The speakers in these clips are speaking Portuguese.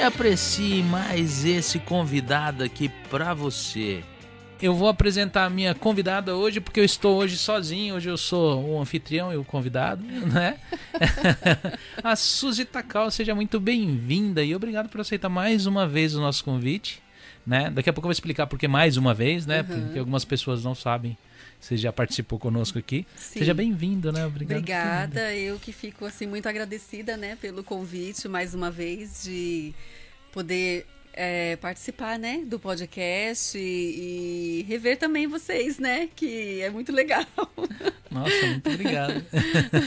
e aprecie mais esse convidado aqui para você. Eu vou apresentar a minha convidada hoje porque eu estou hoje sozinho. Hoje eu sou o anfitrião e o convidado, né? a Suzy Takal, seja muito bem-vinda e obrigado por aceitar mais uma vez o nosso convite, né? Daqui a pouco eu vou explicar por que mais uma vez, né? Uhum. Porque algumas pessoas não sabem. Você já participou conosco aqui. Sim. Seja bem-vindo, né? Obrigado Obrigada. Eu que fico assim muito agradecida, né, pelo convite mais uma vez de poder é, participar, né, do podcast e, e, rever também vocês, né, que é muito legal. Nossa, muito obrigado.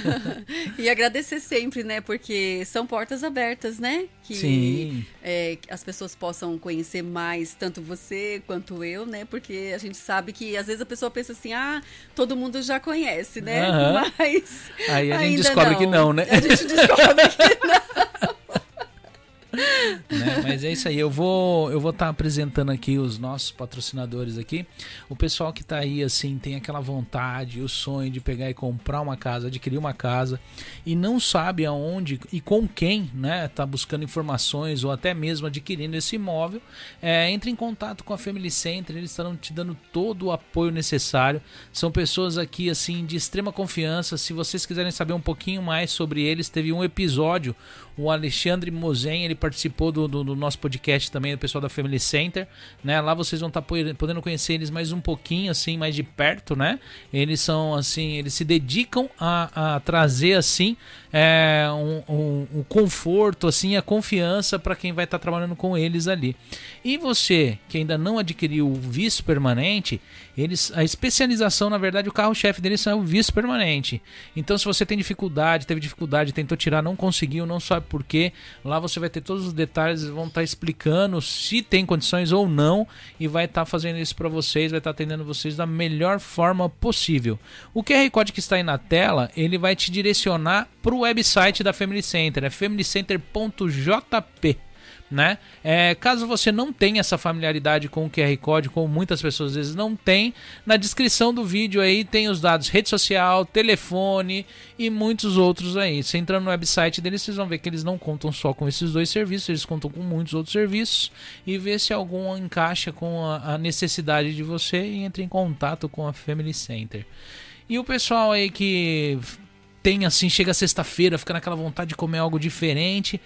e agradecer sempre, né, porque são portas abertas, né, que Sim. É, as pessoas possam conhecer mais tanto você quanto eu, né, porque a gente sabe que às vezes a pessoa pensa assim, ah, todo mundo já conhece, né, uhum. mas aí a gente descobre não. que não, né? A gente descobre que não né? Mas é isso aí. Eu vou eu vou estar tá apresentando aqui os nossos patrocinadores aqui. O pessoal que está aí assim tem aquela vontade, o sonho de pegar e comprar uma casa, adquirir uma casa e não sabe aonde e com quem, né? Tá buscando informações ou até mesmo adquirindo esse imóvel. É, entre em contato com a Family Center. Eles estarão te dando todo o apoio necessário. São pessoas aqui assim de extrema confiança. Se vocês quiserem saber um pouquinho mais sobre eles, teve um episódio o Alexandre Mozen, ele participou do, do, do, nosso podcast também, do pessoal da Family Center, né? Lá vocês vão estar tá podendo conhecer eles mais um pouquinho, assim, mais de perto, né? Eles são, assim, eles se dedicam a, a trazer, assim, é, um, um, um, conforto, assim, a confiança para quem vai estar tá trabalhando com eles ali. E você, que ainda não adquiriu o visto permanente, eles, a especialização, na verdade, o carro-chefe deles é o visto permanente. Então, se você tem dificuldade, teve dificuldade, tentou tirar, não conseguiu, não sabe por quê, lá você vai ter todos os detalhes, vão estar tá explicando se tem condições ou não e vai estar tá fazendo isso para vocês, vai estar tá atendendo vocês da melhor forma possível. O QR Code que está aí na tela, ele vai te direcionar para o website da Family Center, é familycenter.jp né? É, caso você não tenha essa familiaridade com o QR Code, como muitas pessoas às vezes não têm, na descrição do vídeo aí tem os dados rede social, telefone e muitos outros aí. Você entrando no website deles, vocês vão ver que eles não contam só com esses dois serviços, eles contam com muitos outros serviços e ver se algum encaixa com a, a necessidade de você e entre em contato com a Family Center. E o pessoal aí que tem assim, chega sexta-feira, fica naquela vontade de comer algo diferente,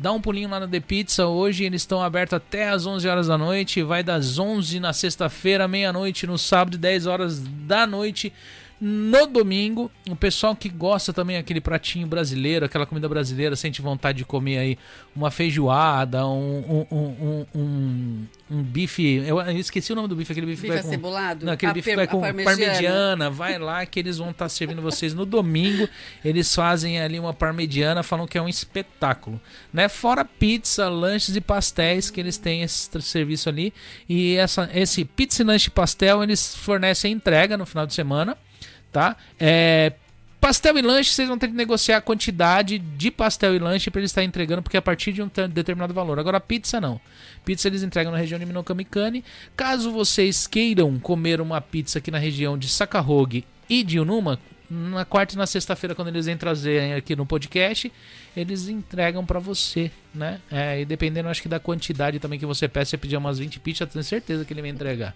Dá um pulinho lá na The Pizza hoje, eles estão abertos até as 11 horas da noite. Vai das 11 na sexta-feira, meia-noite no sábado, 10 horas da noite no domingo. O pessoal que gosta também aquele pratinho brasileiro, aquela comida brasileira, sente vontade de comer aí uma feijoada, um, um, um, um, um bife. Eu esqueci o nome do bife, aquele bife, bife vai acebolado? Com, não, aquele a bife per, vai com parmegiana. parmegiana. Vai lá que eles vão estar tá servindo vocês no domingo. Eles fazem ali uma parmegiana, falam que é um espetáculo. Né? Fora pizza, lanches e pastéis que eles têm esse serviço ali. E essa, esse pizza, lanche e pastel eles fornecem entrega no final de semana tá? É, pastel e lanche, vocês vão ter que negociar a quantidade de pastel e lanche para eles estar entregando, porque é a partir de um determinado valor. Agora, pizza não. Pizza eles entregam na região de Minokamikane. Caso vocês queiram comer uma pizza aqui na região de Sakahoge e de Unuma, na quarta e na sexta-feira, quando eles vêm trazer aqui no podcast, eles entregam para você, né? É, e dependendo, acho que da quantidade também que você peça, você pedir umas 20 pizzas, tenho certeza que ele vai entregar.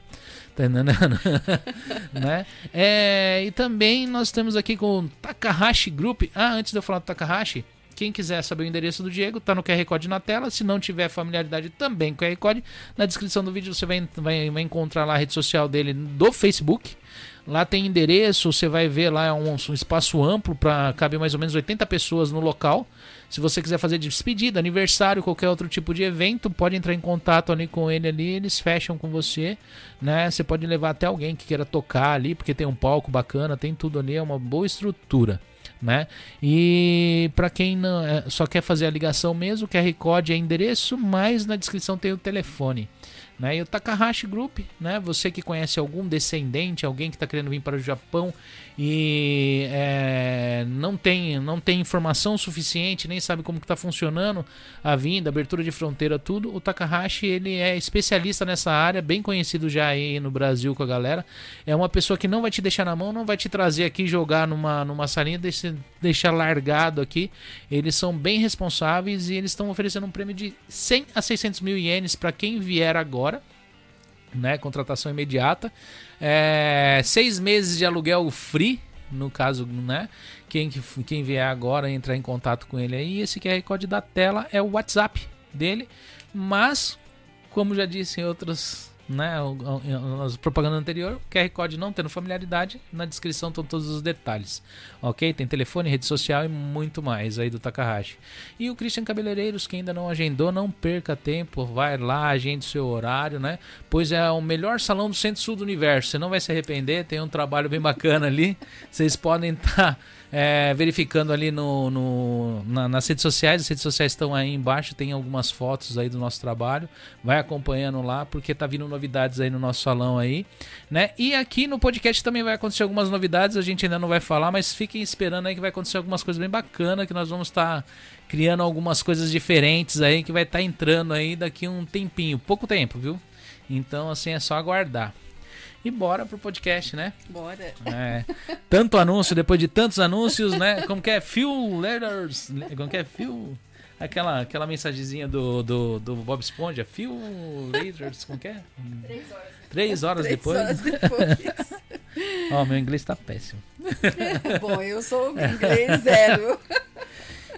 Tá né? É, e também nós temos aqui com o Takahashi Group. Ah, antes de eu falar do Takahashi, quem quiser saber o endereço do Diego, tá no QR Code na tela. Se não tiver familiaridade também com o QR Code, na descrição do vídeo você vai, vai, vai encontrar lá a rede social dele do Facebook. Lá tem endereço, você vai ver lá é um, um espaço amplo para caber mais ou menos 80 pessoas no local. Se você quiser fazer despedida, aniversário, qualquer outro tipo de evento, pode entrar em contato ali com ele ali, eles fecham com você, né? Você pode levar até alguém que queira tocar ali, porque tem um palco bacana, tem tudo ali, é uma boa estrutura. Né? E para quem não, é, só quer fazer a ligação mesmo, o QR Code é endereço, mas na descrição tem o telefone. Né? E o Takahashi Group, né? Você que conhece algum descendente, alguém que está querendo vir para o Japão e é, não tem não tem informação suficiente, nem sabe como está funcionando a vinda, abertura de fronteira, tudo. O Takahashi ele é especialista nessa área, bem conhecido já aí no Brasil com a galera. É uma pessoa que não vai te deixar na mão, não vai te trazer aqui jogar numa numa salinha, deixar, deixar largado aqui. Eles são bem responsáveis e eles estão oferecendo um prêmio de 100 a 600 mil ienes para quem vier agora né? Contratação imediata. É, seis meses de aluguel free, no caso, né? Quem, quem vier agora entrar em contato com ele aí. Esse QR Code da tela é o WhatsApp dele. Mas, como já disse em outros né, as propaganda anterior, QR Code não tendo familiaridade, na descrição estão todos os detalhes. Ok? Tem telefone, rede social e muito mais aí do Takahashi. E o Christian Cabeleireiros, que ainda não agendou, não perca tempo, vai lá, agende seu horário, né? Pois é o melhor salão do centro-sul do universo. Você não vai se arrepender, tem um trabalho bem bacana ali. Vocês podem estar. Tá é, verificando ali no, no na, nas redes sociais. As redes sociais estão aí embaixo, tem algumas fotos aí do nosso trabalho. Vai acompanhando lá, porque tá vindo novidades aí no nosso salão aí, né? E aqui no podcast também vai acontecer algumas novidades, a gente ainda não vai falar, mas fiquem esperando aí que vai acontecer algumas coisas bem bacanas, que nós vamos estar tá criando algumas coisas diferentes aí, que vai estar tá entrando aí daqui um tempinho, pouco tempo, viu? Então, assim, é só aguardar. E bora pro podcast, né? Bora. É, tanto anúncio, depois de tantos anúncios, né? Como que é? Few letters. Como que é? Few. Aquela, aquela mensagenzinha do, do, do Bob Esponja. Few letters. Como que é? Três horas. Três horas Três depois. Horas depois. Ó, oh, meu inglês tá péssimo. Bom, eu sou inglês zero.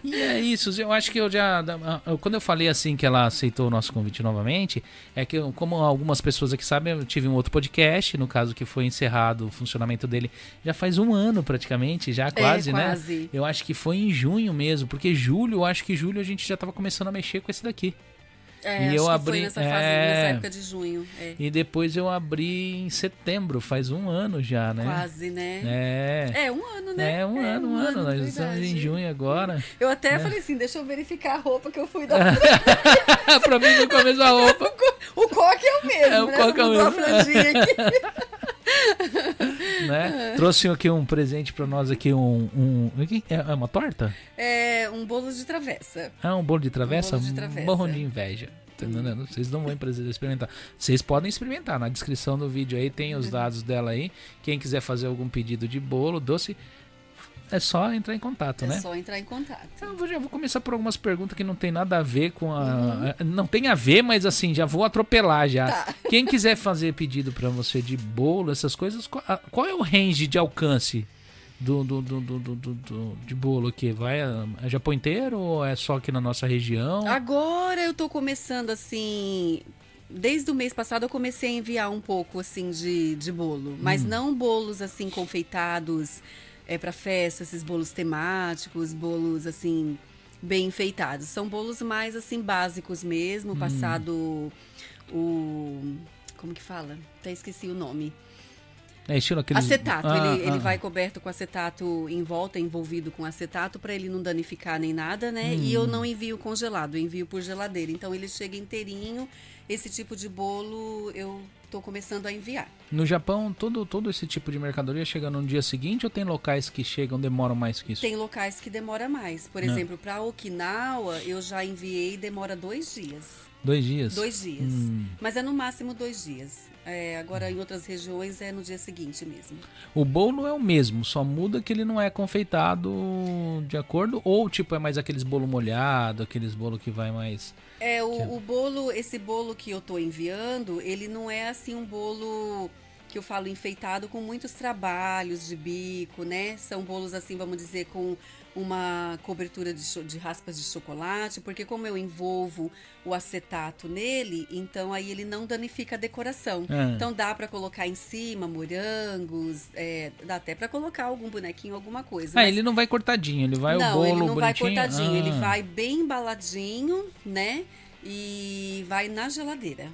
E é isso, eu acho que eu já. Quando eu falei assim que ela aceitou o nosso convite novamente, é que, eu, como algumas pessoas aqui sabem, eu tive um outro podcast, no caso que foi encerrado o funcionamento dele já faz um ano praticamente, já quase, é, quase. né? Eu acho que foi em junho mesmo, porque julho, eu acho que julho a gente já estava começando a mexer com esse daqui. É, e eu abri nessa, fase, é... nessa época de junho. É. E depois eu abri em setembro, faz um ano já, né? Quase, né? É. É, um ano, né? É, um é, ano, um, ano. ano. Nós estamos em junho agora. Eu até é. falei assim, deixa eu verificar a roupa que eu fui dar. pra mim nunca a mesma roupa. o coque é o mesmo, é, o né? Coque é o mesmo. né? Trouxe aqui um presente para nós aqui um, um, é uma torta? É um bolo de travessa. Ah, um bolo de travessa? Um bolo de travessa. Morro de inveja. Tá? Vocês não vão experimentar. Vocês podem experimentar. Na descrição do vídeo aí tem os dados dela aí. Quem quiser fazer algum pedido de bolo, doce, é só entrar em contato, é né? É só entrar em contato. Então, eu já vou começar por algumas perguntas que não tem nada a ver com a. Uhum. É, não tem a ver, mas assim, já vou atropelar já. Tá. Quem quiser fazer pedido para você de bolo, essas coisas, qual, qual é o range de alcance do, do, do, do, do, do, de bolo aqui? Vai a, é Japão inteiro ou é só aqui na nossa região? Agora eu tô começando assim. Desde o mês passado eu comecei a enviar um pouco assim de, de bolo, mas hum. não bolos assim confeitados é para festa, esses bolos temáticos, bolos assim bem enfeitados. São bolos mais assim básicos mesmo, hum. passado o como que fala? Até esqueci o nome. É estilo aqueles... Acetato. Ah, ele, ah. ele vai coberto com acetato em volta, envolvido com acetato, para ele não danificar nem nada, né? Hum. E eu hum. não envio congelado, eu envio por geladeira. Então ele chega inteirinho. Esse tipo de bolo eu estou começando a enviar. No Japão, todo, todo esse tipo de mercadoria chega no dia seguinte ou tem locais que chegam demoram mais que isso? Tem locais que demora mais. Por exemplo, para Okinawa, eu já enviei e demora dois dias. Dois dias? Dois dias. Hum. Mas é no máximo dois dias. É, agora, em outras regiões, é no dia seguinte mesmo. O bolo é o mesmo, só muda que ele não é confeitado de acordo? Ou, tipo, é mais aqueles bolo molhado, aqueles bolo que vai mais... É, o, é o bolo, esse bolo que eu tô enviando, ele não é, assim, um bolo que eu falo enfeitado com muitos trabalhos de bico, né? São bolos assim, vamos dizer, com uma cobertura de, de, raspas de chocolate, porque como eu envolvo o acetato nele, então aí ele não danifica a decoração. É. Então dá para colocar em cima morangos, é, dá até para colocar algum bonequinho, alguma coisa. Ah, mas... ele não vai cortadinho, ele vai não, o bolo ele não bonitinho. vai cortadinho, ah. ele vai bem embaladinho, né? E vai na geladeira.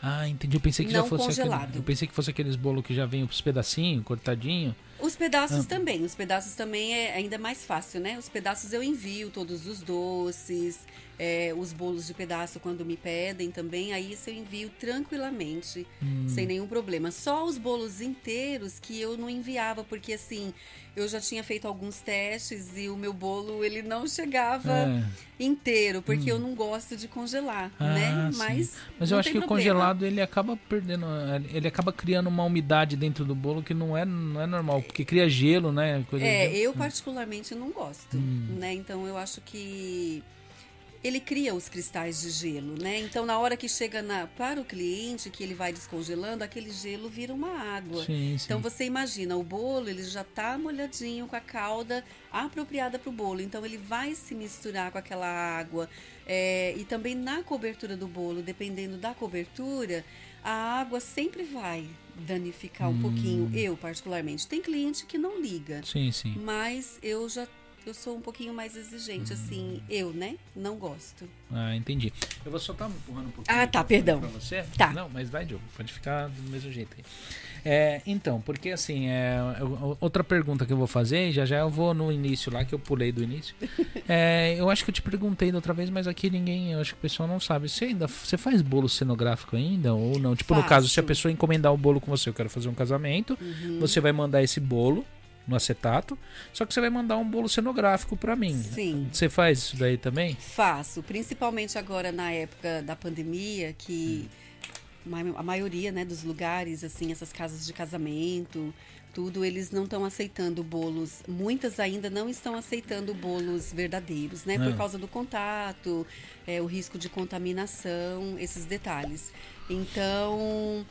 Ah, entendi. Eu pensei que não já fosse congelado. Aquele, eu pensei que fosse aqueles bolos que já vem os pedacinhos, cortadinho. Os pedaços ah. também. Os pedaços também é ainda mais fácil, né? Os pedaços eu envio todos os doces, é, os bolos de pedaço quando me pedem também. Aí isso eu envio tranquilamente, hum. sem nenhum problema. Só os bolos inteiros que eu não enviava, porque assim, eu já tinha feito alguns testes e o meu bolo ele não chegava é. inteiro, porque hum. eu não gosto de congelar, ah, né? Mas, Mas eu acho que problema. o congelado ele acaba perdendo, ele acaba criando uma umidade dentro do bolo que não é, não é normal, porque cria gelo, né? Coisa é, eu particularmente não gosto, hum. né? Então eu acho que ele cria os cristais de gelo, né? Então, na hora que chega na, para o cliente, que ele vai descongelando, aquele gelo vira uma água. Sim, sim. Então, você imagina, o bolo, ele já está molhadinho com a calda apropriada para o bolo. Então, ele vai se misturar com aquela água. É, e também na cobertura do bolo, dependendo da cobertura, a água sempre vai danificar um hum. pouquinho. Eu, particularmente. Tem cliente que não liga. Sim, sim. Mas eu já eu sou um pouquinho mais exigente, assim, eu, né? Não gosto. Ah, entendi. Eu vou só estar tá empurrando um pouquinho. Ah, tá, perdão. Pra você. Tá. Não, mas vai, Diogo. Pode ficar do mesmo jeito aí. É, então, porque assim, é, outra pergunta que eu vou fazer, já já eu vou no início lá, que eu pulei do início. É, eu acho que eu te perguntei da outra vez, mas aqui ninguém, eu acho que o pessoal não sabe. Você ainda você faz bolo cenográfico ainda ou não? Tipo, no caso, se a pessoa encomendar o bolo com você, eu quero fazer um casamento, uhum. você vai mandar esse bolo no acetato, só que você vai mandar um bolo cenográfico para mim. Sim. Você faz isso daí também? Faço, principalmente agora na época da pandemia, que hum. a maioria, né, dos lugares, assim, essas casas de casamento, tudo, eles não estão aceitando bolos. Muitas ainda não estão aceitando bolos verdadeiros, né, por ah. causa do contato, é, o risco de contaminação, esses detalhes. Então,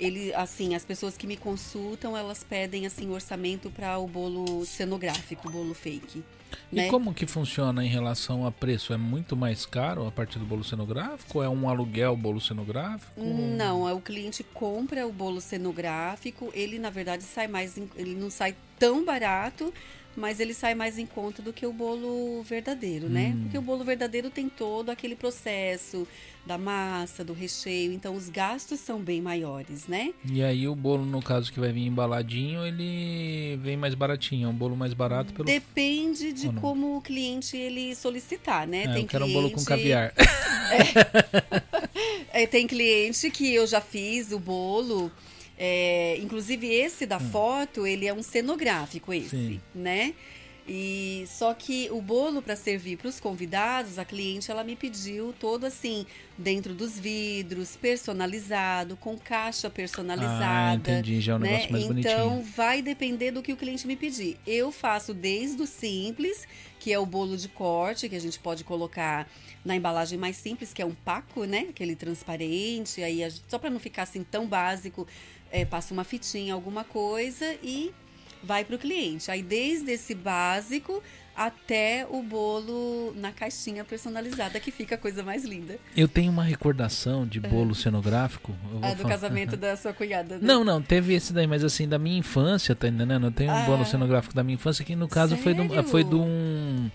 ele assim as pessoas que me consultam elas pedem assim orçamento para o bolo cenográfico o bolo fake e né? como que funciona em relação a preço? É muito mais caro a partir do bolo cenográfico? É um aluguel bolo cenográfico? Não, é o cliente compra o bolo cenográfico, ele na verdade sai mais, ele não sai tão barato, mas ele sai mais em conta do que o bolo verdadeiro, né? Hum. Porque o bolo verdadeiro tem todo aquele processo da massa, do recheio, então os gastos são bem maiores, né? E aí o bolo, no caso que vai vir embaladinho, ele vem mais baratinho, é um bolo mais barato pelo Depende de como o cliente ele solicitar, né? É, tem eu quero cliente... um bolo com caviar. É. é, tem cliente que eu já fiz o bolo é, inclusive esse da hum. foto, ele é um cenográfico esse, Sim. né? E só que o bolo para servir para os convidados, a cliente ela me pediu todo assim, dentro dos vidros, personalizado, com caixa personalizada. Ah, entendi, já é um né? negócio mais Então bonitinho. vai depender do que o cliente me pedir. Eu faço desde o simples, que é o bolo de corte, que a gente pode colocar na embalagem mais simples, que é um paco, né? Aquele transparente, aí gente, só para não ficar assim tão básico, é, passa uma fitinha, alguma coisa e vai para o cliente. Aí desde esse básico até o bolo na caixinha personalizada, que fica a coisa mais linda. Eu tenho uma recordação de bolo cenográfico. Ah, do falar. casamento da sua cunhada. Né? Não, não, teve esse daí, mas assim, da minha infância, tá entendendo? Eu tenho um ah. bolo cenográfico da minha infância que no caso Sério? foi de, foi de um.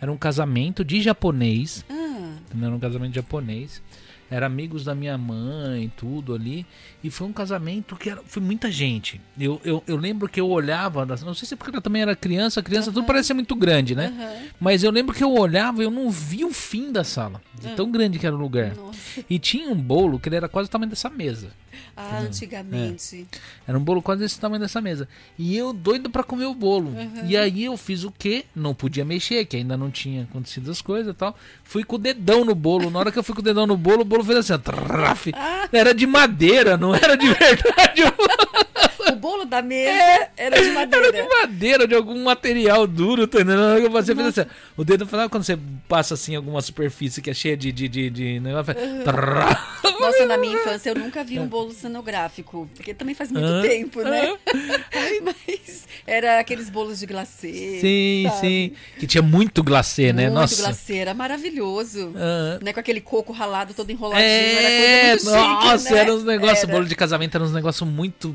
Era um casamento de japonês. Ah. Era um casamento japonês era amigos da minha mãe, tudo ali. E foi um casamento que era, foi muita gente. Eu, eu, eu lembro que eu olhava, não sei se é porque eu também era criança, criança uhum. tudo parecia muito grande, né? Uhum. Mas eu lembro que eu olhava e eu não via o fim da sala. De tão grande que era o lugar. Nossa. E tinha um bolo que ele era quase o tamanho dessa mesa. Ah, antigamente. É. Era um bolo quase desse tamanho dessa mesa. E eu doido para comer o bolo. Uhum. E aí eu fiz o quê? Não podia mexer, que ainda não tinha acontecido as coisas e tal. Fui com o dedão no bolo. Na hora que eu fui com o dedão no bolo, o bolo fez assim, ó, traf. Era de madeira, não era de verdade. Bolo da mesa é, era de madeira. Era de madeira, de algum material duro, tá entendendo? Fazia, fez assim, o dedo falava quando você passa assim alguma superfície que é cheia de. de, de, de negócio, uhum. Nossa, na minha infância eu nunca vi um bolo cenográfico, porque também faz muito uhum. tempo, né? Mas era aqueles bolos de glacê. Sim, sabe? sim. Que tinha muito glacê, né? Muito Nossa. glacê, era maravilhoso. Uhum. Né? Com aquele coco ralado todo enroladinho. É, era coisa muito nossa, chique, né? era uns negócios, bolo de casamento era uns negócios muito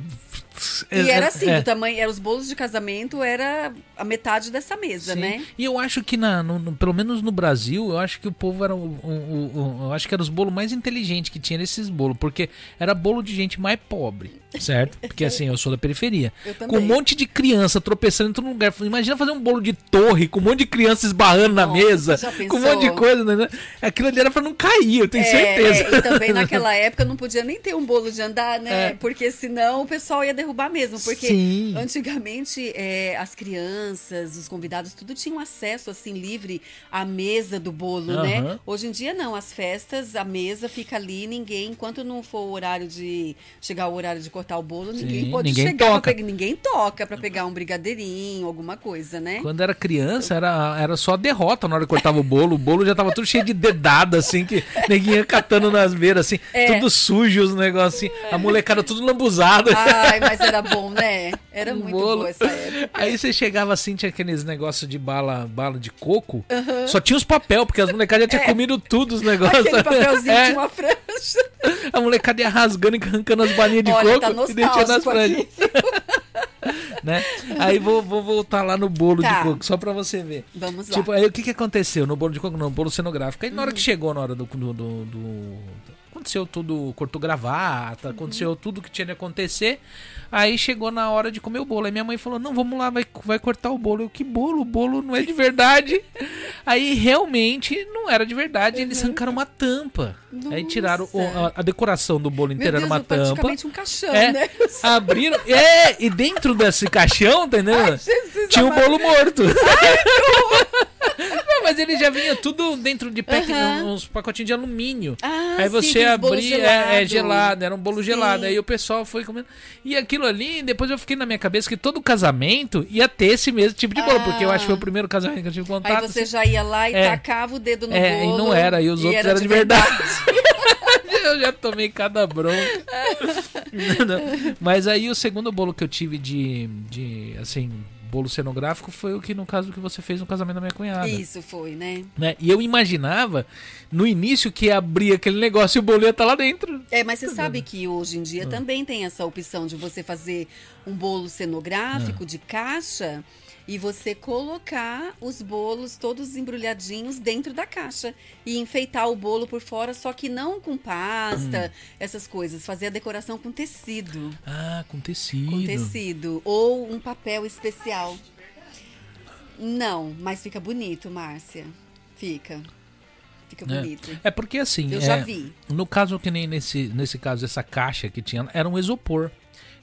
E era assim, é. o tamanho, era, os bolos de casamento era a metade dessa mesa, Sim. né? E eu acho que, na, no, pelo menos no Brasil, eu acho que o povo era o, o, o, eu acho que era os bolos mais inteligentes que tinha nesses bolos, porque era bolo de gente mais pobre, certo? Porque assim, eu sou da periferia. Com um monte de criança tropeçando em todo lugar. Imagina fazer um bolo de torre com um monte de criança esbarrando Nossa, na mesa, com um monte de coisa, né? Aquilo ali era pra não cair, eu tenho é, certeza. É, e também naquela época não podia nem ter um bolo de andar, né? É. Porque senão o pessoal ia derrubar mesmo. Porque Sim. antigamente é, as crianças, os convidados, tudo tinham acesso assim livre à mesa do bolo, uhum. né? Hoje em dia não, as festas, a mesa fica ali, ninguém, enquanto não for o horário de chegar o horário de cortar o bolo, Sim, ninguém pode ninguém chegar toca. Pegar, ninguém toca para pegar um brigadeirinho, alguma coisa, né? Quando era criança, era, era só derrota na hora que cortava o bolo. O bolo já tava tudo cheio de dedada, assim, que ninguém ia catando nas beiras, assim, é. tudo sujo os negócios, assim, a molecada tudo lambuzada. Ai, mas era bom, né? Era muito bolo. boa essa época. Aí você chegava assim, tinha aqueles negócios de bala, bala de coco, uhum. só tinha os papel, porque as molecadas já tinham é. comido tudo os negócios. Aquele papelzinho é. de uma franja. A molecada ia rasgando e arrancando as balinhas de Olha, coco tá e deixando nas franjas. né? Aí vou, vou voltar lá no bolo tá. de coco, só pra você ver. Vamos lá. Tipo, aí o que, que aconteceu no bolo de coco? No bolo cenográfico. Aí na hora que uhum. chegou, na hora do, do, do, do aconteceu tudo, cortou gravata, aconteceu uhum. tudo que tinha de acontecer. Aí chegou na hora de comer o bolo. Aí minha mãe falou: Não, vamos lá, vai, vai cortar o bolo. Eu, que bolo? O bolo não é de verdade. aí realmente não era de verdade. Eles uhum. arrancaram uma tampa. Nossa. Aí tiraram o, a, a, decoração do bolo inteiro, era uma tampa. Praticamente um caixão, é, né? Abriram. É, e dentro desse caixão, entendeu? Ai, Jesus, tinha o um bolo morto. Ai, Não, mas ele já vinha tudo dentro de pack, uhum. uns pacotinhos de alumínio. Ah, aí você sim, abria, é, é, gelado, era um bolo sim. gelado. Aí o pessoal foi comendo. E aquilo ali, depois eu fiquei na minha cabeça que todo casamento ia ter esse mesmo tipo de bolo, ah. porque eu acho que foi o primeiro casamento que eu tive contato. Aí você assim. já ia lá e é. tacava o dedo no é, bolo. E não era, e os e outros eram de verdade. verdade. eu já tomei cada bronca. Mas aí o segundo bolo que eu tive de, de assim, bolo cenográfico foi o que, no caso, que você fez no casamento da minha cunhada. Isso foi, né? né? E eu imaginava, no início, que abria aquele negócio e o bolo ia estar tá lá dentro. É, mas você sabe que hoje em dia ah. também tem essa opção de você fazer um bolo cenográfico ah. de caixa e você colocar os bolos todos embrulhadinhos dentro da caixa e enfeitar o bolo por fora, só que não com pasta, hum. essas coisas, fazer a decoração com tecido. Ah, com tecido. Com tecido ou um papel especial. Não, mas fica bonito, Márcia. Fica. Fica é. bonito. É porque assim, eu é, já vi. No caso que nem nesse nesse caso essa caixa que tinha, era um isopor.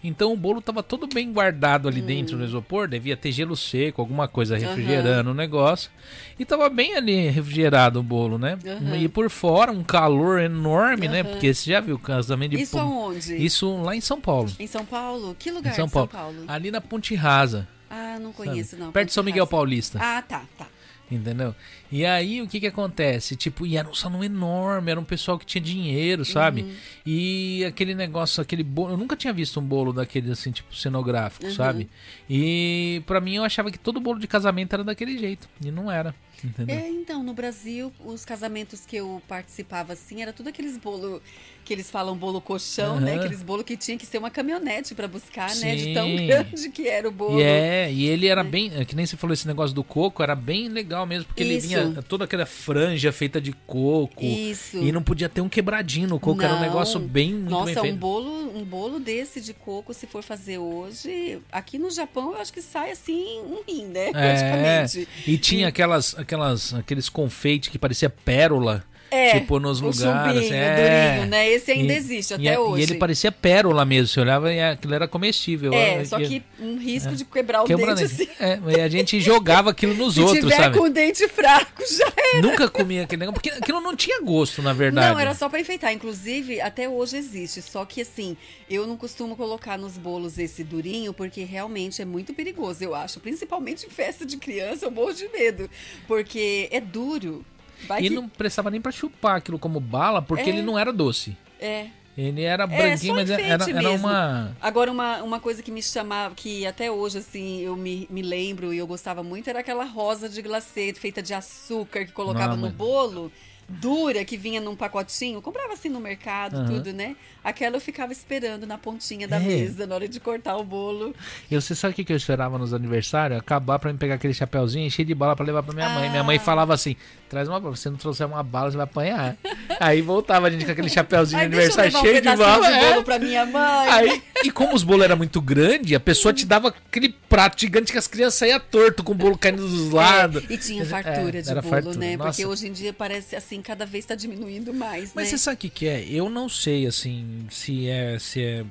Então o bolo estava todo bem guardado ali hum. dentro do isopor, devia ter gelo seco, alguma coisa refrigerando uhum. o negócio. E estava bem ali refrigerado o bolo, né? Uhum. E por fora um calor enorme, uhum. né? Porque você já viu o casamento de Isso aonde? Isso lá em São Paulo. Em São Paulo? Que lugar em São, Paulo? São Paulo? Ali na Ponte Rasa. Ah, não conheço sabe? não. Perto de São Miguel Paulista. Ah, tá, tá. Entendeu? E aí o que que acontece? Tipo, e era um salão enorme, era um pessoal que tinha dinheiro, sabe? Uhum. E aquele negócio, aquele bolo. Eu nunca tinha visto um bolo daquele assim, tipo, cenográfico, uhum. sabe? E para mim eu achava que todo bolo de casamento era daquele jeito. E não era. Entendeu? É, então, no Brasil, os casamentos que eu participava assim, era tudo aqueles bolo que eles falam bolo colchão, uhum. né? Aqueles bolo que tinha que ser uma caminhonete para buscar, Sim. né? De tão grande que era o bolo. E é, e ele era é. bem, que nem você falou esse negócio do coco, era bem legal mesmo, porque Isso. ele vinha toda aquela franja feita de coco. Isso. E não podia ter um quebradinho no coco, não. era um negócio bem muito Nossa, bem um bolo, um bolo desse de coco, se for fazer hoje, aqui no Japão, eu acho que sai assim um rim, né? É, Praticamente. E tinha aquelas, aquelas, aqueles confeites que parecia pérola. É, tipo nos lugares. Chumbinho, é. durinho, né? Esse ainda e, existe até e, hoje. E ele parecia pérola mesmo, você olhava e aquilo era comestível. É, só que um risco é. de quebrar o Quebra dente assim. É, e a gente jogava aquilo nos Se outros, tiver sabe? com o dente fraco, já era. Nunca comia aquele negócio, porque aquilo não tinha gosto, na verdade. Não, era só para enfeitar. Inclusive, até hoje existe. Só que assim, eu não costumo colocar nos bolos esse durinho, porque realmente é muito perigoso, eu acho. Principalmente em festa de criança, eu morro de medo. Porque é duro. Vai e que... não prestava nem para chupar aquilo como bala, porque é. ele não era doce. É. Ele era é, branquinho, é, mas era, era uma. Agora, uma, uma coisa que me chamava, que até hoje, assim, eu me, me lembro e eu gostava muito, era aquela rosa de glacê feita de açúcar que colocava não, no mas... bolo. dura que vinha num pacotinho, comprava assim no mercado, Aham. tudo, né? Aquela eu ficava esperando na pontinha da É. mesa na hora de cortar o bolo. E você sabe o que eu esperava nos aniversários? Acabar pra me pegar aquele chapéuzinho encher de bala pra levar pra minha mãe. Minha mãe Ah. falava assim: traz uma bala, se você não trouxer uma bala, você vai apanhar. Aí voltava a gente com aquele chapéuzinho Ai, de aniversário levar um cheio de bala. de é. bolo pra minha mãe. Aí, e como os bolos eram muito grandes, a pessoa te dava aquele prato gigante que as crianças saíam torto com o bolo caindo dos lados. É, e tinha É, fartura de bolo, fartura. né? Nossa. Porque hoje em dia parece assim, cada vez tá diminuindo mais, Mas né? você sabe o que, que é? Eu não sei, assim, se é, se é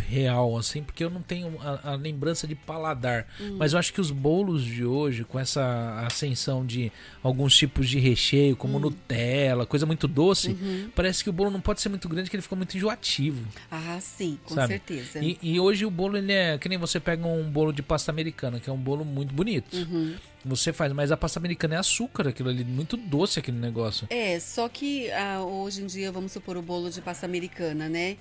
real, assim, porque eu não tenho a, a lembrança de paladar. Hum. Mas eu acho que os bolos de hoje, com essa ascensão de alguns tipos de recheio, como Hum. Nutella, coisa muito doce, Uhum. parece que o bolo não pode ser muito grande, que ele fica muito enjoativo. Ah, sim, com Sabe? certeza. E, e hoje o bolo, ele é que nem você pega um bolo de pasta americana, que é um bolo muito bonito. Uhum. Você faz, mas a pasta americana é açúcar, aquilo ali, muito doce aquele negócio. É, só que ah, hoje em dia, vamos supor, o bolo de pasta americana, né?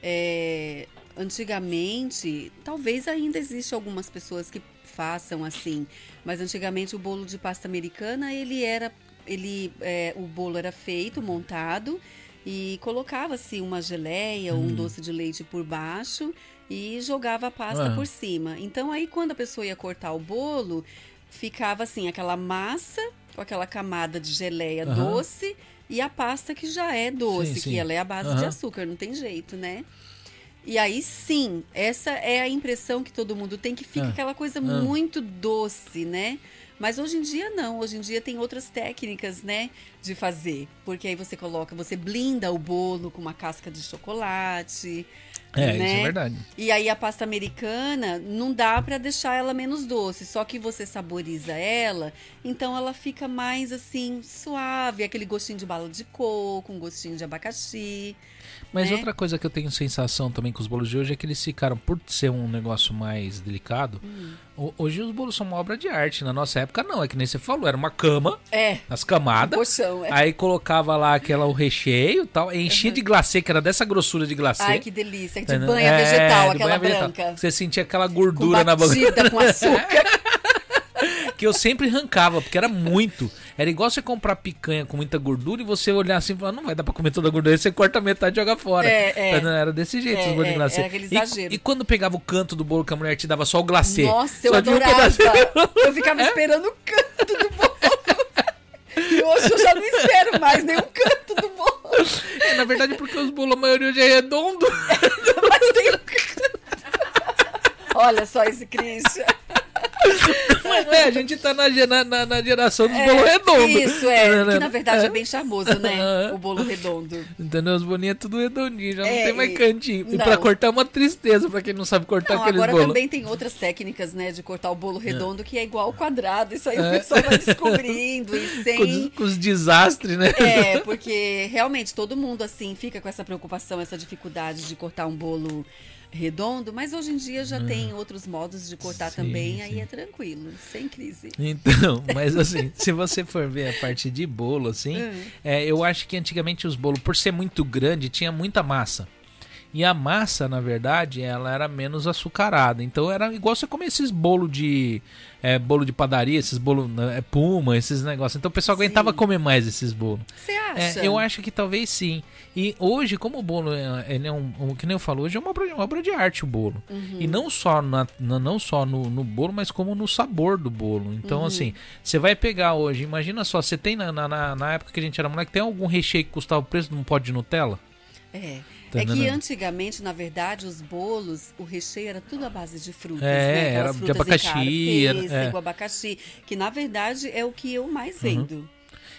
É, antigamente, talvez ainda existe algumas pessoas que façam assim, mas antigamente o bolo de pasta americana, ele era, ele, é, o bolo era feito, montado e colocava-se uma geleia ou um doce de leite por baixo e jogava a pasta Ah. por cima. Então aí quando a pessoa ia cortar o bolo, ficava assim aquela massa com aquela camada de geleia Aham. doce e a pasta que já é doce, Sim, sim. que ela é a base de Aham. açúcar, não tem jeito, né? E aí sim, essa é a impressão que todo mundo tem, que fica Ah. aquela coisa Ah. muito doce, né? Mas hoje em dia não, hoje em dia tem outras técnicas, né, de fazer. Porque aí você coloca, você blinda o bolo com uma casca de chocolate. É, né? isso é verdade. E aí a pasta americana não dá pra deixar ela menos doce, só que você saboriza ela, então ela fica mais assim suave, aquele gostinho de bala de coco, um gostinho de abacaxi. Mas né? outra coisa que eu tenho sensação também com os bolos de hoje é que eles ficaram, por ser um negócio mais delicado, Hum. ho- hoje os bolos são uma obra de arte. Na nossa época, não. É que nem você falou, era uma cama, É, as camadas. colchão, é. Aí colocava lá aquela o recheio e tal, enchia de glacê, que era dessa grossura de glacê. Ai, que delícia, de banha É, vegetal, de aquela banha vegetal. branca. Você sentia aquela Com gordura na boca. batida com açúcar. Que eu sempre arrancava, porque era muito. Era igual você comprar picanha com muita gordura e você olhar assim e falar, não vai dar pra comer toda a gordura. Aí você corta metade e joga fora. É, é. Era desse jeito É, os bolos é, de glacê. era aquele exagero. E, e quando pegava o canto do bolo que a mulher te dava só o glacê? Nossa, eu um adorava. pedacinho. Eu ficava esperando o canto do bolo. E hoje eu já não espero mais nenhum canto do bolo. É, na verdade, porque os bolos, a maioria hoje é redondo. Mas tem um canto. Olha só esse Christian. Mas é, a gente tá na, na, na- na geração dos É, bolos redondos. Isso, é. Né, Que na verdade é. é bem charmoso, né? O bolo redondo. Entendeu? Os bolinhos é tudo redondinho, já não É, tem mais e- cantinho. E não. pra cortar é uma tristeza, pra quem não sabe cortar Não, aqueles agora bolos. também tem outras técnicas, né, de cortar o bolo redondo que é igual ao quadrado. Isso aí o pessoal vai descobrindo e Com, sem. os, com os desastres, né? É, porque realmente todo mundo assim fica com essa preocupação, essa dificuldade de cortar um bolo redondo, mas hoje em dia já tem outros modos de cortar. Sim, também, sim. aí é tranquilo, sem crise. Então, mas assim, se você for ver a parte de bolo, assim, Hum. é, eu acho que antigamente os bolos, por ser muito grande, tinha muita massa. E a massa, na verdade, ela era menos açucarada. Então era igual você comer esses bolos de. é, bolo de padaria, esses bolos é, puma, esses negócios. Então o pessoal Sim. aguentava comer mais esses bolos. Você É, acha? eu acho que talvez sim. E hoje, como o bolo é, ele é um, um- que nem eu falo, hoje é uma obra, uma obra de arte o bolo. Uhum. E não só, na, na- não só no, no bolo, mas como no sabor do bolo. Então, Uhum. assim, você vai pegar hoje, imagina só, você tem na, na, na- na época que a gente era moleque, tem algum recheio que custava o preço de um pote de Nutella? É. Tá é que entendendo? antigamente, na verdade, os bolos, o recheio era tudo à base de frutas, É, né? era Aquelas de frutas abacaxi, cara, era- pêssego, é. abacaxi, que na verdade é o que eu mais vendo.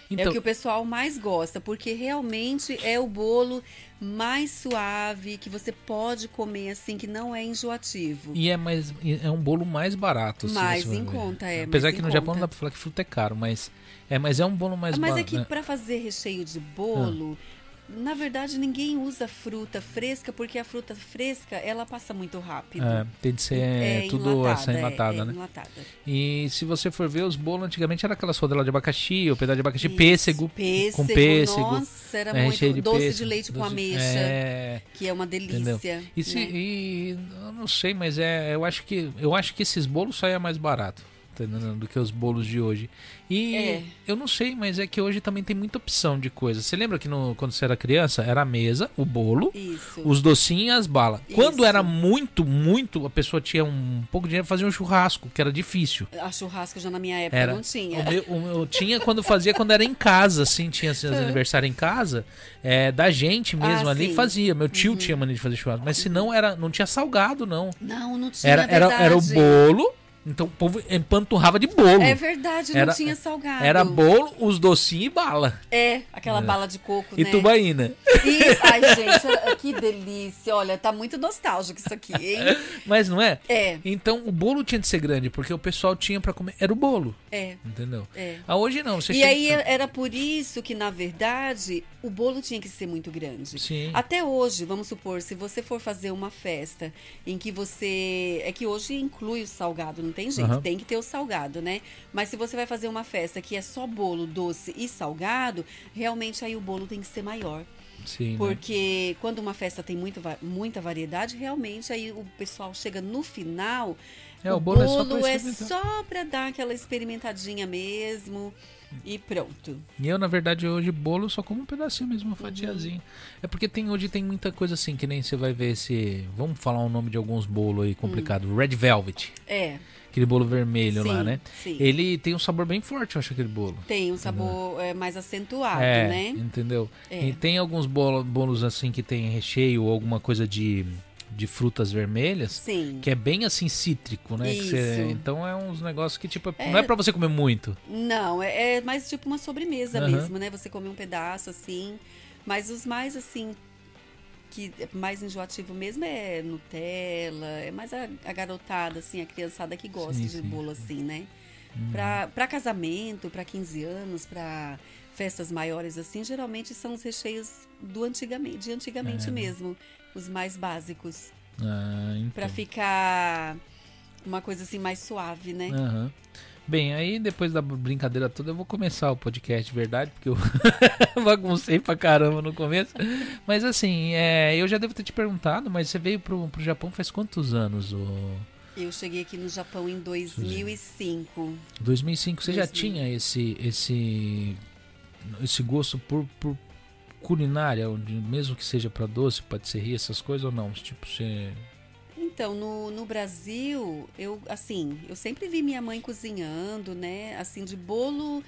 É Então, o que o pessoal mais gosta, porque realmente é o bolo mais suave, que você pode comer assim, que não é enjoativo. e é, mais, é um bolo mais barato. se Mais em conta, é, Apesar que no Japão conta. não dá pra falar que fruta é caro, mas é, mas é um bolo mais Ah, Mas é barato. que né? para fazer recheio de bolo, Ah. Na verdade ninguém usa fruta fresca, porque a fruta fresca ela passa muito rápido. É, tem de ser É tudo enlatada, essa enlatada, é, é né? enlatada. E se você for ver, os bolos antigamente era aquelas rodelas de abacaxi, ou pedaço de abacaxi, Isso, pêssego, pêssego, com pêssego. Nossa, era né, muito de doce de pêssego, leite com doce- ameixa, É, que é uma delícia. e, se, né? e eu não sei, mas é, eu acho que eu acho que esses bolos saem mais barato. Tá do que os bolos de hoje. E é. eu não sei, mas é que hoje também tem muita opção de coisa. Você lembra que no, quando você era criança, era a mesa, o bolo, Isso. os docinhos e as balas. Isso. Quando era muito, muito, a pessoa tinha um pouco de dinheiro fazer um churrasco, que era difícil. A churrasco já na minha época era. não tinha. O meu, o meu, tinha quando fazia, quando era em casa, assim, tinha assim, os aniversários em casa, é, da gente mesmo ah, ali sim. fazia. Meu tio uhum. tinha mania de fazer churrasco, mas se não era, não tinha salgado, não. Não, não tinha. Era, era, era o bolo então o povo empanturrava de bolo. É verdade, era, não tinha salgado. Era bolo, os docinhos e bala. É, aquela é. bala de coco, e né? E tubaína. Isso, ai, gente, que delícia. Olha, tá muito nostálgico isso aqui, hein? Mas não é? É. Então o bolo tinha de ser grande, porque o pessoal tinha para comer. Era o bolo. É. Entendeu? É. Ah, hoje não. Você e aí era por isso que, na verdade, o bolo tinha que ser muito grande. Sim. Até hoje, vamos supor, se você for fazer uma festa em que você. É que hoje inclui o salgado, não tem jeito, uhum. tem que ter o salgado, né? Mas se você vai fazer uma festa que é só bolo, doce e salgado, realmente aí o bolo tem que ser maior. Sim, né? Porque né? quando uma festa tem muito, muita variedade, realmente aí o pessoal chega no final. É, o, o bolo, bolo é só para é dar aquela experimentadinha mesmo. E pronto. E eu, na verdade, hoje bolo só como um pedacinho mesmo, uma fatiazinha. Uhum. É porque tem hoje tem muita coisa assim, que nem você vai ver esse. Vamos falar o nome de alguns bolos aí complicado. Hum. Red Velvet. É. Aquele bolo vermelho sim, lá, né? Sim. Ele tem um sabor bem forte, eu acho, aquele bolo. Tem um sabor é, mais acentuado, é, né? Entendeu? É. E tem alguns bolos assim que tem recheio ou alguma coisa de de frutas vermelhas, Sim. que é bem assim cítrico, né? Você, então é uns negócios que tipo é, não é para você comer muito. Não, é, é, mais tipo uma sobremesa uhum. mesmo, né? Você come um pedaço assim, mas os mais assim que é mais enjoativo mesmo é Nutella, é mais a, a garotada assim, a criançada que gosta sim, de sim. bolo assim, né? Hum. Para casamento, para 15 anos, para festas maiores assim, geralmente são os recheios do antigamente, de antigamente é. mesmo os mais básicos. Ah, então. Para ficar uma coisa assim mais suave, né? Uhum. Bem, aí depois da brincadeira toda eu vou começar o podcast, verdade, porque eu baguncei pra caramba no começo. Mas assim, é, eu já devo ter te perguntado, mas você veio pro, pro Japão faz quantos anos? Eu cheguei aqui no Japão em 2005. 2005, você 2000. já tinha esse esse esse gosto por, por culinária, mesmo que seja para doce, patisserie, essas coisas ou não? Tipo, você então, no, no Brasil, eu assim, eu sempre vi minha mãe cozinhando, né? Assim, de bolo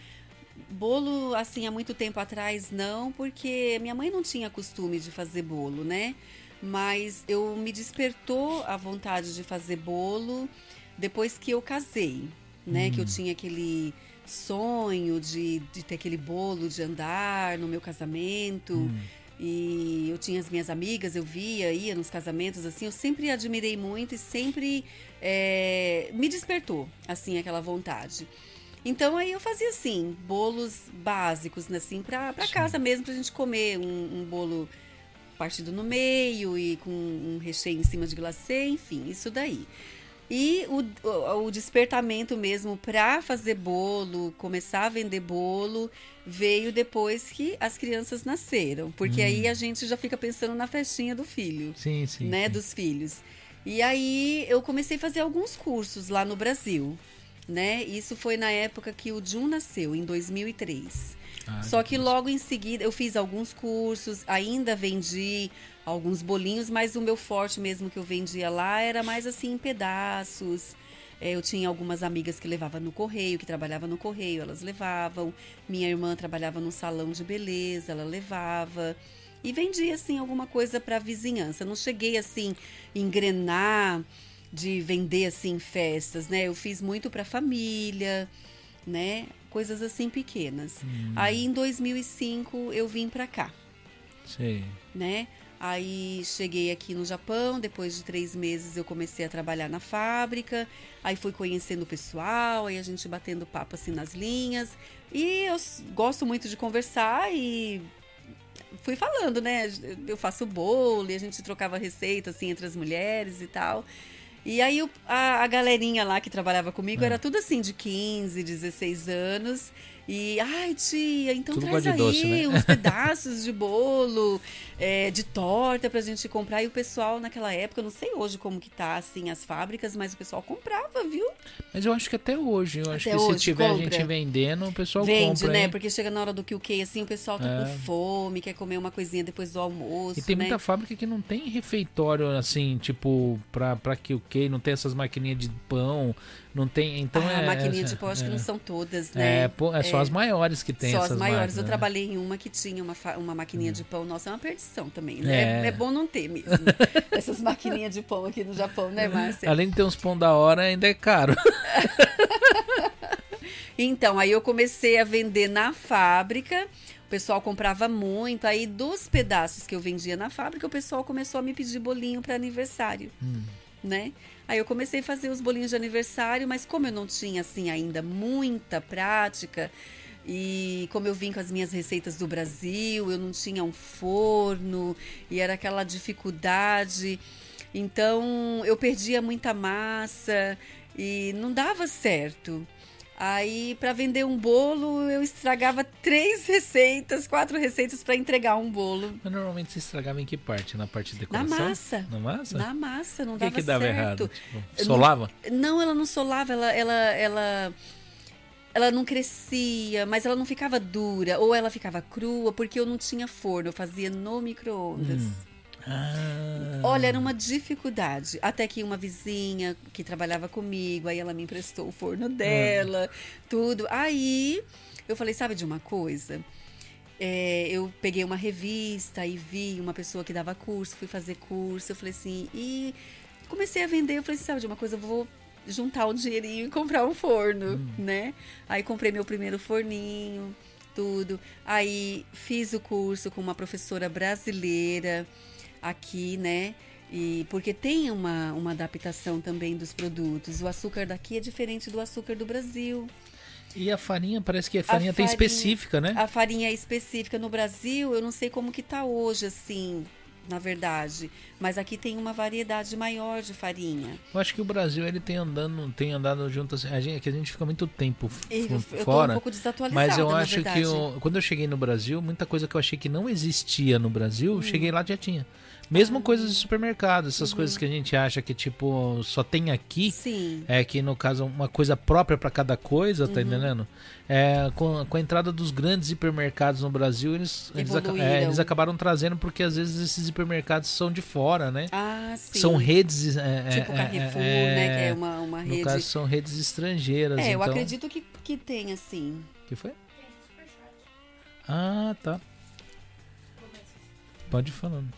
bolo assim há muito tempo atrás não, porque minha mãe não tinha costume de fazer bolo, né? Mas eu me despertou a vontade de fazer bolo depois que eu casei, né? Hum. Que eu tinha aquele sonho de, de ter aquele bolo de andar no meu casamento. Hum. E eu tinha as minhas amigas, eu via, ia nos casamentos, assim, eu sempre admirei muito e sempre é, me despertou, assim, aquela vontade. Então aí eu fazia assim, bolos básicos, né, assim, pra, pra casa mesmo, pra gente comer um, um bolo partido no meio e com um recheio em cima de glacê, enfim, isso daí. E o, o, o despertamento mesmo para fazer bolo, começar a vender bolo, veio depois que as crianças nasceram. Porque hum. aí a gente já fica pensando na festinha do filho. Sim, sim. Né, sim. dos filhos. E aí eu comecei a fazer alguns cursos lá no Brasil. Né? Isso foi na época que o Jun nasceu, em 2003. Ah, Só que logo em seguida eu fiz alguns cursos, ainda vendi alguns bolinhos, mas o meu forte mesmo que eu vendia lá era mais assim em pedaços. É, eu tinha algumas amigas que levavam no correio, que trabalhavam no correio, elas levavam. Minha irmã trabalhava num salão de beleza, ela levava. E vendia assim alguma coisa para a vizinhança. Não cheguei assim engrenar de vender assim festas, né? Eu fiz muito para família, né? Coisas assim pequenas. Hum. Aí em 2005 eu vim para cá. Sim. Né? Aí cheguei aqui no Japão, depois de três meses eu comecei a trabalhar na fábrica, aí fui conhecendo o pessoal, aí a gente batendo papo assim nas linhas. E eu gosto muito de conversar e fui falando, né? Eu faço bolo e a gente trocava receita assim entre as mulheres e tal. E aí a, a galerinha lá que trabalhava comigo é. era tudo assim de 15, 16 anos. E, ai, tia, então Tudo traz aí doce, né? uns pedaços de bolo, é, de torta pra gente comprar. E o pessoal naquela época, eu não sei hoje como que tá, assim, as fábricas, mas o pessoal comprava, viu? Mas eu acho que até hoje, eu acho Até que se hoje tiver compra. gente vendendo, o pessoal Vende, compra. né? hein? Porque chega na hora do QQ, assim, o pessoal tá É. com fome, quer comer uma coisinha depois do almoço, E tem né? muita fábrica que não tem refeitório assim, tipo, pra, pra que o que não tem essas maquininhas de pão, não tem. Então ah, é. maquininha essa- de pão, acho que é. não são todas, né? É, pô, é só as maiores que tem Só as maiores. máquinas, eu né? trabalhei em uma que tinha uma, uma maquininha de pão. Nossa, é uma perdição também. né? É. É, é bom não ter mesmo. Essas maquininhas de pão aqui no Japão, né, Márcia? Além de ter uns pão da hora, ainda é caro. Então, aí eu comecei a vender na fábrica. O pessoal comprava muito. Aí, dos pedaços que eu vendia na fábrica, o pessoal começou a me pedir bolinho para aniversário. Né? Aí eu comecei a fazer os bolinhos de aniversário, mas como eu não tinha assim ainda muita prática e como eu vim com as minhas receitas do Brasil, eu não tinha um forno e era aquela dificuldade. Então eu perdia muita massa e não dava certo. Aí, para vender um bolo, eu estragava três receitas, quatro receitas para entregar um bolo. Mas normalmente se estragava em que parte? Na parte de Na decoração? massa. Na massa? Na massa, não o que, dava que dava certo. errado? Tipo, solava? Não, ela não solava, ela, ela, ela, ela não crescia, mas ela não ficava dura, ou ela ficava crua, porque eu não tinha forno, eu fazia no micro-ondas. Ah, Olha, era uma dificuldade. Até que uma vizinha que trabalhava comigo, aí ela me emprestou o forno dela, tudo. Aí eu falei, sabe de uma coisa? É, eu peguei uma revista e vi uma pessoa que dava curso, fui fazer curso, eu falei assim, e comecei a vender, eu falei, sabe de uma coisa, eu vou juntar um dinheirinho e comprar um forno, né? Aí comprei meu primeiro forninho, tudo. Aí fiz o curso com uma professora brasileira aqui, né? E porque tem uma, uma adaptação também dos produtos. O açúcar daqui é diferente do açúcar do Brasil. E a farinha, parece que a farinha tem farinha- específica, né? A farinha é específica no Brasil, eu não sei como que tá hoje, assim, na verdade. Mas aqui tem uma variedade maior de farinha. Eu acho que o Brasil ele tem andando, tem andado junto assim, a gente, que a gente fica muito tempo Eu, eu tô um fora. pouco desatualizada, Mas eu acho que eu- quando eu cheguei no Brasil, muita coisa que eu achei que não existia no Brasil, Hum. eu cheguei lá e já tinha. Mesmo coisas de supermercado, Uhum. essas coisas que a gente acha que tipo só tem aqui, Sim. é que no caso uma coisa própria para cada coisa, Uhum. tá entendendo? É, com, com a entrada dos grandes hipermercados no Brasil, eles, eles, é, eles acabaram trazendo porque às vezes esses hipermercados são de fora, né? Ah, sim. São redes. é, é, Tipo é, Carrefour, é, né? Que é uma, uma No rede. caso, são redes estrangeiras. é, eu então... acredito que, que tem, assim. que foi? Ah, tá. Pode ir falando.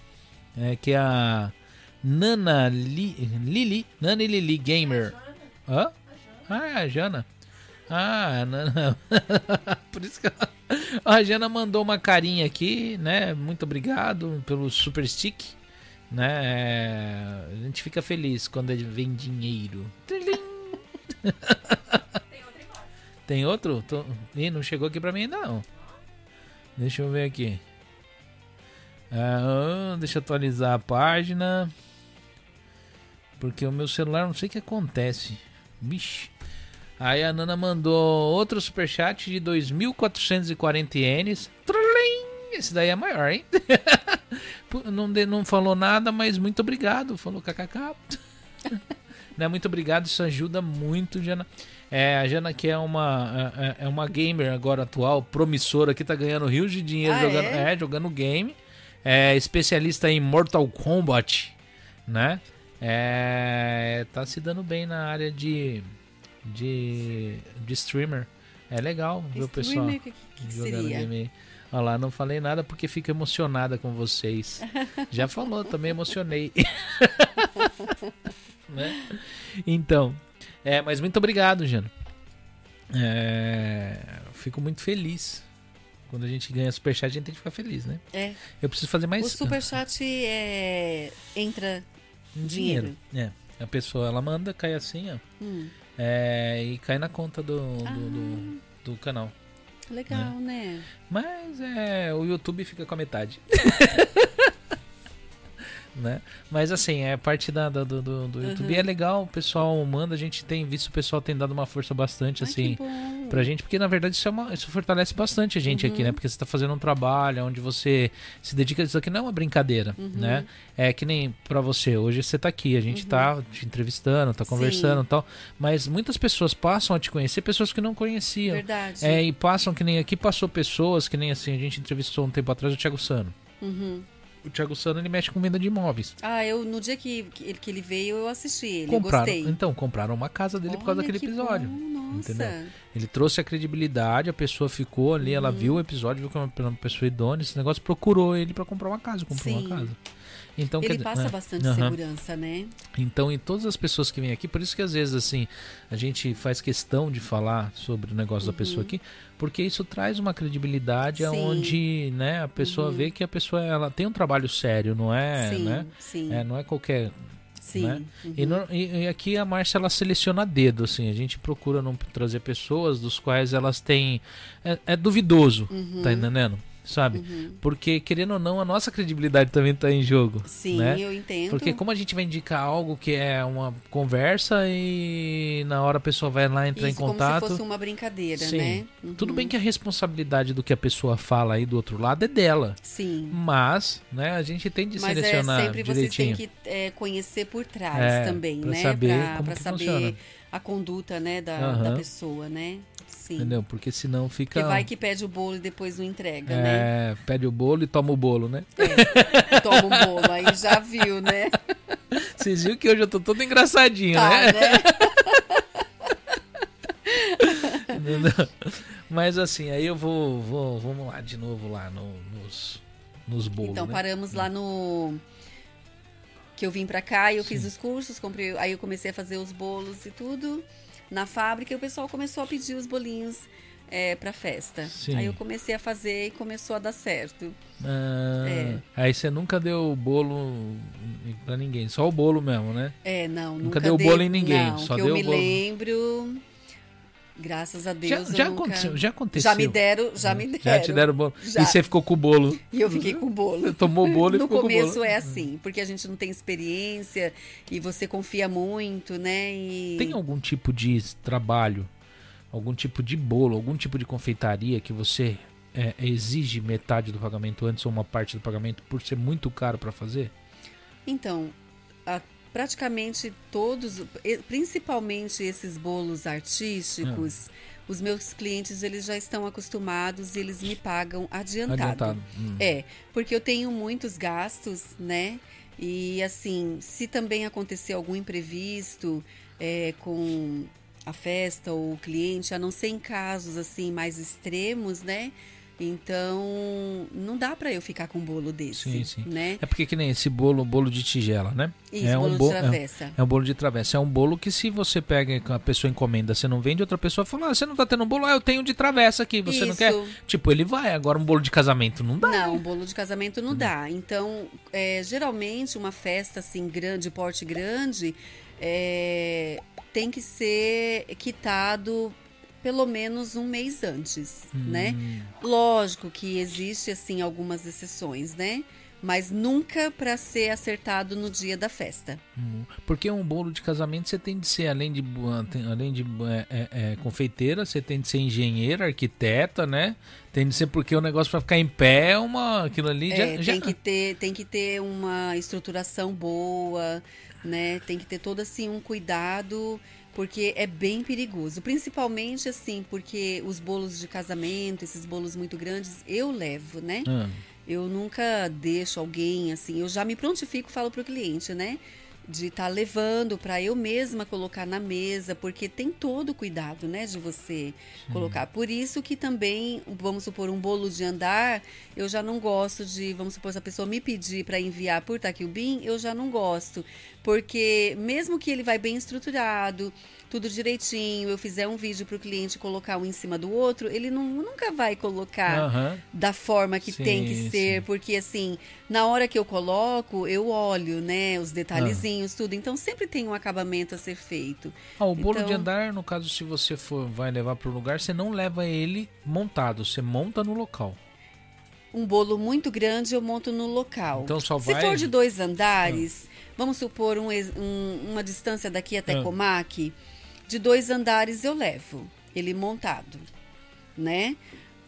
É que a Nana Li, Lili, Nana Lili Gamer. Hã? Ah, é a Jana. Ah, a Nana. Por isso que ela... a Jana mandou uma carinha aqui, né? Muito obrigado pelo super stick. Né? É, A gente fica feliz quando vem dinheiro. Tem outro? Tô... Ih, não chegou aqui pra mim ainda não. Deixa eu ver aqui. Ah, deixa eu atualizar a página. Porque o meu celular não sei o que acontece. Vixe. Aí a Nana mandou outro superchat de 2.440 ienes. Esse daí é maior, hein? Não, de- não falou nada, mas muito obrigado. Falou kkk. né? Muito obrigado, isso ajuda muito, Jana. É, a Jana que é uma, é, é uma gamer agora atual, promissora, que tá ganhando rios de dinheiro Ah, jogando, é? é, jogando game. É especialista em Mortal Kombat, né? É, tá se dando bem na área de, de, de streamer. É legal o pessoal Streamer, que, que, jogando seria? game. Olha lá, não falei nada porque fico emocionada com vocês. Já falou, também emocionei. né? Então, é, mas muito obrigado, Jano. É, fico muito feliz. Quando a gente ganha superchat, a gente tem que ficar feliz, né? É. Eu preciso fazer mais O superchat é, entra dinheiro. dinheiro. É, a pessoa ela manda, cai assim, ó. Hum, É, e cai na conta do, do, Ah. do, do canal. legal, né? Mas é, o YouTube fica com a metade. né? Mas assim, é parte da, do, do, do YouTube Uhum. é legal, o pessoal manda, a gente tem visto o pessoal tem dado uma força bastante, Ai, assim. pra gente, porque na verdade isso, é uma, isso fortalece bastante a gente uhum. aqui, né? Porque você tá fazendo um trabalho onde você se dedica. Isso aqui não é uma brincadeira, uhum. né? É que nem para você. Hoje você tá aqui, a gente tá uhum. te entrevistando, tá conversando e tal. Mas muitas pessoas passam a te conhecer, pessoas que não conheciam. Verdade. É, e passam, que nem aqui passou pessoas, que nem assim, a gente entrevistou um tempo atrás o Thiago Sano. Uhum o Thiago Sano ele mexe com venda de imóveis. Ah, eu no dia que, que, ele, que ele veio, eu assisti ele, compraram, gostei. Então, compraram uma casa dele Olha, por causa daquele episódio. Bom, nossa. Entendeu? Ele trouxe a credibilidade, a pessoa ficou ali, uhum. ela viu o episódio, viu que é uma, uma pessoa idônea, esse negócio procurou ele para comprar uma casa, comprou Sim. uma casa. Então, ele passa né? bastante uhum. segurança, né? Então, em todas as pessoas que vêm aqui, por isso que às vezes assim, a gente faz questão de falar sobre o negócio uhum. da pessoa uhum. aqui, porque isso traz uma credibilidade Sim. onde, né, a pessoa uhum. vê que a pessoa ela tem um trabalho sério, não é, Sim. né? Sim. É, não é qualquer Sim. Né? Uhum. E, no, e, e, aqui a Márcia ela seleciona dedo, assim, a gente procura não trazer pessoas dos quais elas têm. É, é duvidoso, uhum. tá entendendo? Sabe? Uhum. Porque, querendo ou não, a nossa credibilidade também está em jogo. Sim, né? eu entendo. Porque como a gente vai indicar algo que é uma conversa e na hora a pessoa vai lá entrar Isso, em contato. Como se fosse uma brincadeira, Sim. né? Uhum. Tudo bem que a responsabilidade do que a pessoa fala aí do outro lado é dela. Sim. Mas, né, a gente tem de Mas é selecionar é, sempre direitinho. vocês têm que é, conhecer por trás é, também, pra né? Saber pra, como pra saber funciona. a conduta, né, da, uhum. da pessoa, né? Sim. Entendeu? Porque senão fica. Porque vai que pede o bolo e depois não entrega, é, né? pede o bolo e toma o bolo, né? É, toma o bolo, aí já viu, né? Vocês viram que hoje eu tô todo engraçadinho, tá, né? né? Mas assim, aí eu vou, vou. Vamos lá de novo lá no, nos, nos bolos. Então né? paramos lá no. Que eu vim pra cá e eu Sim. fiz os cursos, comprei, aí eu comecei a fazer os bolos e tudo na fábrica e o pessoal começou a pedir os bolinhos é, para festa. Sim. Aí eu comecei a fazer e começou a dar certo. Ah, é. Aí você nunca deu bolo para ninguém, só o bolo mesmo, né? É, não. Nunca, nunca deu dei, bolo em ninguém, não, só que deu eu me bolo. lembro. Graças a Deus. Já, já nunca... aconteceu, já aconteceu. Já me deram, já me deram. Já te deram bolo. Já. E você ficou com o bolo. E eu fiquei com o bolo. Você tomou o bolo e no ficou com o bolo. começo é assim, porque a gente não tem experiência e você confia muito, né? E... Tem algum tipo de trabalho, algum tipo de bolo, algum tipo de confeitaria que você é, exige metade do pagamento antes ou uma parte do pagamento por ser muito caro para fazer? Então, a praticamente todos, principalmente esses bolos artísticos, hum. os meus clientes eles já estão acostumados e eles me pagam adiantado. adiantado. Hum. É, porque eu tenho muitos gastos, né? E assim, se também acontecer algum imprevisto é, com a festa ou o cliente, a não ser em casos assim mais extremos, né? Então, não dá para eu ficar com um bolo desse, sim, sim. né? É porque que nem esse bolo, bolo de tigela, né? Isso, é bolo um de travessa. É, é, um bolo de travessa. É um bolo que se você pega, a pessoa encomenda, você não vende, outra pessoa fala, ah, você não tá tendo um bolo? Ah, eu tenho de travessa aqui, você Isso. não quer? Tipo, ele vai. Agora um bolo de casamento não dá. Não, um bolo de casamento não dá. Então, é, geralmente uma festa assim, grande, porte grande, é, tem que ser quitado pelo menos um mês antes, Hum. né? Lógico que existe assim algumas exceções, né? Mas nunca para ser acertado no dia da festa. Hum, Porque um bolo de casamento você tem de ser, além de, tem- além de é, é, é, confeiteira, você tem de ser engenheira, arquiteta, né? Tem de ser porque o negócio para ficar em pé é uma. Aquilo ali É, já. já- tem que ter tem que ter uma estruturação boa, né? Tem que ter todo assim um cuidado porque é bem perigoso, principalmente assim porque os bolos de casamento, esses bolos muito grandes, eu levo, né? Ah, Eu nunca deixo alguém assim, eu já me prontifico, falo pro cliente, né? De estar levando para eu mesma colocar na mesa, porque tem todo o cuidado, né, de você colocar. Por isso que também, vamos supor, um bolo de andar, eu já não gosto de, vamos supor, se a pessoa me pedir para enviar por Taquilbim, eu já não gosto, porque mesmo que ele vai bem estruturado, tudo direitinho, eu fizer um vídeo para o cliente colocar um em cima do outro, ele não, nunca vai colocar aham. da forma que Sim, tem que ser, sim. porque assim, na hora que eu coloco, eu olho, né, os detalhezinhos, tudo. Então sempre tem um acabamento a ser feito. Ah, o bolo de Então- andar, no caso, se você for vai levar para o lugar, você não leva ele montado, você monta no local. Um bolo muito grande eu monto no local. Então só Se vai- for de dois andares, vamos supor um um- uma distância daqui até Ah. Comac, de dois andares eu levo. ele montado, né?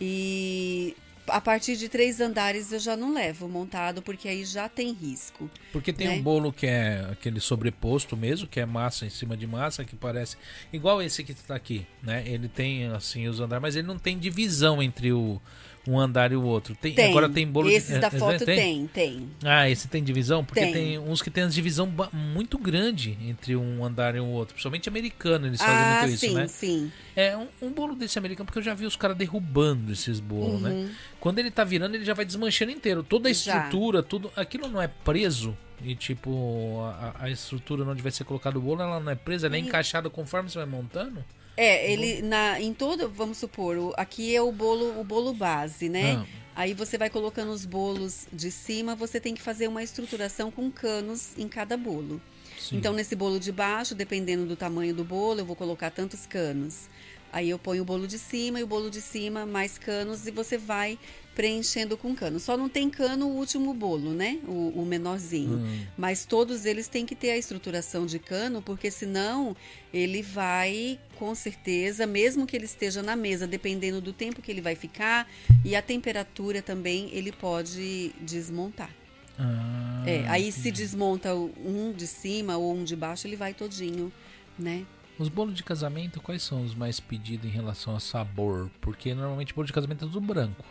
E a partir de três andares eu já não levo montado, porque aí já tem risco. Porque tem né? um bolo que é aquele sobreposto mesmo, que é massa em cima de massa, que parece igual esse que está aqui, né? Ele tem assim os andares, mas ele não tem divisão entre o um andar e o outro. Tem, tem. Agora tem bolo Esses de, da é, foto tem? tem, tem. Ah, esse tem divisão? Porque Tem. tem, uns que tem as divisão muito grande entre um andar e o outro. Principalmente americano, eles fazem Ah, muito isso, sim, né? sim. É um, um bolo desse americano, porque eu já vi os caras derrubando esses bolos, Uhum. né? Quando ele tá virando, ele já vai desmanchando inteiro. Toda a Já. estrutura, tudo. Aquilo não é preso. E tipo, a, a estrutura onde vai ser colocado o bolo, ela não é presa, ela é E- encaixada conforme você vai montando. É, ele na em todo, vamos supor, o- aqui é o bolo, o bolo base, né? Ah. Aí você vai colocando os bolos de cima, você tem que fazer uma estruturação com canos em cada bolo. Sim. Então, nesse bolo de baixo, dependendo do tamanho do bolo, eu vou colocar tantos canos. Aí eu ponho o bolo de cima e o bolo de cima mais canos e você vai preenchendo com cano. Só não tem cano o último bolo, né? O, o menorzinho. Hum. Mas todos eles têm que ter a estruturação de cano, porque senão ele vai, com certeza, mesmo que ele esteja na mesa, dependendo do tempo que ele vai ficar e a temperatura também, ele pode desmontar. Ah, É, aí se desmonta um de cima ou um de baixo, ele vai todinho, né? Os bolos de casamento, quais são os mais pedidos em relação a sabor? Porque normalmente bolo de casamento é tudo branco.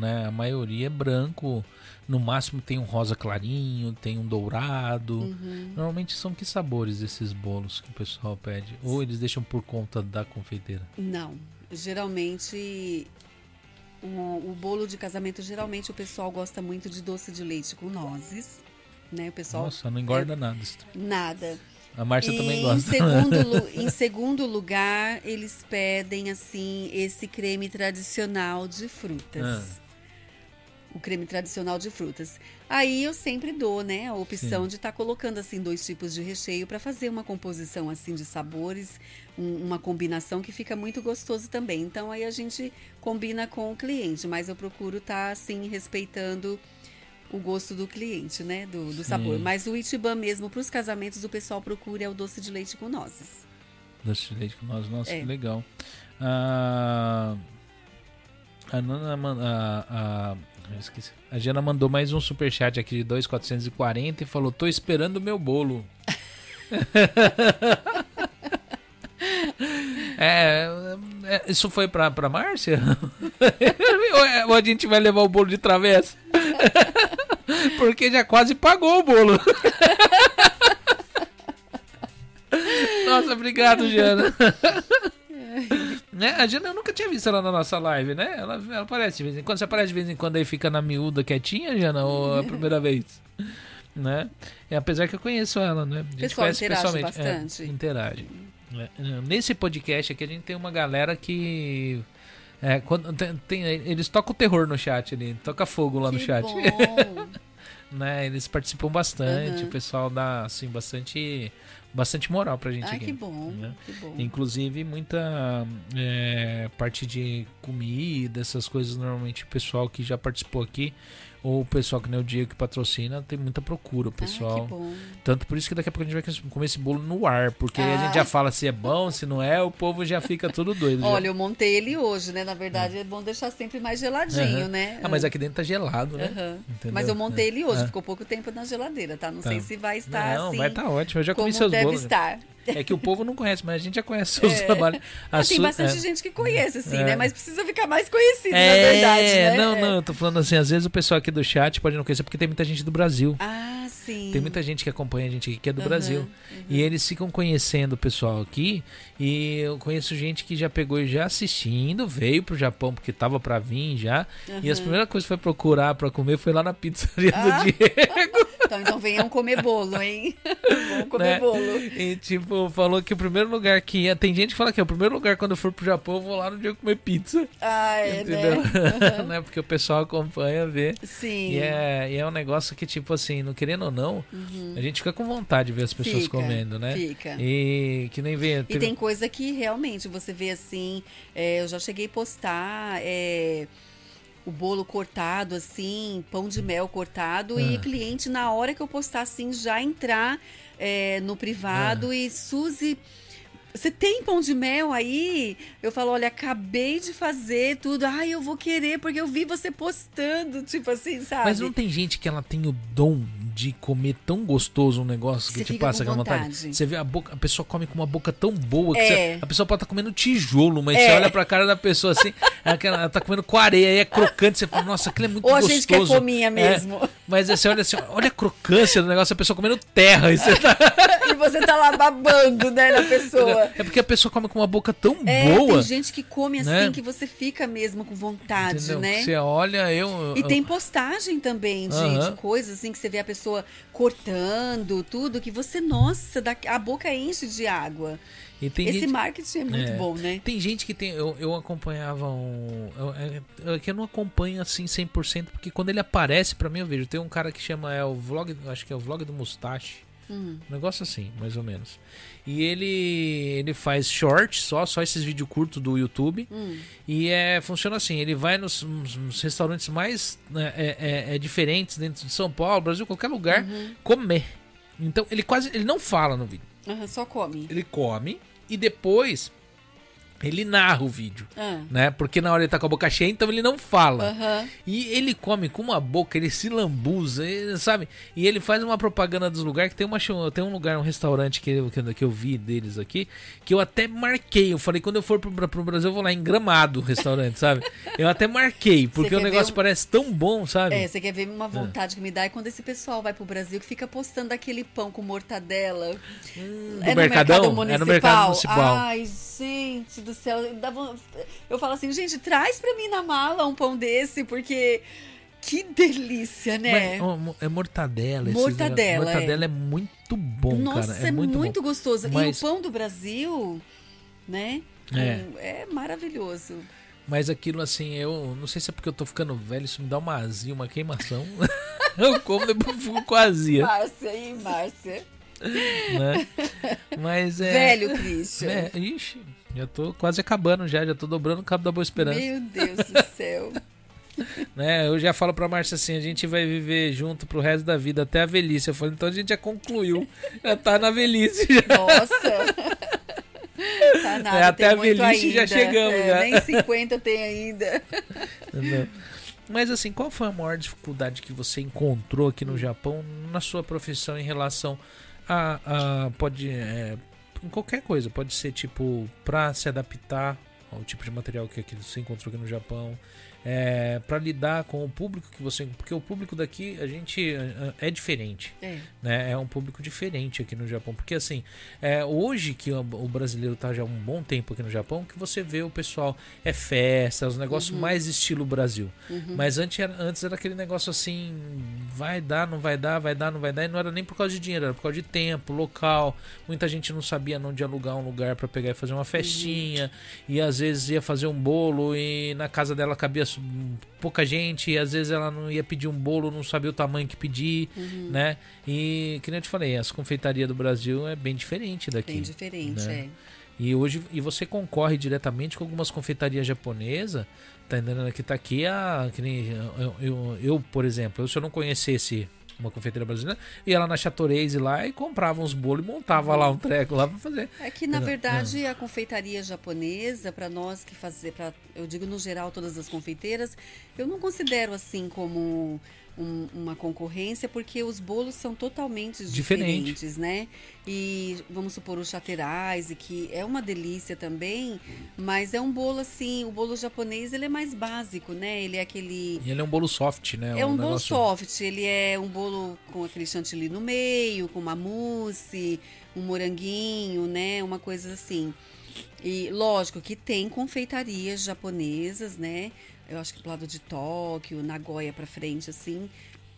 Né? A maioria é branco. No máximo tem um rosa clarinho, tem um dourado. Uhum. Normalmente são que sabores esses bolos que o pessoal pede? Ou eles deixam por conta da confeiteira? Não. Geralmente, o, o bolo de casamento, geralmente o pessoal gosta muito de doce de leite com nozes, né? O pessoal, Nossa, não engorda nada. isso. nada. A Márcia também Em gosta. segundo, em segundo lugar, eles pedem, assim, esse creme tradicional de frutas. Ah. O creme tradicional de frutas. Aí eu sempre dou, né, a opção Sim. de estar colocando assim dois tipos de recheio para fazer uma composição assim de sabores, um- uma combinação que fica muito gostoso também. Então aí a gente combina com o cliente, mas eu procuro estar assim respeitando o gosto do cliente, né, do, do sabor. Mas o Itibã mesmo para os casamentos o pessoal procura é o doce de leite com nozes. Doce de leite com nós. Nossa, É. que legal. Ah, a Nana a, a, esqueci. A Jana mandou mais um superchat aqui de 2,440 e falou: tô esperando o meu bolo. É, é, isso foi pra, pra Márcia? é- ou a gente vai levar o bolo de travessa? Porque já quase pagou o bolo. Nossa, obrigado, Jana. Né? A Jana eu nunca tinha visto ela na nossa live, né? Ela, ela aparece de vez em quando. Você aparece de vez em quando aí fica na miúda quietinha, Jana? Ou é a primeira vez? Né? E apesar que eu conheço ela, né? A gente Pessoal conhece interage pessoalmente. É, bastante. interage. É, Nesse podcast aqui a gente tem uma galera que. É, quando, tem, tem- eles tocam terror no chat ali, toca fogo lá no Que chat. bom. né? Eles participam bastante, Uhum. o pessoal dá assim bastante bastante moral pra gente Ai, aqui. que bom, né? que bom. Inclusive muita é, parte de comida, essas coisas normalmente o pessoal que já participou aqui ou o pessoal que nem o Diego que patrocina, tem muita procura, o Ah, pessoal. bom. Tanto por isso que daqui a pouco a gente vai comer esse bolo no ar, porque aí a Ah. gente já fala se é bom, se não é, o povo já fica tudo doido. já. Olha, eu montei ele hoje, né? Na verdade, é bom deixar sempre mais geladinho, Aham. né? Ah, mas aqui dentro tá gelado, né? Entendeu? Mas eu montei ele hoje, É. ficou pouco tempo na geladeira, tá? Não Tá. sei se vai estar não, assim vai estar ótimo. Eu já comi seus deve bolos. estar. É que o povo não conhece, mas a gente já conhece seus É. trabalhos. A Ah, tem su- bastante é. gente que conhece, assim, É. né? Mas precisa ficar mais conhecido, É, na verdade, né? não, não, eu tô falando assim, às vezes o pessoal aqui do chat pode não conhecer porque tem muita gente do Brasil. Ah, sim. Tem muita gente que acompanha a gente aqui que é do Aham, Brasil. E eles ficam conhecendo o pessoal aqui. E eu conheço gente que já pegou e já assistindo, veio pro Japão porque tava pra vir já. E as Aham. primeiras coisas que foi procurar pra comer foi lá na pizzaria Ah. do Diego. Então, então venham comer bolo, hein? Vamos comer Né? bolo. E tipo, falou que o primeiro lugar que ia. Tem gente que fala que é o primeiro lugar quando eu for pro Japão, eu vou lá no Diego comer pizza. Ah, é, entendeu? né? né? Porque o pessoal acompanha, vê. Sim. E é, e é um negócio que, tipo assim, não querendo ou não, a gente fica com vontade de ver as pessoas Uhum. Fica, comendo, né? fica. E que nem vê. E tem coisa que realmente você vê assim, é, eu já cheguei a postar é, o bolo cortado assim, pão de mel cortado e Ah. cliente na hora que eu postar assim já entrar é, no privado Ah. e Suzy Você tem pão de mel aí? Eu falo, olha, acabei de fazer tudo. Ai, eu vou querer porque eu vi você postando, tipo assim, sabe? Mas não tem gente que ela tem o dom de comer tão gostoso um negócio que Você te passa aquela vontade. vontade. Você vê a boca, a pessoa come com uma boca tão boa que É. você- a pessoa pode estar comendo tijolo, mas É. você olha pra cara da pessoa assim, aquela- ela tá comendo com areia, aí é crocante, você fala, nossa, aquilo é muito Ou a gostoso. gente quer fominha É, mesmo. mas aí você olha assim, olha a crocância do negócio, a pessoa comendo terra. E você tá- e você tá lá babando, né, na pessoa. é porque a pessoa come com uma boca tão É, boa. tem gente que come assim né? que você fica mesmo com vontade, entendeu? né? Você olha, eu. E eu- tem postagem também de, Aham. de coisas assim que você vê a pessoa cortando, tudo, que você, nossa, a boca enche de água. tem Esse gente- marketing é muito É. bom, né? Tem gente que tem. Eu, eu acompanhava um. Eu, é- é que eu não acompanho assim 100%, porque quando ele aparece pra mim eu vejo. Tem um cara que chama. É o vlog. Acho que é o vlog do Mustache. Hum. Um negócio assim, mais ou menos. E ele ele faz short só, só esses vídeos curtos do YouTube. Hum. E é, funciona assim, ele vai nos, nos- restaurantes mais né, é, é- é diferentes dentro de São Paulo, Brasil, qualquer lugar, Uhum. comer. Então ele quase ele não fala no vídeo. Aham, só come. Ele come e depois ele narra o vídeo, Ah. né? Porque na hora ele tá com a boca cheia, então ele não fala. Aham. E ele come com uma boca, ele se lambuza, ele- sabe? E ele faz uma propaganda dos lugares que tem uma tem um lugar, um restaurante que eu, que eu- que eu vi deles aqui, que eu até marquei. Eu falei, quando eu for pro, pro Brasil, eu vou lá em Gramado, o restaurante, sabe? Eu até marquei, porque o negócio um- parece tão bom, sabe? É, você quer ver uma vontade que me dá é quando esse pessoal vai pro Brasil que fica postando aquele pão com mortadela. do é no Mercadão? mercado É no Mercado municipal. Municipal. Ai, gente do céu. dá von- Eu falo assim, gente, traz pra mim na mala um pão desse, porque que delícia, né? Mas, é mortadela. esses Mortadela, negócios. Mortadela é. muito bom, Nossa, cara. É, é muito, muito, gostoso. Mas- E o pão do Brasil, né? É. com- é maravilhoso. Mas aquilo assim, eu não sei se é porque eu tô ficando velho, isso me dá uma azia, uma queimação. eu como depois fico com azia, Márcia aí, Márcia. né? Mas é. Velho, Christian. É, ixi, já tô quase acabando já, já tô dobrando o cabo da Boa Esperança. Meu Deus do céu. Né? Eu já falo pra Márcia assim, a gente vai viver junto pro resto da vida, até a velhice. Eu falo, então a gente já concluiu, já tá na velhice. Já. Nossa. Tá nada, É, até a velhice já ainda. chegamos, É, já. Nem 50 tem ainda. Entendeu? Mas assim, qual foi a maior dificuldade que você encontrou aqui no Japão na sua profissão em relação a, a pode é, em qualquer coisa, pode ser tipo pra se adaptar ao tipo de material que aqui você encontrou aqui no Japão, é, para lidar com o público que você, porque o público daqui a gente é, é diferente É. né? É um público diferente aqui no Japão. Porque assim, é, hoje que o, brasileiro tá já há um bom tempo aqui no Japão, que você vê o pessoal é festa, os negócios mais estilo Brasil. Mas antes era, antes era aquele negócio assim, vai dar, não vai dar, vai dar, não vai dar, e não era nem por causa de dinheiro, era por causa de tempo, local. Muita gente não sabia onde alugar um lugar para pegar e fazer uma festinha, e às vezes ia fazer um bolo e na casa dela cabia pouca gente, e às vezes ela não ia pedir um bolo, não sabia o tamanho que pedir, né? E que nem eu te falei, as confeitarias do Brasil é bem diferente daqui. Bem diferente, né? é. E hoje e você concorre diretamente com algumas confeitarias japonesas, tá entendendo? Que tá aqui a. Que nem, eu, eu, eu, por exemplo, eu, se eu não conhecesse uma confeitaria brasileira, ia lá na Chatorese lá e comprava uns bolos e montava lá um treco lá pra fazer. É que, na Entendeu? verdade, a confeitaria japonesa, para nós que fazer, pra, eu digo no geral todas as confeiteiras, eu não considero assim como um- uma concorrência, porque os bolos são totalmente Diferente. diferentes, né? E vamos supor o chaterais, que é uma delícia também, mas é um bolo assim, o bolo japonês ele é mais básico, né? Ele é aquele E ele é um bolo soft, né? é um bolo negócio- soft, ele é um bolo com aquele chantilly no meio, com uma mousse, um moranguinho, né? Uma coisa assim. E lógico que tem confeitarias japonesas, né? Eu acho que pro lado de Tóquio, Nagoya pra frente, assim,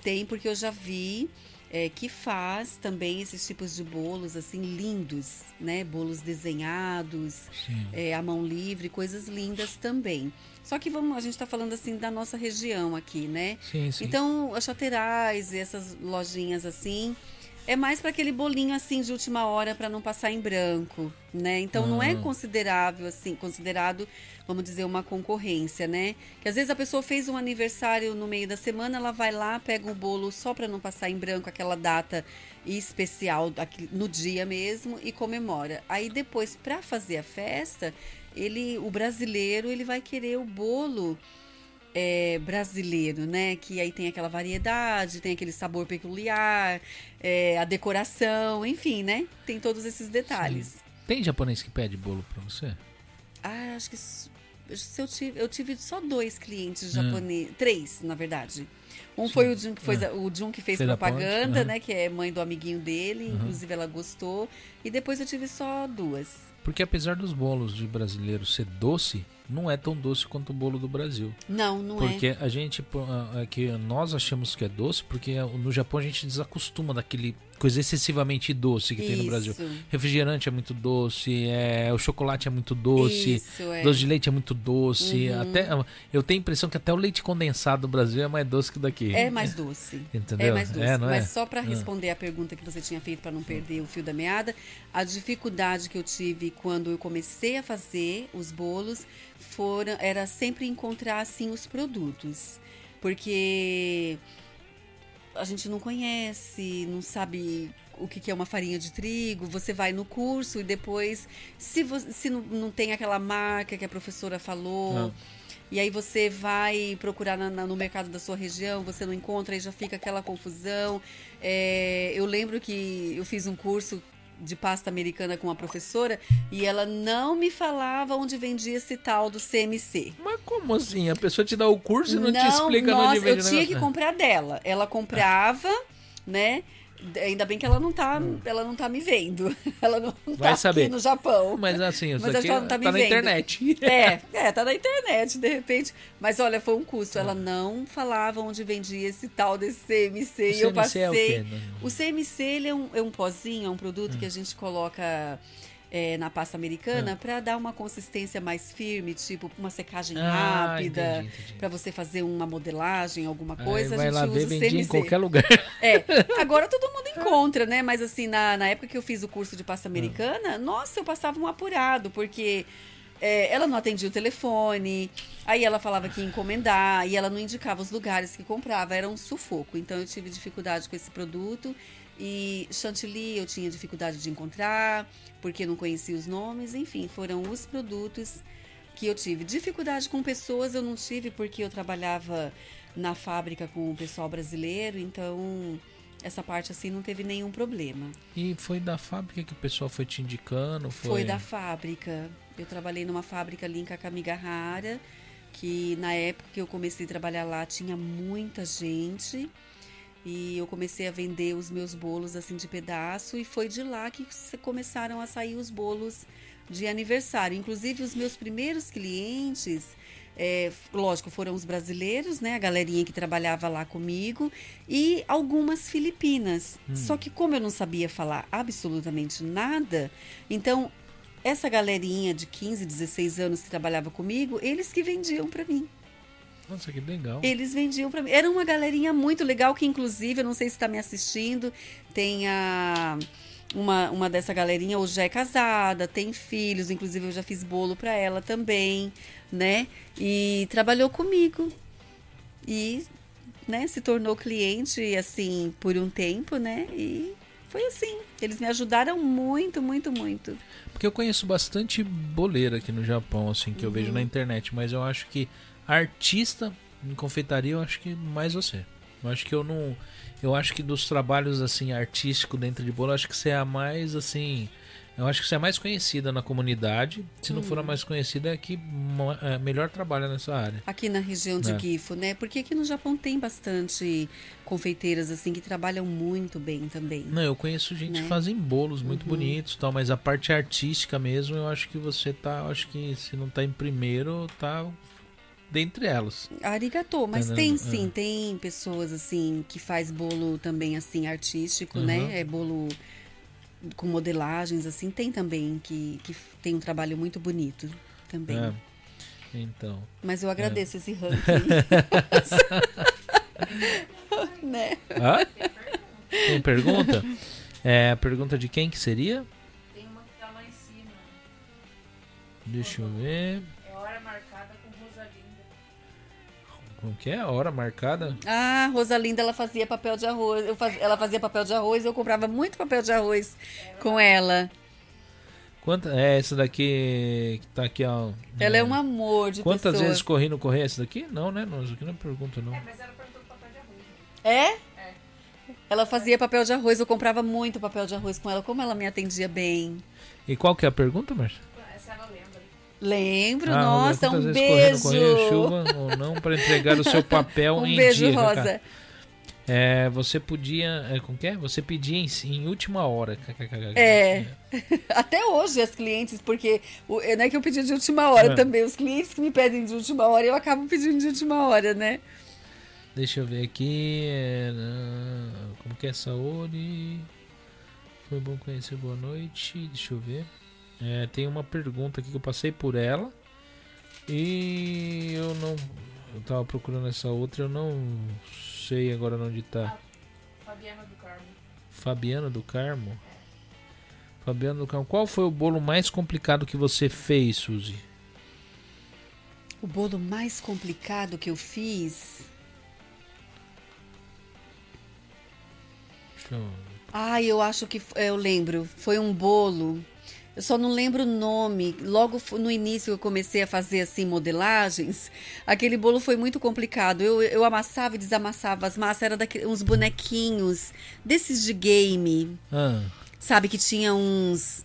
tem, porque eu já vi é, que faz também esses tipos de bolos, assim, lindos, né? Bolos desenhados, é, à mão livre, coisas lindas também. Só que vamos, a gente está falando assim da nossa região aqui, né? Sim, sim. Então, as chaterais, essas lojinhas assim, é mais para aquele bolinho assim de última hora para não passar em branco, né? Então não é Ah. considerável assim, considerado, vamos dizer, uma concorrência, né? Que às vezes a pessoa fez um aniversário no meio da semana, ela vai lá, pega um bolo só para não passar em branco aquela data especial no dia mesmo e comemora. Aí depois para fazer a festa, ele, o brasileiro, ele vai querer o bolo é, brasileiro, né? Que aí tem aquela variedade, tem aquele sabor peculiar, é, a decoração, enfim, né? Tem todos esses detalhes. Tem japonês que pede bolo pra você? Ah, acho que se eu tive, eu tive só dois clientes Ah. japoneses, três, na verdade. Um foi o Jun que, foi, o Jun que fez Fez propaganda, aham. né? Que é mãe do amiguinho dele, inclusive ela gostou. E depois eu tive só duas. Porque apesar dos bolos de brasileiro ser doce, não é tão doce quanto o bolo do Brasil. Não, não é. Porque a gente, que nós achamos que é doce, porque no Japão a gente desacostuma daquele coisa excessivamente doce que tem no Brasil. Isso. Refrigerante é muito doce, é, o chocolate é muito doce, Isso, é. doce de leite é muito doce. Uhum. Até, eu tenho a impressão que até o leite condensado do Brasil é mais doce que o daqui. É mais doce. Entendeu? É mais doce. É, não é? Mas só para Ah. responder a pergunta que você tinha feito para não perder o fio da meada, a dificuldade que eu tive quando eu comecei a fazer os bolos foram, era sempre encontrar assim os produtos. Porque a gente não conhece, não sabe o que é uma farinha de trigo, você vai no curso e depois, se, vo- se não, não tem aquela marca que a professora falou, Ah. e aí você vai procurar na- na- no mercado da sua região, você não encontra, aí já fica aquela confusão. É, eu lembro que eu fiz um curso de pasta americana com uma professora e ela não me falava onde vendia esse tal do CMC. Mas como assim? A pessoa te dá o curso e não, te explica nossa, onde vende eu tinha que comprar dela. Ela comprava, né? Ainda bem que ela não tá, ela não tá me vendo. Ela não Hum. Vai tá saber. aqui no Japão. Mas assim, isso Mas aqui ela não tá tá, me na vendo. internet. É, é, tá na internet, de repente. Mas olha, foi um custo. Ela não falava onde vendia esse tal desse CMC. O e eu passei. é o quê? O CMC ele é, um, é um pozinho, é um produto Hum. que a gente coloca é, na pasta americana pra dar uma consistência mais firme, tipo uma secagem Ah, rápida, pra você fazer uma modelagem, alguma Aí coisa. vai a gente lá usa ver, CMC. em qualquer lugar. É, agora todo mundo encontra, né? Mas assim, na, na época que eu fiz o curso de Ah. pasta americana, nossa, eu passava um apurado, porque é, ela não atendia o telefone, aí ela falava que ia encomendar, e ela não indicava os lugares que comprava, era um sufoco. Então eu tive dificuldade com esse produto. E chantilly eu tinha dificuldade de encontrar, porque não conhecia os nomes, enfim, foram os produtos que eu tive. Dificuldade com pessoas eu não tive, porque eu trabalhava na fábrica com o pessoal brasileiro, então essa parte assim não teve nenhum problema. E foi da fábrica que o pessoal foi te indicando? Foi, Foi, da fábrica. Eu trabalhei numa fábrica ali em Kakamigahara, que na época que eu comecei a trabalhar lá tinha muita gente. E eu comecei a vender os meus bolos assim de pedaço e foi de lá que começaram a sair os bolos de aniversário. Inclusive os meus primeiros clientes, é, lógico, foram os brasileiros, né? A galerinha que trabalhava lá comigo e algumas filipinas. Só que como eu não sabia falar absolutamente nada, então essa galerinha de 15, 16 anos que trabalhava comigo, eles que vendiam para mim. Nossa, que legal. Eles vendiam pra mim. Era uma galerinha muito legal que, inclusive, eu não sei se está me assistindo, tem a. Uma, uma dessa galerinha hoje já é casada, tem filhos, inclusive eu já fiz bolo para ela também, né? E trabalhou comigo. E, né, se tornou cliente, assim, por um tempo, né? E foi assim. Eles me ajudaram muito, muito, muito. Porque eu conheço bastante boleira aqui no Japão, assim, que eu vejo Uhum. na internet, mas eu acho que artista em confeitaria, eu acho que mais você. Eu acho que eu não. Eu acho que dos trabalhos assim artísticos dentro de bolo, eu acho que você é a mais assim. Eu acho que você é a mais conhecida na comunidade. Se não Uhum. for a mais conhecida, é que mo- é, melhor trabalha nessa área. Aqui na região de É. Gifu, né? Porque aqui no Japão tem bastante confeiteiras assim que trabalham muito bem também. Não, eu conheço gente que Né? fazem bolos muito Uhum. bonitos tal, mas a parte artística mesmo, eu acho que você tá. Eu acho que se não tá em primeiro, tá dentre elas. Arigatô, mas né? tem É. sim, tem pessoas assim que faz bolo também assim artístico, Uhum. né? É bolo com modelagens assim, tem também que, que tem um trabalho muito bonito também. É. Então. Mas eu agradeço esse ranking. né? Hã? Tem pergunta? É, a pergunta de quem que seria? Tem uma que tá lá em cima. Deixa eu ver. Como que é? Hora marcada? Ah, Rosalinda, ela fazia papel de arroz. Eu faz... Ela fazia papel de arroz, eu comprava muito papel de arroz com ela. Quanta, é essa daqui que tá aqui, ó. Ela é um amor de Quantas pessoa. vezes corri no correio essa daqui? Não, né? Não, isso aqui não é pergunta, não. É, mas ela perguntou do papel de arroz. né? É? Ela fazia papel de arroz, eu comprava muito papel de arroz com ela, como ela me atendia bem. E qual que é a pergunta, Márcia? Lembro, Ah, nossa, um beijo. correio, chuva ou não, para entregar o seu papel Um em beijo, dia. Cacá. Rosa. É, você podia. É, como que é? Você pedia em, em última hora. É. Até hoje as clientes, porque o- não é que eu pedi de última hora É. também, os clientes que me pedem de última hora, eu acabo pedindo de última hora, né? Deixa eu ver aqui. é, ah, como que é saúde? Foi bom conhecer, boa noite. Deixa eu ver. É, tem uma pergunta aqui que eu passei por ela. E eu não. Eu tava procurando essa outra, eu não sei agora onde tá. Fabiana do Carmo. Fabiana do Carmo. Fabiana do Carmo. Qual foi o bolo mais complicado que você fez, Suzy? O bolo mais complicado que eu fiz. Deixa eu... Ah, eu acho que eu lembro. Foi um bolo. Eu só não lembro o nome. Logo no início eu comecei a fazer assim modelagens. Aquele bolo foi muito complicado. Eu, eu amassava e desamassava as massas. Era uns bonequinhos desses de game, Ah, sabe que tinha uns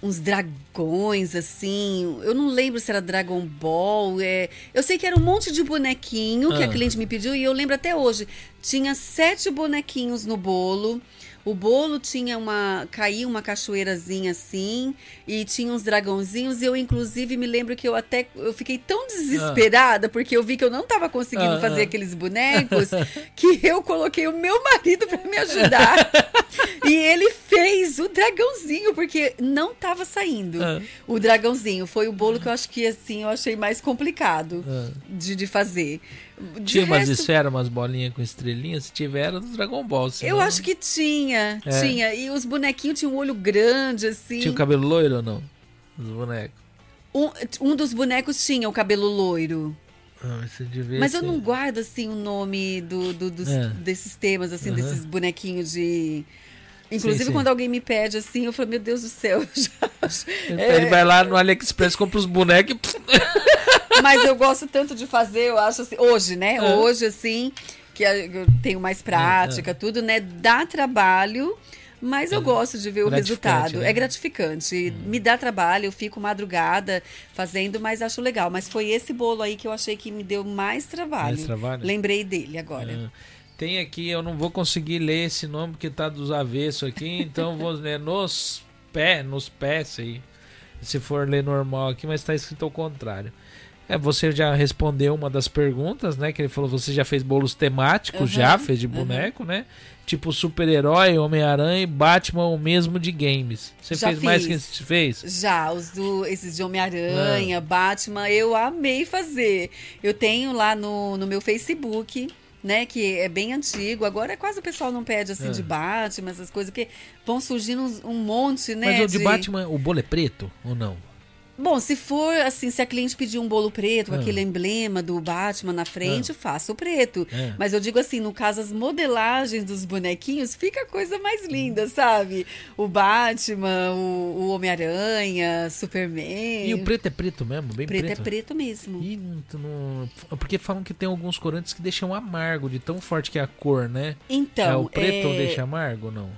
uns dragões assim. Eu não lembro se era Dragon Ball. É... Eu sei que era um monte de bonequinho que a Ah. cliente me pediu e eu lembro até hoje. Tinha sete bonequinhos no bolo. O bolo tinha uma. caía uma cachoeirazinha assim. E tinha uns dragãozinhos. E eu, inclusive, me lembro que eu até. Eu fiquei tão desesperada, porque eu vi que eu não estava conseguindo Ah, fazer ah. aqueles bonecos, que eu coloquei o meu marido para me ajudar. e ele fez o dragãozinho, porque não estava saindo. Ah. O dragãozinho. Foi o bolo que eu acho que, assim, eu achei mais complicado ah. de, de fazer. De Tinha umas resto- esferas, umas bolinhas com estrelinhas? Se tiver, era do Dragon Ball. Eu senão- acho que tinha, É. tinha. E os bonequinhos tinham um olho grande, assim. Tinha o cabelo loiro ou não? Os bonecos. um, um dos bonecos tinha o cabelo loiro. Ah, mas Mas eu ser- não guardo, assim, o nome do, do- dos- É. desses temas, assim, Aham. desses bonequinhos de... Inclusive, sim. quando alguém me pede, assim, eu falo, meu Deus do céu. já- Ele, É. ele vai lá no AliExpress, compra os bonecos e... Mas eu gosto tanto de fazer, eu acho assim, hoje, né? É. Hoje, assim, que eu tenho mais prática, tudo, né? Dá trabalho, mas eu É gosto de ver o resultado. né? É gratificante. Me dá trabalho, eu fico madrugada fazendo, mas acho legal. Mas foi esse bolo aí que eu achei que me deu mais trabalho. Mais trabalho? Lembrei dele agora. Ah, Tem aqui, eu não vou conseguir ler esse nome porque tá dos avessos aqui, então vou ler nos pés, nos pés aí. Se for ler normal aqui, mas tá escrito ao contrário. É, você já respondeu uma das perguntas, né? Que ele falou, você já fez bolos temáticos, Aham, já fez de aham. boneco, né? Tipo super-herói, Homem-Aranha e Batman, o mesmo de games. Você Já fez mais que fiz. você fez? Já, os do, esses de Ah. Homem-Aranha, Batman, eu amei fazer. Eu tenho lá no, no meu Facebook, né, que é bem antigo. Agora quase o pessoal não pede assim Ah. de Batman, essas coisas, porque vão surgindo um monte, né? Mas o de Batman, o bolo é preto ou não? Bom, se for assim, se a cliente pedir um bolo preto, com Ah. aquele emblema do Batman na frente, faça o preto. É. Mas eu digo assim, no caso, as modelagens dos bonequinhos, fica a coisa mais linda, sabe? O Batman, o, o Homem-Aranha, Superman. E o preto é preto mesmo? Bem preto, preto? é preto mesmo. Não- porque falam que tem alguns corantes que deixam amargo, de tão forte que é a cor, né? Então, é o preto é, deixa amargo ou não?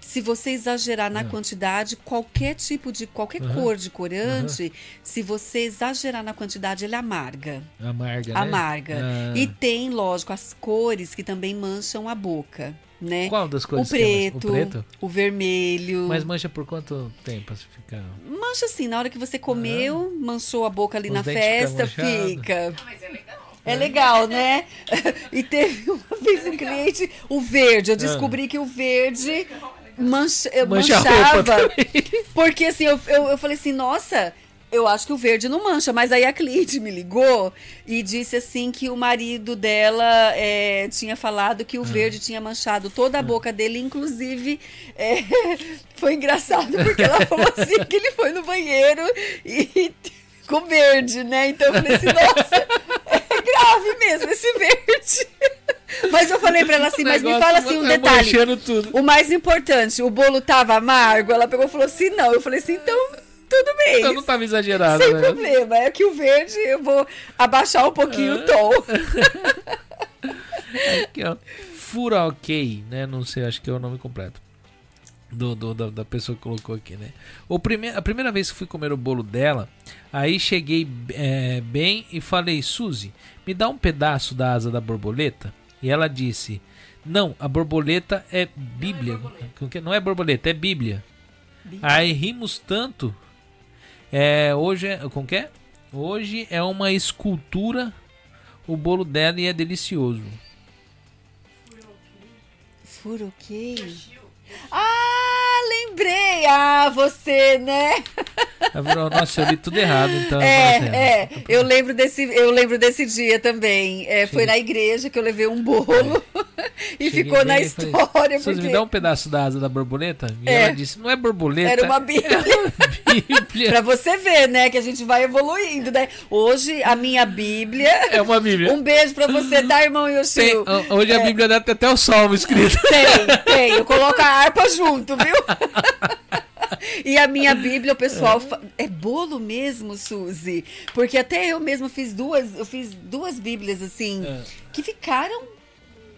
Se você exagerar na Ah. quantidade, qualquer tipo de, qualquer Aham. cor de corante, se você exagerar na quantidade, ele amarga. Amarga, né? Amarga. Ah. E tem, lógico, as cores que também mancham a boca, né? Qual das O cores que é mais- preto, O preto? o vermelho. Mas mancha por quanto tempo se ficar? Mancha assim, na hora que você comeu, manchou a boca ali Os na festa, manchados. fica. Ah, mas é legal. É legal, né? e teve uma vez um cliente, o verde, eu Ah. descobri que o verde mancha, eu Mancha a manchava. Porque assim, eu, eu, eu falei assim, nossa, Eu acho que o verde não mancha, mas aí a cliente me ligou e disse assim que o marido dela é, tinha falado que o verde tinha manchado toda a boca dele, inclusive é, foi engraçado porque ela falou assim que ele foi no banheiro e ficou verde, né? Então eu falei assim, nossa, é grave mesmo esse verde. Mas eu falei pra ela assim, mas me fala assim um é detalhe. O mais importante, o bolo tava amargo? Ela pegou e falou assim, não. Eu falei assim, então tudo bem. Então não tava exagerado, Sem né? problema. É que o verde eu vou abaixar um pouquinho o tom. Aqui, ó. Fura ok, né? Não sei, acho que é o nome completo. Do, do- da, da pessoa que colocou aqui, né? O prime a primeira vez que fui comer o bolo dela, aí cheguei é, bem e falei, Suzy, me dá um pedaço da asa da borboleta? E ela disse, não, a borboleta é Bíblia. Com que- Não é borboleta, é Bíblia. Aí rimos tanto. É, hoje é. Com que é? Hoje é uma escultura o bolo dela e é delicioso. Furoquei. Ah, lembrei. Ah, você, né? Nossa, eu li tudo errado, então. É, é. Eu lembro desse, eu lembro desse dia também. É, foi na igreja que eu levei um bolo e Cheguei ficou na falei, história. Suzy, porque me dá um pedaço da asa da borboleta? E É. ela disse, não é borboleta. Era uma Bíblia. É uma Bíblia. Pra você ver, né, que a gente vai evoluindo, né? Hoje, a minha Bíblia. É uma Bíblia. Um beijo pra você, tá, irmão Tem- Yoshio? hoje a Bíblia dá até o salmo escrito. Tem, tem. Eu coloco a harpa junto, viu? E a minha Bíblia, o pessoal. fa- É bolo mesmo, Suzy? Porque até eu mesma fiz duas. Eu fiz duas Bíblias, assim, É. que ficaram.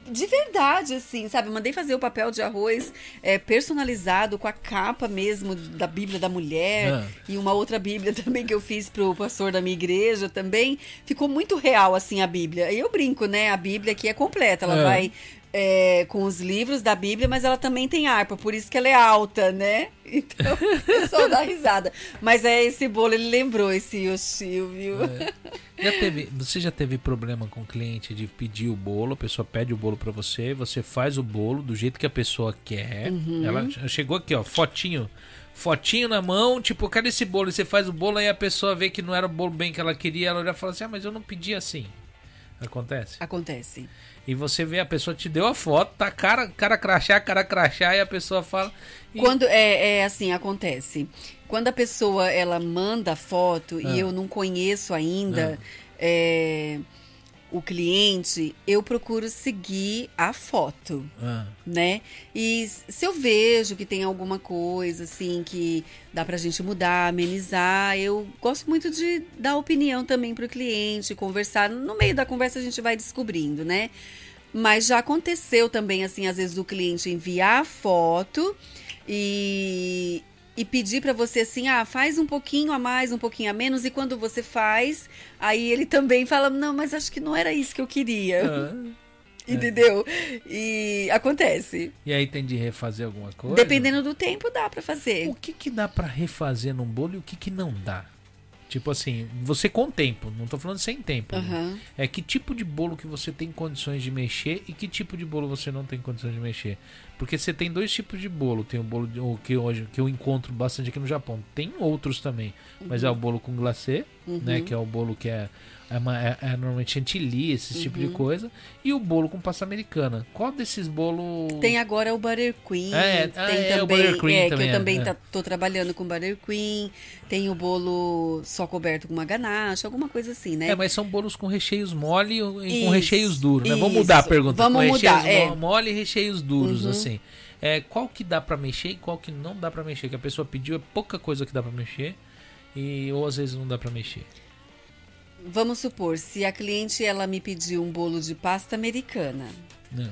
De verdade, assim, sabe? Mandei fazer o papel de arroz é, personalizado com a capa mesmo da Bíblia da mulher Ah. e uma outra Bíblia também que eu fiz pro pastor da minha igreja também. Ficou muito real, assim, a Bíblia. E eu brinco, né? A Bíblia aqui é completa. Ela É. vai é, com os livros da Bíblia, mas ela também tem harpa, por isso que ela é alta, né? Então, pessoal dá risada. Mas é esse bolo, ele lembrou esse Yoshio, viu? Já teve, você já teve problema com o cliente de pedir o bolo, a pessoa pede o bolo pra você, você faz o bolo do jeito que a pessoa quer. Uhum. Ela chegou aqui, ó, fotinho. Fotinho na mão, tipo, cadê esse bolo? E você faz o bolo, aí a pessoa vê que não era o bolo bem que ela queria, ela já fala assim: "Ah, mas eu não pedi assim". Acontece? Acontece. E você vê a pessoa te deu a foto, tá cara, cara crachá, cara crachá, e a pessoa fala. e- Quando é, é assim, acontece. Quando a pessoa ela manda a foto Ah. e eu não conheço ainda é, o cliente, eu procuro seguir a foto. Ah, né? E se eu vejo que tem alguma coisa assim que dá pra gente mudar, amenizar, eu gosto muito de dar opinião também pro cliente, conversar. No meio da conversa a gente vai descobrindo, né? Mas já aconteceu também, assim, às vezes, do cliente enviar a foto e, e pedir pra você assim, ah, faz um pouquinho a mais, um pouquinho a menos, e quando você faz, aí ele também fala, não, mas acho que não era isso que eu queria. ah. Entendeu? E acontece. E aí tem de refazer alguma coisa? Dependendo do tempo, dá pra fazer. O que que dá pra refazer num bolo e o que que não dá? Tipo assim, você com tempo, não tô falando sem tempo. né? Aham. É que tipo de bolo que você tem condições de mexer e que tipo de bolo você não tem condições de mexer. Porque você tem dois tipos de bolo. Tem o bolo de- o que hoje que eu encontro bastante aqui no Japão. Tem outros também, mas é o bolo com glacê, né, que é o bolo que é é, uma- é- é normalmente chantilly, esse tipo de coisa, e o bolo com pasta americana. Qual desses bolos Tem agora o Buttercream. É, tem ah, é, o também, Buttercream é, também que é, eu também é. tá- tô trabalhando com Buttercream. Tem o bolo só coberto com uma ganache, alguma coisa assim, né? É, mas são bolos com recheios mole e com Isso, recheios duros, né? Vamos mudar a pergunta. Vamos com mudar, recheios é. mo- mole e recheios duros, Uhum. assim. É, qual que dá pra mexer e qual que não dá pra mexer? Que a pessoa pediu é pouca coisa que dá pra mexer e ou às vezes não dá pra mexer. Vamos supor, se a cliente ela me pediu um bolo de pasta americana Não,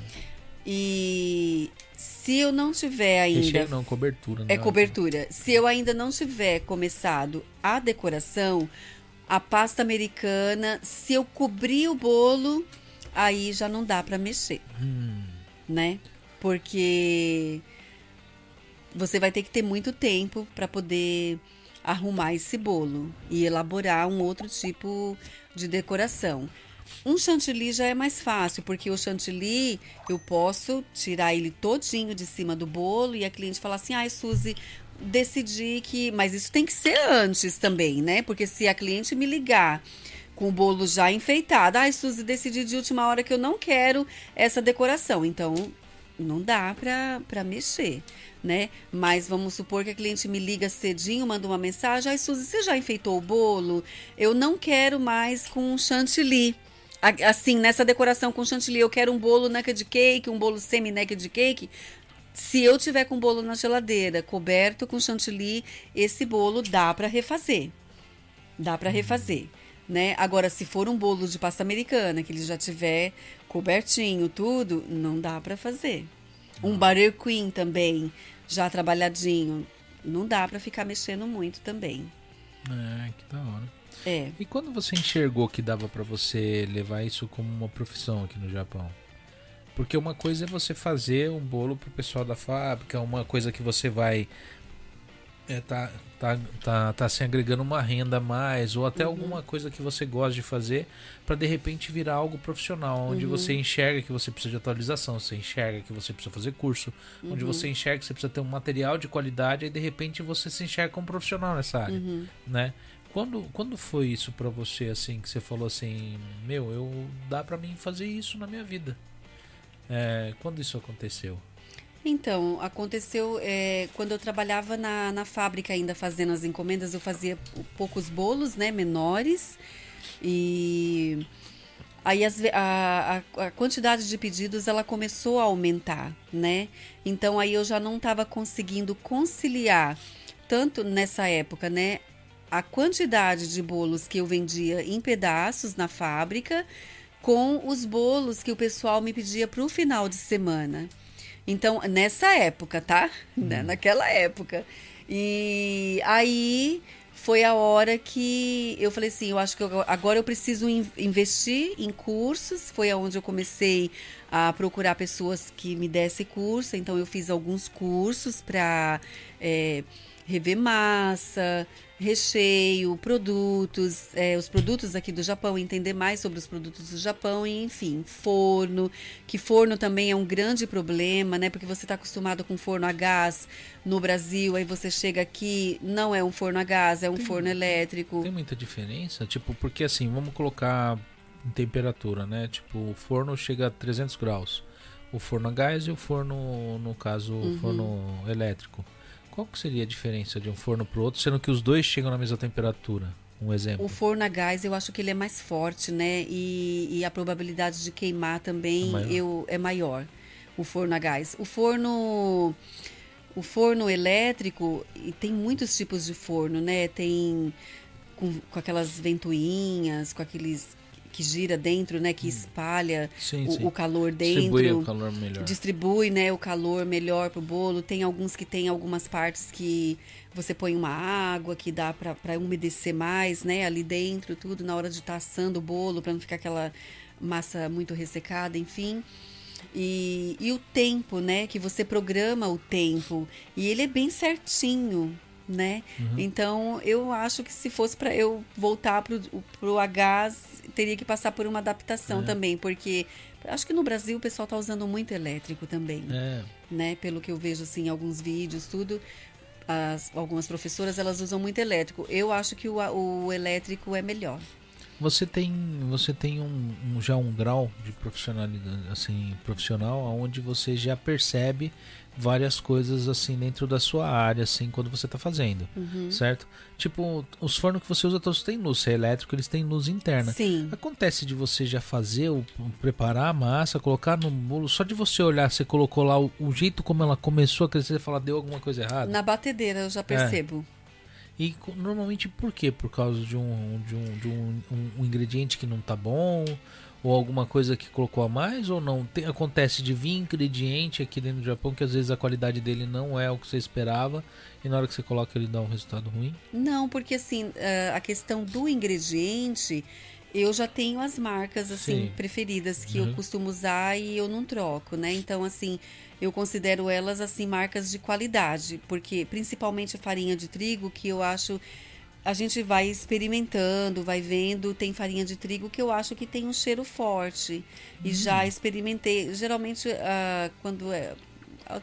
e se eu não tiver ainda recheio não, cobertura. É não. cobertura. Se eu ainda não tiver começado a decoração, a pasta americana, se eu cobrir o bolo, aí já não dá para mexer, Hum, né? Porque você vai ter que ter muito tempo para poder arrumar esse bolo e elaborar um outro tipo de decoração. Um chantilly já é mais fácil, porque o chantilly eu posso tirar ele todinho de cima do bolo e a cliente fala assim: ai, Suzy, decidi que. Mas isso tem que ser antes também, né? Porque se a cliente me ligar com o bolo já enfeitado, ai, Suzy, decidi de última hora que eu não quero essa decoração. Então, não dá para mexer, né? Mas vamos supor que a cliente me liga cedinho, manda uma mensagem: ai, Suzy, você já enfeitou o bolo? Eu não quero mais com chantilly assim, nessa decoração com chantilly, eu quero um bolo naked cake, um bolo semi-naked cake. Se eu tiver com bolo na geladeira, coberto com chantilly, esse bolo dá para refazer. Dá para refazer, né? Agora, se for um bolo de pasta americana, que ele já tiver cobertinho, tudo, não dá para fazer. Um butter queen também, já trabalhadinho, não dá para ficar mexendo muito também. É, que da hora. É. E quando você enxergou que dava para você levar isso como uma profissão aqui no Japão? Porque uma coisa é você fazer um bolo pro pessoal da fábrica, uma coisa que você vai é, tá, tá, tá, tá se agregando uma renda a mais, ou até uhum. alguma coisa que você gosta de fazer, para de repente virar algo profissional, onde uhum. você enxerga que você precisa de atualização, você enxerga que você precisa fazer curso, uhum. onde você enxerga que você precisa ter um material de qualidade, e de repente você se enxerga como profissional nessa área, uhum. né? Quando, quando foi isso para você, assim, que você falou assim, meu, eu dá para mim fazer isso na minha vida? É, quando isso aconteceu? Então, aconteceu é, quando eu trabalhava na, na fábrica ainda fazendo as encomendas, eu fazia poucos bolos, né, menores, e aí as, a, a, a, quantidade de pedidos ela começou a aumentar, né? Então aí eu já não estava conseguindo conciliar tanto nessa época, né, a quantidade de bolos que eu vendia em pedaços na fábrica com os bolos que o pessoal me pedia para o final de semana. Então, nessa época, tá? Hum. Naquela época. E aí foi a hora que eu falei assim, eu acho que eu, agora eu preciso investir em cursos. Foi aonde eu comecei a procurar pessoas que me dessem curso. Então eu fiz alguns cursos para é, rever massa, recheio, produtos, é, os produtos aqui do Japão, entender mais sobre os produtos do Japão e, enfim, forno, que forno também é um grande problema, né? Porque você está acostumado com forno a gás no Brasil, aí você chega aqui, não é um forno a gás, é um tem, forno elétrico. Tem muita diferença? Tipo, porque assim, vamos colocar em temperatura, né? Tipo, o forno chega a 300 graus. O forno a gás e o forno, no caso, o uhum. forno elétrico. Qual que seria a diferença de um forno para o outro, sendo que os dois chegam na mesma temperatura? Um exemplo. O forno a gás, eu acho que ele é mais forte, né? E, e a probabilidade de queimar também é maior. Eu, é maior. O forno a gás. O forno o forno elétrico e tem muitos tipos de forno, né? Tem com, com aquelas ventoinhas, com aqueles que gira dentro, né, que hum. espalha sim, o, sim. o, calor dentro, distribui o calor melhor, distribui, né, o calor melhor pro bolo. Tem alguns que tem algumas partes que você põe uma água que dá para umedecer mais, né, ali dentro, tudo na hora de estar tá assando o bolo para não ficar aquela massa muito ressecada, enfim. E, e o tempo, né, que você programa o tempo e ele é bem certinho, né? Uhum. Então, eu acho que se fosse para eu voltar para o a gás, teria que passar por uma adaptação é. também, porque acho que no Brasil o pessoal está usando muito elétrico também, é. né? Pelo que eu vejo assim, em alguns vídeos, tudo. As, algumas professoras elas usam muito elétrico. Eu acho que o, o elétrico é melhor. Você tem, você tem um, um, já um grau de profissionalidade, assim, profissional, onde você já percebe várias coisas assim dentro da sua área, assim, quando você está fazendo, uhum. certo? Tipo, os fornos que você usa todos têm luz, se é elétrico, eles têm luz interna. Sim. Acontece de você já fazer, o, preparar a massa, colocar no bolo, só de você olhar, você colocou lá o, o jeito como ela começou a crescer, você fala, deu alguma coisa errada? Na batedeira eu já percebo. É. E normalmente por quê? Por causa de um, de um, de um, um, um ingrediente que não tá bom? Ou alguma coisa que colocou a mais ou não? Tem, acontece de vir ingrediente aqui dentro do Japão que às vezes a qualidade dele não é o que você esperava e na hora que você coloca ele dá um resultado ruim? Não, porque assim, a questão do ingrediente, eu já tenho as marcas assim Sim. preferidas que uhum. eu costumo usar e eu não troco, né? Então assim, eu considero elas assim marcas de qualidade, porque principalmente a farinha de trigo que eu acho a gente vai experimentando, vai vendo, tem farinha de trigo que eu acho que tem um cheiro forte. E uhum. já experimentei, geralmente uh, quando é,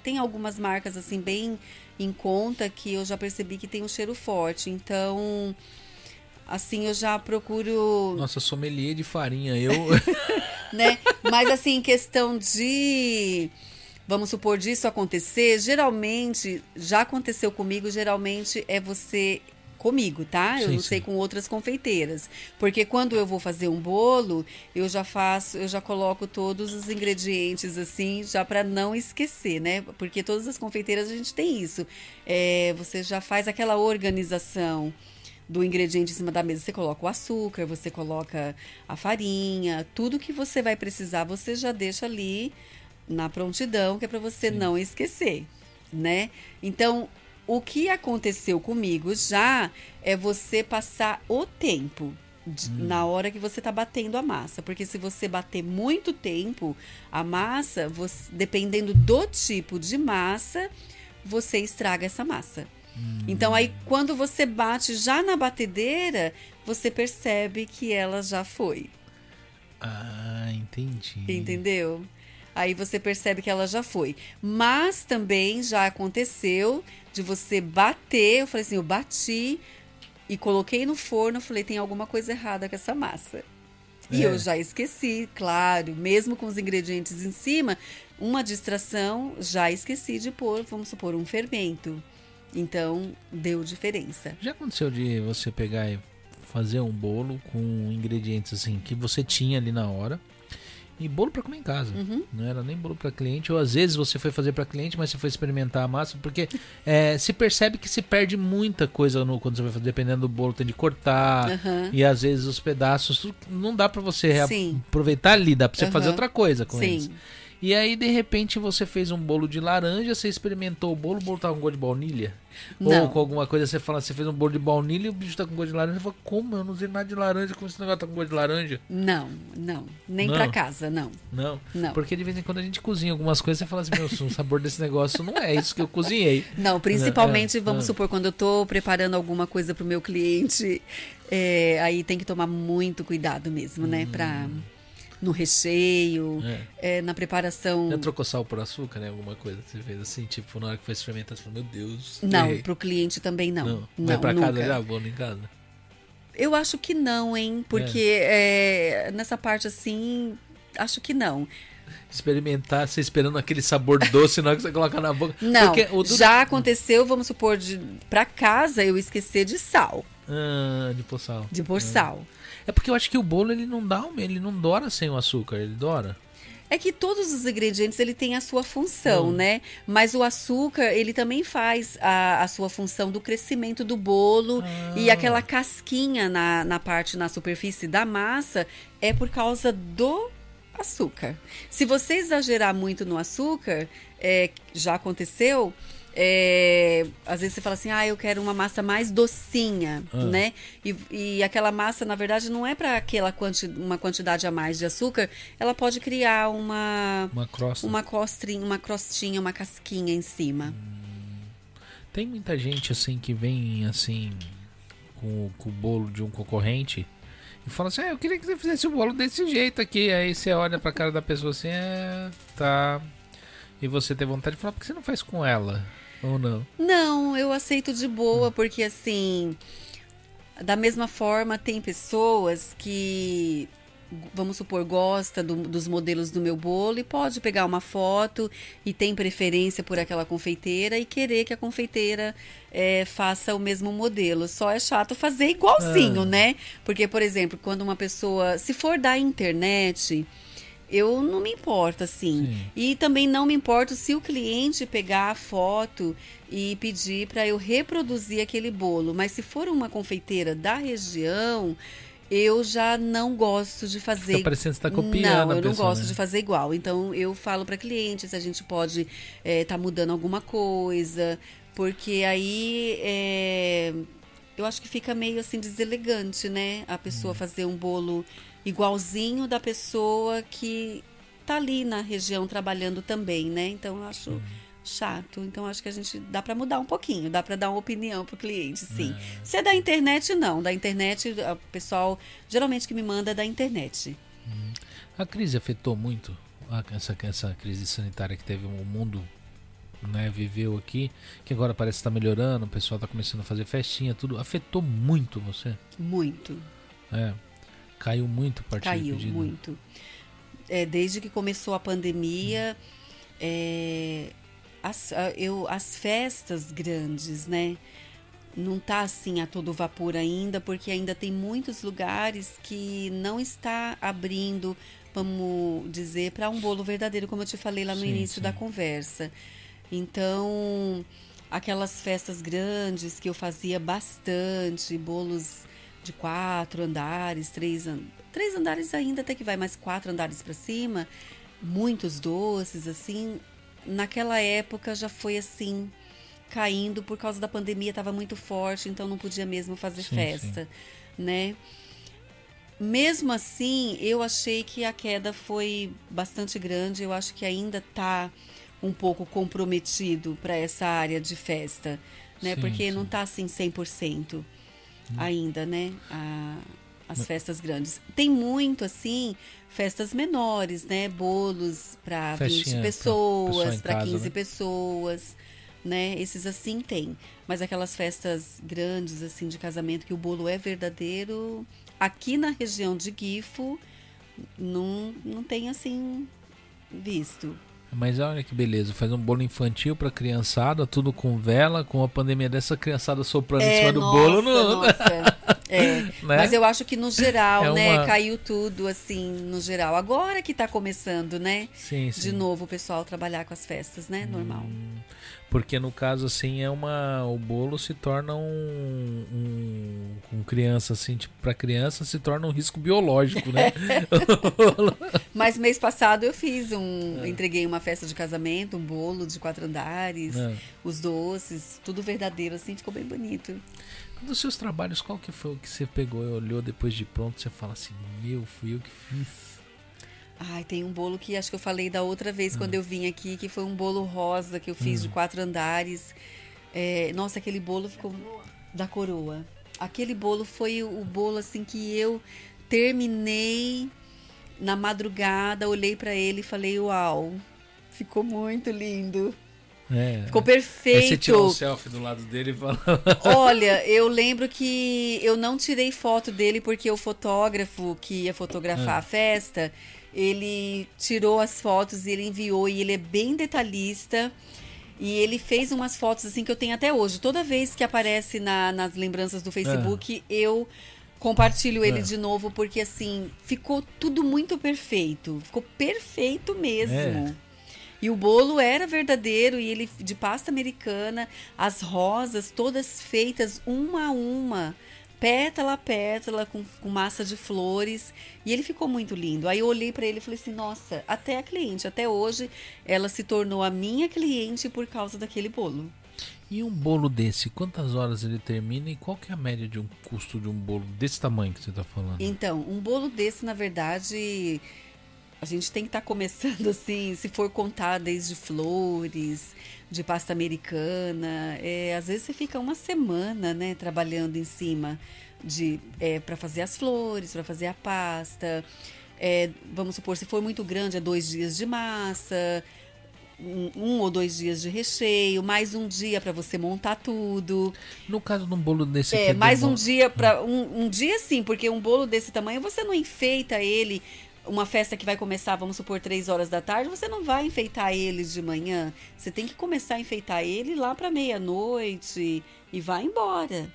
tem algumas marcas assim bem em conta que eu já percebi que tem um cheiro forte. Então, assim, eu já procuro. Nossa, sommelier de farinha, eu. né? Mas assim, questão de vamos supor disso acontecer, geralmente já aconteceu comigo, geralmente é você comigo, tá? Eu sim, não sei sim. com outras confeiteiras, porque quando eu vou fazer um bolo, eu já faço, eu já coloco todos os ingredientes assim, já para não esquecer, né? Porque todas as confeiteiras a gente tem isso. É, você já faz aquela organização do ingrediente em cima da mesa. Você coloca o açúcar, você coloca a farinha, tudo que você vai precisar, você já deixa ali na prontidão, que é para você Sim. não esquecer, né? Então, o que aconteceu comigo já é você passar o tempo hum. na hora que você está batendo a massa. Porque se você bater muito tempo a massa, você, dependendo do tipo de massa, você estraga essa massa. Hum. Então aí quando você bate já na batedeira, você percebe que ela já foi. Ah, entendi. Entendeu? Aí você percebe que ela já foi. Mas também já aconteceu de você bater. Eu falei assim, eu bati e coloquei no forno. falei, tem alguma coisa errada com essa massa. E é. eu já esqueci, claro, mesmo com os ingredientes em cima, uma distração, já esqueci de pôr, vamos supor, um fermento. Então, deu diferença. Já aconteceu de você pegar e fazer um bolo com ingredientes assim que você tinha ali na hora? E bolo para comer em casa. Uhum. Não era nem bolo para cliente. Ou às vezes você foi fazer para cliente, mas você foi experimentar a massa. Porque é, se percebe que se perde muita coisa no, quando você vai fazer. Dependendo do bolo, tem de cortar. Uhum. E às vezes os pedaços. Não dá para você aproveitar ali. Dá para você uhum. fazer outra coisa com Sim. eles. E aí, de repente, você fez um bolo de laranja, você experimentou o bolo, o bolo tava com gosto de baunilha? Não. Ou com alguma coisa, você fala, você fez um bolo de baunilha e o bicho tá com gosto de laranja. Você fala, como? Eu não usei nada de laranja, como esse negócio tá com gosto de laranja? Não, não. Nem não. pra casa, não. Não? Não. Porque de vez em quando a gente cozinha algumas coisas, você fala assim, meu, o sabor desse negócio não é isso que eu cozinhei. Não, principalmente, é, vamos é. supor, quando eu tô preparando alguma coisa pro meu cliente, é, aí tem que tomar muito cuidado mesmo, né? Hum. Pra no recheio, é. É, na preparação. Já trocou sal por açúcar, né? Alguma coisa que você fez assim, tipo, na hora que foi experimentar, você falou, meu Deus. Não, errei. pro cliente também não. Não, não Vai pra nunca. casa já, bolo em casa? Eu acho que não, hein? Porque é. nessa parte assim, acho que não experimentar, você esperando aquele sabor doce na hora que você coloca na boca. Não, já aconteceu, vamos supor, de para casa eu esquecer de sal. Ah, de pôr sal. De pôr ah. sal. É porque eu acho que o bolo ele não dá, ele não dora sem o açúcar, ele dora. É que todos os ingredientes ele tem a sua função, hum. né? Mas o açúcar ele também faz a, a sua função do crescimento do bolo ah. e aquela casquinha na, na parte na superfície da massa é por causa do açúcar. Se você exagerar muito no açúcar, é, já aconteceu, é, às vezes você fala assim, ah, eu quero uma massa mais docinha, ah. né? E, e, aquela massa, na verdade, não é para aquela quanti, uma quantidade a mais de açúcar, ela pode criar uma uma crosta, uma costrinha, uma crostinha, uma casquinha em cima. Hum. Tem muita gente assim que vem assim com, com o bolo de um concorrente e fala assim, ah, eu queria que você fizesse o bolo desse jeito aqui. Aí você olha pra cara da pessoa assim, é, tá. E você tem vontade de falar, por que você não faz com ela? Ou não? Não, eu aceito de boa, porque assim, da mesma forma, tem pessoas que vamos supor, gosta do, dos modelos do meu bolo e pode pegar uma foto e tem preferência por aquela confeiteira e querer que a confeiteira é, faça o mesmo modelo. Só é chato fazer igualzinho, ah. né? Porque, por exemplo, quando uma pessoa, se for da internet, eu não me importo, assim. Sim. E também não me importo se o cliente pegar a foto e pedir para eu reproduzir aquele bolo. Mas se for uma confeiteira da região, eu já não gosto de fazer. Fica parecendo que está copiando. Não, eu não gosto né? de fazer igual. Então eu falo para clientes se a gente pode estar é, tá mudando alguma coisa, porque aí é, eu acho que fica meio assim deselegante, né? A pessoa hum. fazer um bolo igualzinho da pessoa que tá ali na região trabalhando também, né? Então eu acho uhum. chato. Então acho que a gente dá para mudar um pouquinho, dá para dar uma opinião pro cliente, sim. É. Se é da internet não, da internet o pessoal geralmente que me manda é da internet. Uhum. A crise afetou muito essa essa crise sanitária que teve o mundo né, viveu aqui, que agora parece estar tá melhorando, o pessoal está começando a fazer festinha, tudo, afetou muito você? Muito. É. Caiu muito a partir Caiu muito. É, desde que começou a pandemia, é, as, eu, as festas grandes, né? Não tá assim a todo vapor ainda, porque ainda tem muitos lugares que não está abrindo, vamos dizer, para um bolo verdadeiro, como eu te falei lá no sim, início sim. da conversa. Então, aquelas festas grandes que eu fazia bastante, bolos de quatro andares, três, três andares ainda até que vai mais quatro andares para cima, muitos doces assim. Naquela época já foi assim caindo por causa da pandemia, estava muito forte, então não podia mesmo fazer sim, festa, sim. né? Mesmo assim, eu achei que a queda foi bastante grande. Eu acho que ainda está um pouco comprometido para essa área de festa, né? Sim, Porque não está assim 100% hum. Ainda, né? A, as festas grandes. Tem muito assim, festas menores, né? Bolos para 20 pessoas, para 15 né? pessoas, né? Esses assim tem. Mas aquelas festas grandes assim de casamento que o bolo é verdadeiro, aqui na região de Gifo não não tem assim visto. Mas olha que beleza, faz um bolo infantil pra criançada, tudo com vela, com a pandemia dessa criançada soprando é, em cima do nossa, bolo. No... Nossa. É. né? Mas eu acho que no geral, é né, uma... caiu tudo assim, no geral. Agora que tá começando, né? Sim, sim. De novo o pessoal trabalhar com as festas, né? Normal. Hum. Porque no caso assim é uma o bolo se torna um, um com criança assim, tipo para criança se torna um risco biológico, né? Mas mês passado eu fiz um, é. entreguei uma festa de casamento, um bolo de quatro andares, é. os doces, tudo verdadeiro assim, ficou bem bonito. Dos seus trabalhos, qual que foi o que você pegou e olhou depois de pronto, você fala assim: "Meu, fui eu que fiz". Ai, tem um bolo que acho que eu falei da outra vez quando eu vim aqui, que foi um bolo rosa que eu fiz de hum. quatro andares. É, nossa, aquele bolo ficou da coroa. Aquele bolo foi o bolo assim que eu terminei na madrugada, olhei para ele e falei: "Uau, ficou muito lindo". É. Ficou perfeito. Aí você tirou um selfie do lado dele e falou. Olha, eu lembro que eu não tirei foto dele porque o fotógrafo que ia fotografar é. a festa, ele tirou as fotos e ele enviou e ele é bem detalhista. E ele fez umas fotos assim que eu tenho até hoje. Toda vez que aparece na, nas lembranças do Facebook, é. eu compartilho ele é. de novo, porque assim, ficou tudo muito perfeito. Ficou perfeito mesmo. É. E o bolo era verdadeiro e ele de pasta americana, as rosas todas feitas uma a uma pétala a pétala, com, com massa de flores. E ele ficou muito lindo. Aí eu olhei para ele e falei assim: nossa, até a cliente, até hoje, ela se tornou a minha cliente por causa daquele bolo. E um bolo desse, quantas horas ele termina e qual que é a média de um custo de um bolo desse tamanho que você está falando? Então, um bolo desse, na verdade, a gente tem que estar tá começando assim, se for contar desde flores, de pasta americana. É, às vezes você fica uma semana, né, trabalhando em cima de é, para fazer as flores, para fazer a pasta. É, vamos supor, se for muito grande, é dois dias de massa, um, um ou dois dias de recheio, mais um dia para você montar tudo. No caso de um bolo desse É, mais um dia para um, um dia sim, porque um bolo desse tamanho você não enfeita ele uma festa que vai começar, vamos supor, três horas da tarde, você não vai enfeitar ele de manhã. Você tem que começar a enfeitar ele lá para meia-noite e vai embora.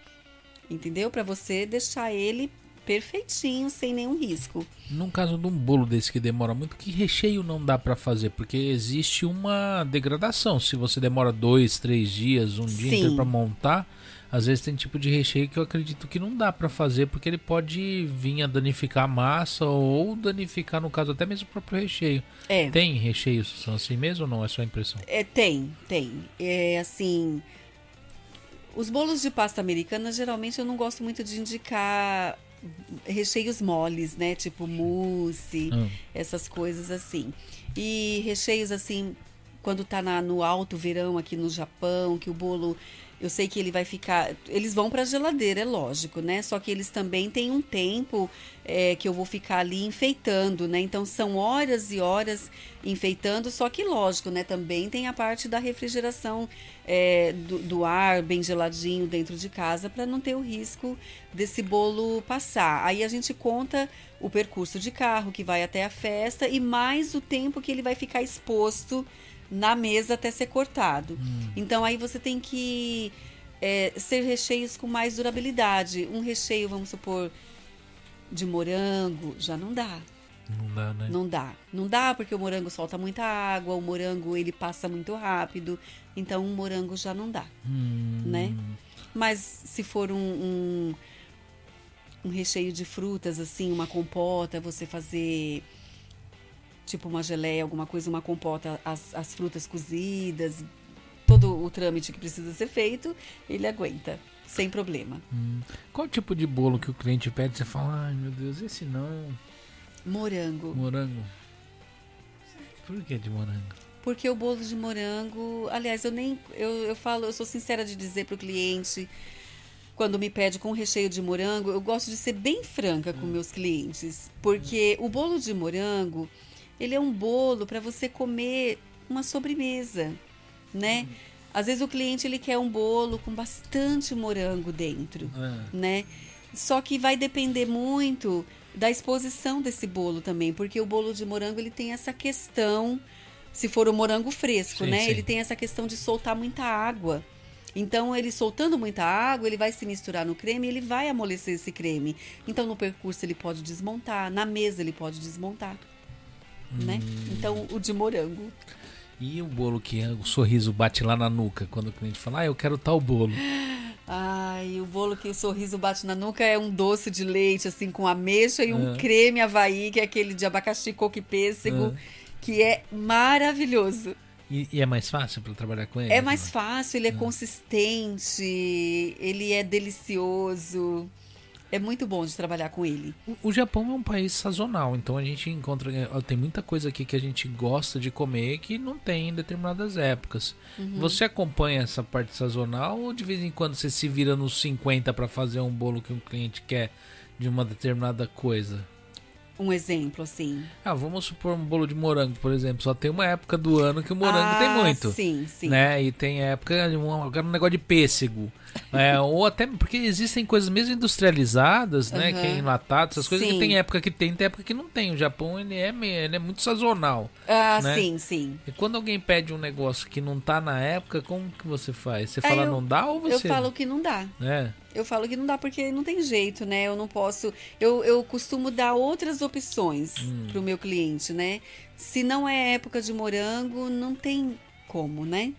Entendeu? Para você deixar ele perfeitinho, sem nenhum risco. No caso de um bolo desse que demora muito, que recheio não dá para fazer? Porque existe uma degradação. Se você demora dois, três dias, um dia inteiro para montar, às vezes tem tipo de recheio que eu acredito que não dá para fazer porque ele pode vir a danificar a massa ou danificar, no caso, até mesmo o próprio recheio. É. Tem recheios são assim mesmo ou não? É só impressão? É, tem, tem. É assim. Os bolos de pasta americana, geralmente eu não gosto muito de indicar recheios moles, né? Tipo mousse, hum. essas coisas assim. E recheios assim, quando tá na, no alto verão aqui no Japão, que o bolo eu sei que ele vai ficar. Eles vão para a geladeira, é lógico, né? Só que eles também têm um tempo é, que eu vou ficar ali enfeitando, né? Então são horas e horas enfeitando, só que lógico, né? Também tem a parte da refrigeração é, do, do, ar bem geladinho dentro de casa para não ter o risco desse bolo passar. Aí a gente conta o percurso de carro que vai até a festa e mais o tempo que ele vai ficar exposto na mesa até ser cortado. Hum. Então aí você tem que é, ser recheios com mais durabilidade. Um recheio, vamos supor, de morango, já não dá. Não dá, né? Não dá. Não dá porque o morango solta muita água, o morango ele passa muito rápido. Então um morango já não dá, hum. né? Mas se for um, um, um recheio de frutas, assim, uma compota, você fazer tipo uma geleia, alguma coisa, uma compota, as, as frutas cozidas, todo o trâmite que precisa ser feito, ele aguenta, sem problema. Hum. Qual tipo de bolo que o cliente pede? Você fala, ai meu Deus, esse não. Morango. Morango. Por que de morango? Porque o bolo de morango, aliás, eu nem eu, eu falo, eu sou sincera de dizer para o cliente quando me pede com recheio de morango, eu gosto de ser bem franca com hum. meus clientes, porque o bolo de morango, ele é um bolo para você comer uma sobremesa, né? Uhum. Às vezes o cliente ele quer um bolo com bastante morango dentro, é. né? Só que vai depender muito da exposição desse bolo também, porque o bolo de morango ele tem essa questão, se for o morango fresco, sim, né? Sim. Ele tem essa questão de soltar muita água. Então, ele soltando muita água, ele vai se misturar no creme e ele vai amolecer esse creme. Então, no percurso ele pode desmontar, na mesa ele pode desmontar né? Então, o de morango. E o bolo que o sorriso bate lá na nuca quando o cliente fala, ah, eu quero tal bolo. Ai, o bolo que o sorriso bate na nuca é um doce de leite, assim, com ameixa e um é. creme Havaí, que é aquele de abacaxi, coco e pêssego, é. que é maravilhoso. E, e, é mais fácil para trabalhar com ele? É mais fácil, ele é, é consistente, ele é delicioso é muito bom de trabalhar com ele. O, o Japão é um país sazonal, então a gente encontra. É, tem muita coisa aqui que a gente gosta de comer que não tem em determinadas épocas. Uhum. Você acompanha essa parte sazonal ou de vez em quando você se vira nos 50 para fazer um bolo que um cliente quer de uma determinada coisa? Um exemplo, assim. Ah, vamos supor um bolo de morango, por exemplo. Só tem uma época do ano que o morango ah, tem muito. Sim, sim. Né? E tem época de um, um negócio de pêssego. É, ou até porque existem coisas mesmo industrializadas, né? Que é enlatado, essas coisas sim. que tem época que tem, tem época que não tem. O Japão ele é, ele é muito sazonal. Ah, né? sim, sim. E quando alguém pede um negócio que não tá na época, como que você faz? Você fala eu, não dá ou você. Eu falo que não dá. É. Eu falo que não dá porque não tem jeito, né? Eu não posso. Eu, eu costumo dar outras opções hum. para o meu cliente, né? Se não é época de morango, não tem como, né?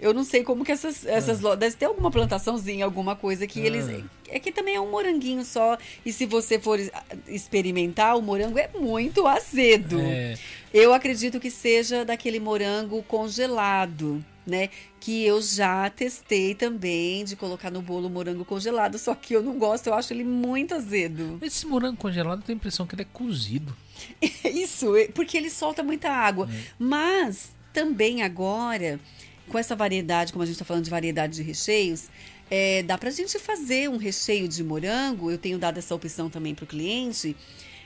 Eu não sei como que essas, essas ah. Deve ter alguma plantaçãozinha, alguma coisa que ah. eles. É que também é um moranguinho só. E se você for experimentar, o morango é muito azedo. É. Eu acredito que seja daquele morango congelado né? Que eu já testei também de colocar no bolo morango congelado, só que eu não gosto, eu acho ele muito azedo. Esse morango congelado, eu tenho a impressão que ele é cozido. Isso, porque ele solta muita água. É. Mas também agora, com essa variedade, como a gente está falando de variedade de recheios, é, dá pra gente fazer um recheio de morango. Eu tenho dado essa opção também para o cliente.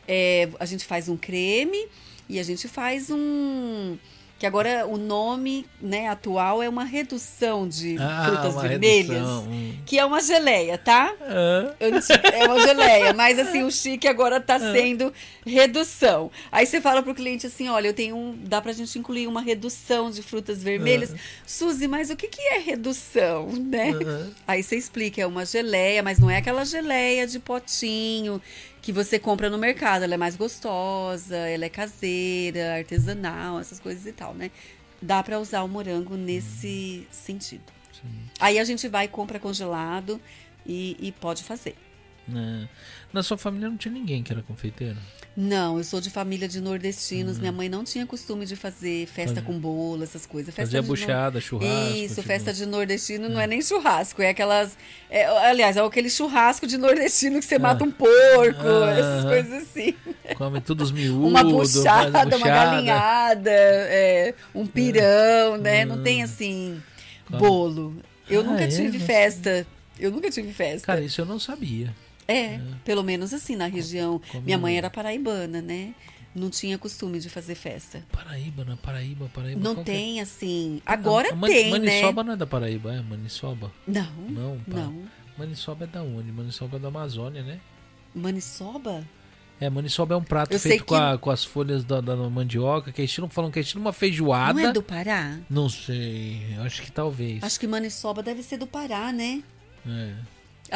É, a gente faz um creme e a gente faz um que agora o nome né, atual é uma redução de ah, frutas vermelhas, redução. Hum. que é uma geleia, tá? Ah. É uma geleia, mas assim, o chique agora está ah. sendo redução. Aí você fala pro cliente assim, olha, eu tenho um, dá pra gente incluir uma redução de frutas vermelhas. Ah. Suzy, mas o que, que é redução, né? Aí você explica, é uma geleia, mas não é aquela geleia de potinho que você compra no mercado. Ela é mais gostosa, ela é caseira, artesanal, essas coisas e tal, né? Dá para usar o morango nesse sentido. Sim. Aí a gente vai, compra congelado e, e pode fazer. É. Na sua família não tinha ninguém que era confeiteiro? Não, eu sou de família de nordestinos. Uhum. Minha mãe não tinha costume de fazer festa com bolo, essas coisas. Festa Fazia buchada, no... churrasco. Isso, tipo... festa de nordestino é. não é nem churrasco, é aquelas. É, aliás, é aquele churrasco de nordestino que você ah. mata um porco, ah. essas coisas assim. Come todos os miúdos. uma buchada, uma galinhada, é, um pirão, né? Não tem assim, bolo. Eu Ah, nunca é? tive festa. Eu nunca tive festa. Cara, isso eu não sabia. É, pelo menos assim, na região. como- Minha mãe era paraibana, né? Não tinha costume de fazer festa. Paraíba, né? Paraíba, Paraíba. Não qual que é? tem, assim. Agora Ah, Mani- tem, Maniçoba né? não é da Paraíba, é? Maniçoba? Não, Não, pá. não. Maniçoba é da onde? Maniçoba é da Amazônia, né? Maniçoba? É, maniçoba é um prato Eu feito com, que- a- com as folhas da, da mandioca, que é estilo, falam que é estilo uma feijoada. Não é do Pará? Não sei, acho que talvez. Acho que Maniçoba deve ser do Pará, né? É.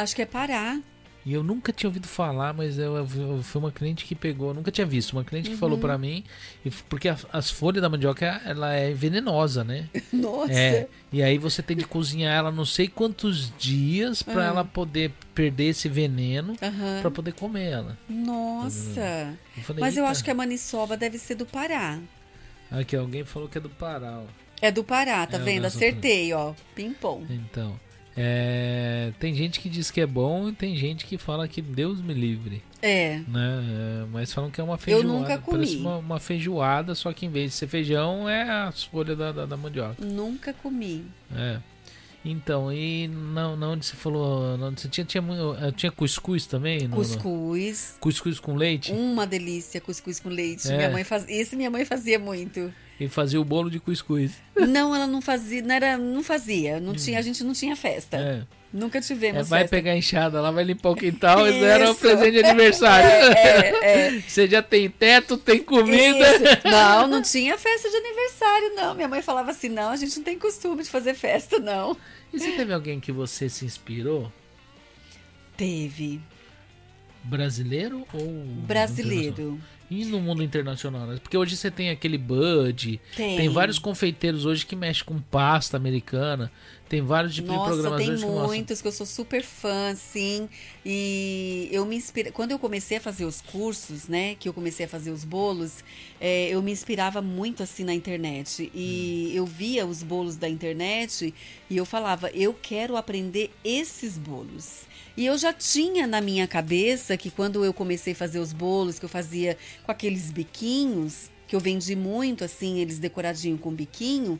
Acho que é Pará. E eu nunca tinha ouvido falar, mas eu, eu- foi uma cliente que pegou, nunca tinha visto, uma cliente que Uhum. falou pra mim, e f- porque a- as folhas da mandioca, ela é venenosa, né? Nossa. É, e aí você tem que cozinhar ela não sei quantos dias pra Ah. ela poder perder esse veneno Aham. pra poder comer ela. Nossa. Eu falei, Mas eu acho que a Maniçoba deve ser do Pará. Aqui, alguém falou que é do Pará, ó. É do Pará, tá É, vendo? Acertei, ó. Pim-pom. Então, é, tem gente que diz que é bom e tem gente que fala que Deus me livre, É. né? É, mas falam que é uma Eu feijoada. nunca comi. Parece uma, uma feijoada, só que em vez de ser feijão, é as folhas da, da, da mandioca. Nunca comi. É. Então, e não, não onde você falou, não, você tinha, tinha, eh, tinha cuscuz também? No- no- Cuscuz. cuscuz com leite? Uma delícia, cuscuz com leite. É. Minha mãe faz... Esse minha mãe fazia muito. E fazia o bolo de cuscuz. Não, ela não fazia, não era, não fazia, não tinha, a gente não tinha festa. Hum. É. Nunca É, tivemos vai festa. pegar a enxada lá, vai limpar o quintal e era um presente de aniversário. É, é. Você já tem teto, tem comida. Isso. Não, não tinha festa de aniversário, não. Minha mãe falava assim: não, a gente não tem costume de fazer festa, não. E você teve alguém que você se inspirou? Teve. Brasileiro ou. Brasileiro. E no mundo internacional? né? Porque hoje você tem aquele Bud, Tem. vários confeiteiros hoje que mexem com pasta americana, tem vários tipos de Nossa, programas tem hoje que muitos que eu sou super fã, sim. E eu me inspira... Quando eu comecei a fazer os cursos, né? Que eu comecei a fazer os bolos, é, eu me inspirava muito assim na internet. E eu via os bolos da internet e eu falava, eu quero aprender esses bolos. E eu já tinha na minha cabeça que quando eu comecei a fazer os bolos, que eu fazia com aqueles biquinhos, que eu vendi muito, assim, eles decoradinho com biquinho,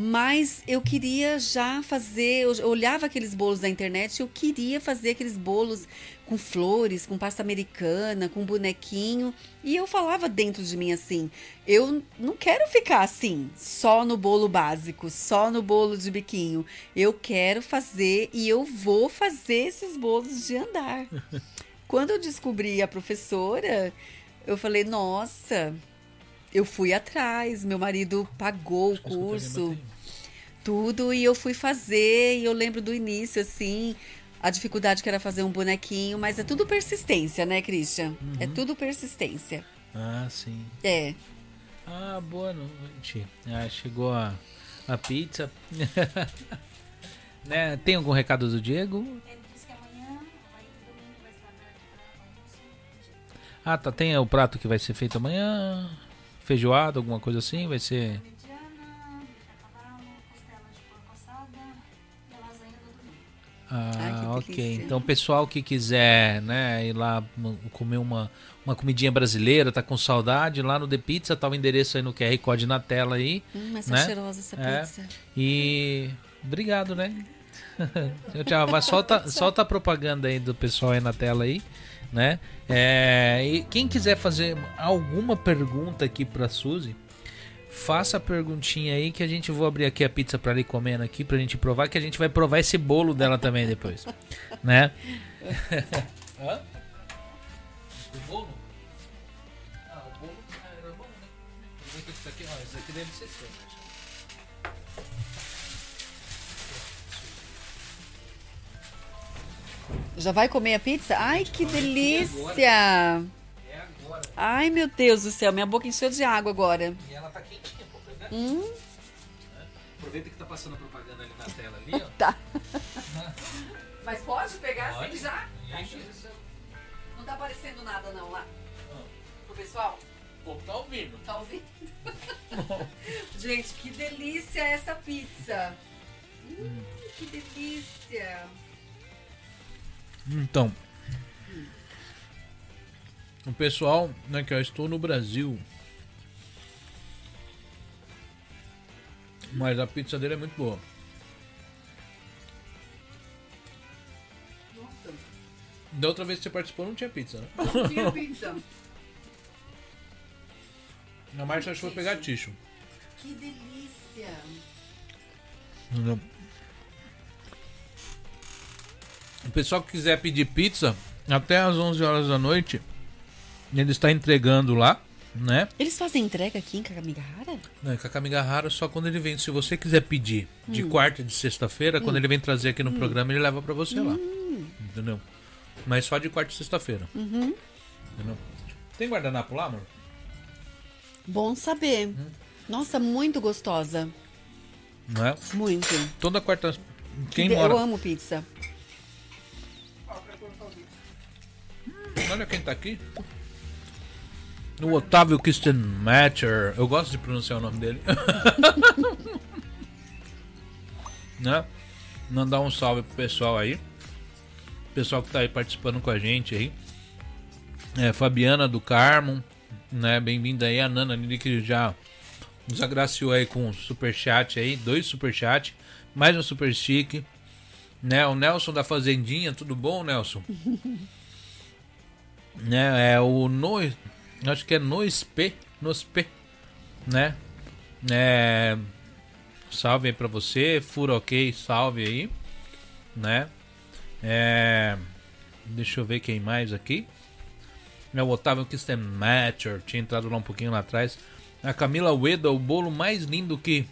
mas eu queria já fazer, eu olhava aqueles bolos da internet, eu queria fazer aqueles bolos com flores, com pasta americana, com bonequinho, e eu falava dentro de mim assim, eu não quero ficar assim, só no bolo básico, só no bolo de biquinho. Eu quero fazer e eu vou fazer esses bolos de andar. Quando eu descobri a professora, eu falei, nossa, eu fui atrás, meu marido pagou o curso, tudo, e eu fui fazer, e eu lembro do início, assim, a dificuldade que era fazer um bonequinho, mas é tudo persistência, né, Christian? É tudo persistência. Ah, sim. É. Ah, boa noite. Ah, chegou a, a pizza. né? Tem algum recado do Diego? Ele disse que amanhã, domingo vai estar. Ah, tá. Tem o prato que vai ser feito amanhã? Feijoada, alguma coisa assim? Vai ser. Ah, Ai, ok. delícia. Então, o pessoal que quiser, né, ir lá m- comer uma, uma comidinha brasileira, tá com saudade, lá no The Pizza, tá o endereço aí no QR Code na tela aí. Hum, mas Né? cheirosa essa É. pizza. E obrigado, né? Tchau, tchau. Vai, solta, solta a propaganda aí do pessoal aí na tela aí, né? É, e quem quiser fazer alguma pergunta aqui pra Suzy, faça a perguntinha aí que a gente vou abrir aqui a pizza pra ali comendo aqui pra gente provar que a gente vai provar esse bolo dela também depois, né? Hã? O bolo? Ah, o bolo era bom, né? Vou ver isso aqui, ó, isso aqui deve ser seu. Já vai comer a pizza? Ai, que delícia! É agora. Ai, meu Deus do céu, minha boca encheu de água agora. E ela tá? Hum, Aproveita que tá passando a propaganda ali na tela ali, ó. tá. Mas pode pegar Pode. assim já? Isso. Não tá aparecendo nada não lá. Pro pessoal? Pô, tá ouvindo. Tá ouvindo? Gente, que delícia essa pizza. Hum, que delícia. Então. O pessoal, né, que eu estou no Brasil. Mas a pizza dele é muito boa. Nossa. Da outra vez que você participou não tinha pizza, né? Não tinha pizza. Na Marcia achou pegar ticho. Que delícia! O pessoal que quiser pedir pizza, até às 11 horas da noite, ele está entregando lá né? Eles fazem entrega aqui em Kakamigahara? Não, Kakamigahara só quando ele vem. Se você quiser pedir de quarta e de sexta-feira, quando ele vem trazer aqui no programa, ele leva pra você lá. Entendeu? Mas só de quarta e sexta-feira. Entendeu? Tem guardanapo lá, amor? Bom saber. Nossa, muito gostosa. Não é? Muito. Toda quarta. Quem Eu mora. amo pizza. Olha quem tá aqui. O Otávio Christian Matcher. Eu gosto de pronunciar o nome dele. né? Mandar um salve pro pessoal aí. Pessoal que tá aí participando com a gente aí. É, Fabiana do Carmo. Né? Bem-vinda aí. A Nana Nili que já nos agraciou aí com um superchat aí. Dois superchat. Mais um super chique. Né? O Nelson da Fazendinha. Tudo bom, Nelson? né? É o no, acho que é Noisp, Nosp, né? É, salve aí pra você, furo ok, salve aí, né? É, deixa eu ver quem mais aqui. É o Otávio Kistematcher, tinha entrado lá um pouquinho lá atrás. A Camila Ueda, o bolo mais lindo que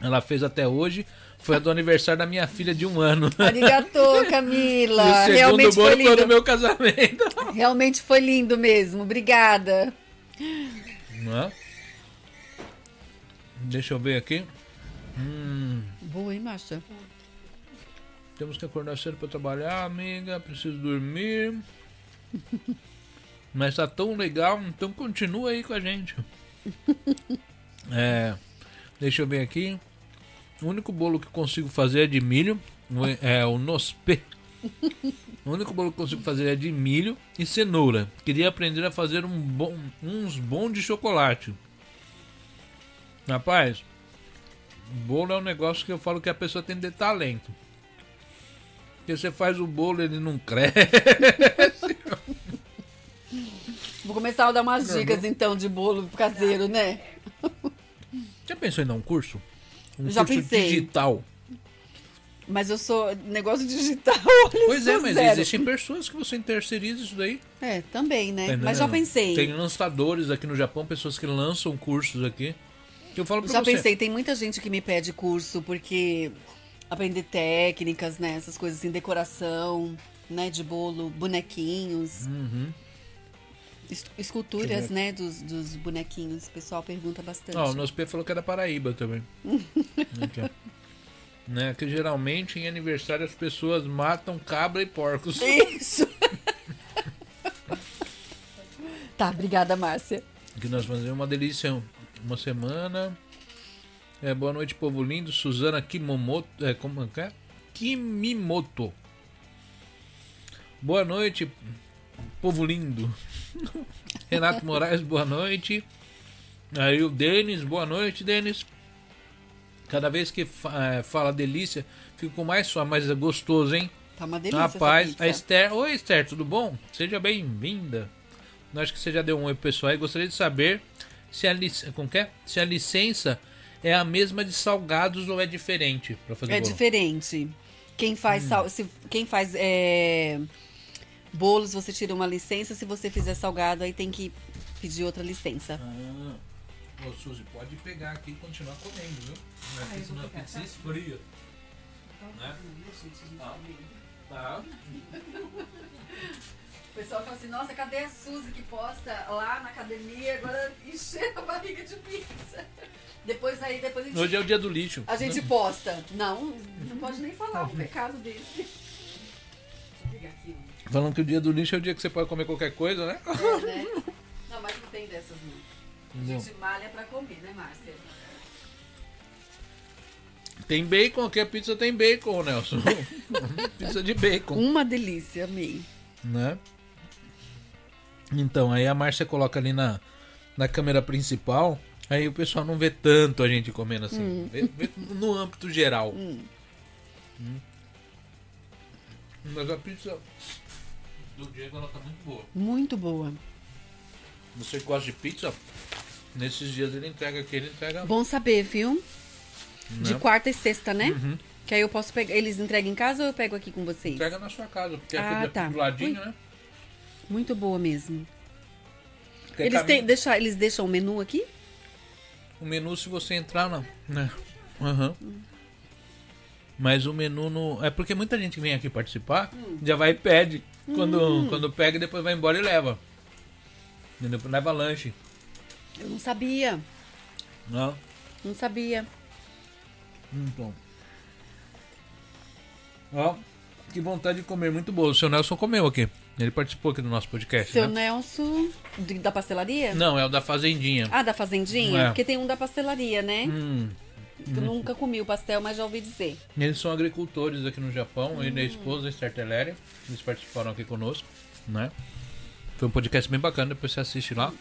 ela fez até hoje foi do aniversário da minha filha de um ano. Arigato, E Camila. o segundo Realmente bolo foi foi do lindo. meu casamento. Realmente foi lindo mesmo. Obrigada. Né? Deixa eu ver aqui. Hum, Boa, hein, Macha? temos que acordar cedo para trabalhar, amiga. Preciso dormir. Mas tá tão legal, então continua aí com a gente. É, deixa eu ver aqui. O único bolo que consigo fazer é de milho. o- É o nospe. O único bolo que consigo fazer é de milho e cenoura. Queria aprender a fazer um bom, uns bons de chocolate. Rapaz, bolo é um negócio que eu falo que a pessoa tem de ter talento. Porque você faz o bolo, ele não cresce. Vou começar a dar umas dicas então de bolo caseiro, né? Já pensou em dar um curso? Um Já curso pensei. digital. Mas eu sou negócio digital. Olha, Pois é, mas zero. existem pessoas que você terceiriza isso daí. É, também, né? Tá Mas já pensei. Tem lançadores aqui no Japão, pessoas que lançam cursos aqui. Que eu falo pra Já você. pensei, tem muita gente que me pede curso porque aprender técnicas, né? Essas coisas assim, decoração, né? De bolo, bonequinhos, Uhum. Es- esculturas, né? Dos, dos bonequinhos. O pessoal pergunta bastante. Ó, o Nosp falou que é da Paraíba também. Né? Que geralmente em aniversário as pessoas matam cabra e porcos. Isso! tá, obrigada, Márcia. Que nós fazemos uma delícia uma semana. É, boa noite, povo lindo. Suzana Kimomoto. É, como que é? Kimimoto. Boa noite, povo lindo. Renato Moraes, boa noite. Aí o Denis, boa noite, Denis. Cada vez que é, fala delícia, fico com mais só, mas é gostoso, hein? Tá uma delícia. Rapaz, a. Esther. Oi, Esther, tudo bom? Seja bem-vinda. Acho que você já deu um oi pessoal e gostaria de saber se a, lic... Como que é? se a licença é a mesma de salgados ou é diferente para fazer É bolo. diferente. Quem faz, sal- se, quem faz é, bolos, você tira uma licença. Se você fizer salgado, aí tem que pedir outra licença. Ah, ô, Suzy, pode pegar aqui e continuar comendo, viu? Não é que senão a pizza esfria. Né? Tá. Tá. O pessoal fala assim, nossa, cadê a Suzy que posta lá na academia, agora enchendo a barriga de pizza. Depois aí, depois a gente, Hoje é o dia do lixo. a gente posta. Não, não pode nem falar um pecado desse. Deixa eu pegar aqui. Falando que o dia do lixo é o dia que você pode comer qualquer coisa, né? É, né? Não, mas não tem dessas não. A Não. gente malha pra comer, né, Márcia? Tem bacon, aqui a pizza tem bacon, Nelson. pizza de bacon. Uma delícia, amei. né? Então, aí a Márcia coloca ali na, na câmera principal, aí o pessoal não vê tanto a gente comendo assim, vê, vê no âmbito geral. Hum. Mas a pizza do Diego ela tá muito boa. Muito boa. Você que gosta de pizza, nesses dias ele entrega aqui, ele entrega. Bom saber, viu? De né? quarta e sexta, né? Uhum. Que aí eu posso pegar. Eles entregam em casa ou eu pego aqui com vocês? Entrega na sua casa, porque Ah, aqui tá. do ladinho, Ui. né? Muito boa mesmo. Porque Eles, caminho- deixa, eles deixam o menu aqui? O menu, se você entrar na. Né? Aham. Mas o menu no. É porque muita gente que vem aqui participar já vai e pede. Quando, quando pega, depois vai embora e leva. Entendeu? Leva lanche. Eu não sabia. Não. Não sabia. Então. Ó, que vontade de comer, muito boa. O seu Nelson comeu aqui. Ele participou aqui do nosso podcast. Seu né? Nelson, da pastelaria? Não, é o da Fazendinha. Ah, da fazendinha? É. Porque tem um da pastelaria, né? Hum, Eu nunca comi o pastel, mas já ouvi dizer. eles são agricultores aqui no Japão. Ele e a esposa, Esther Teleri. Eles participaram aqui conosco, né? Foi um podcast bem bacana, depois você assiste lá.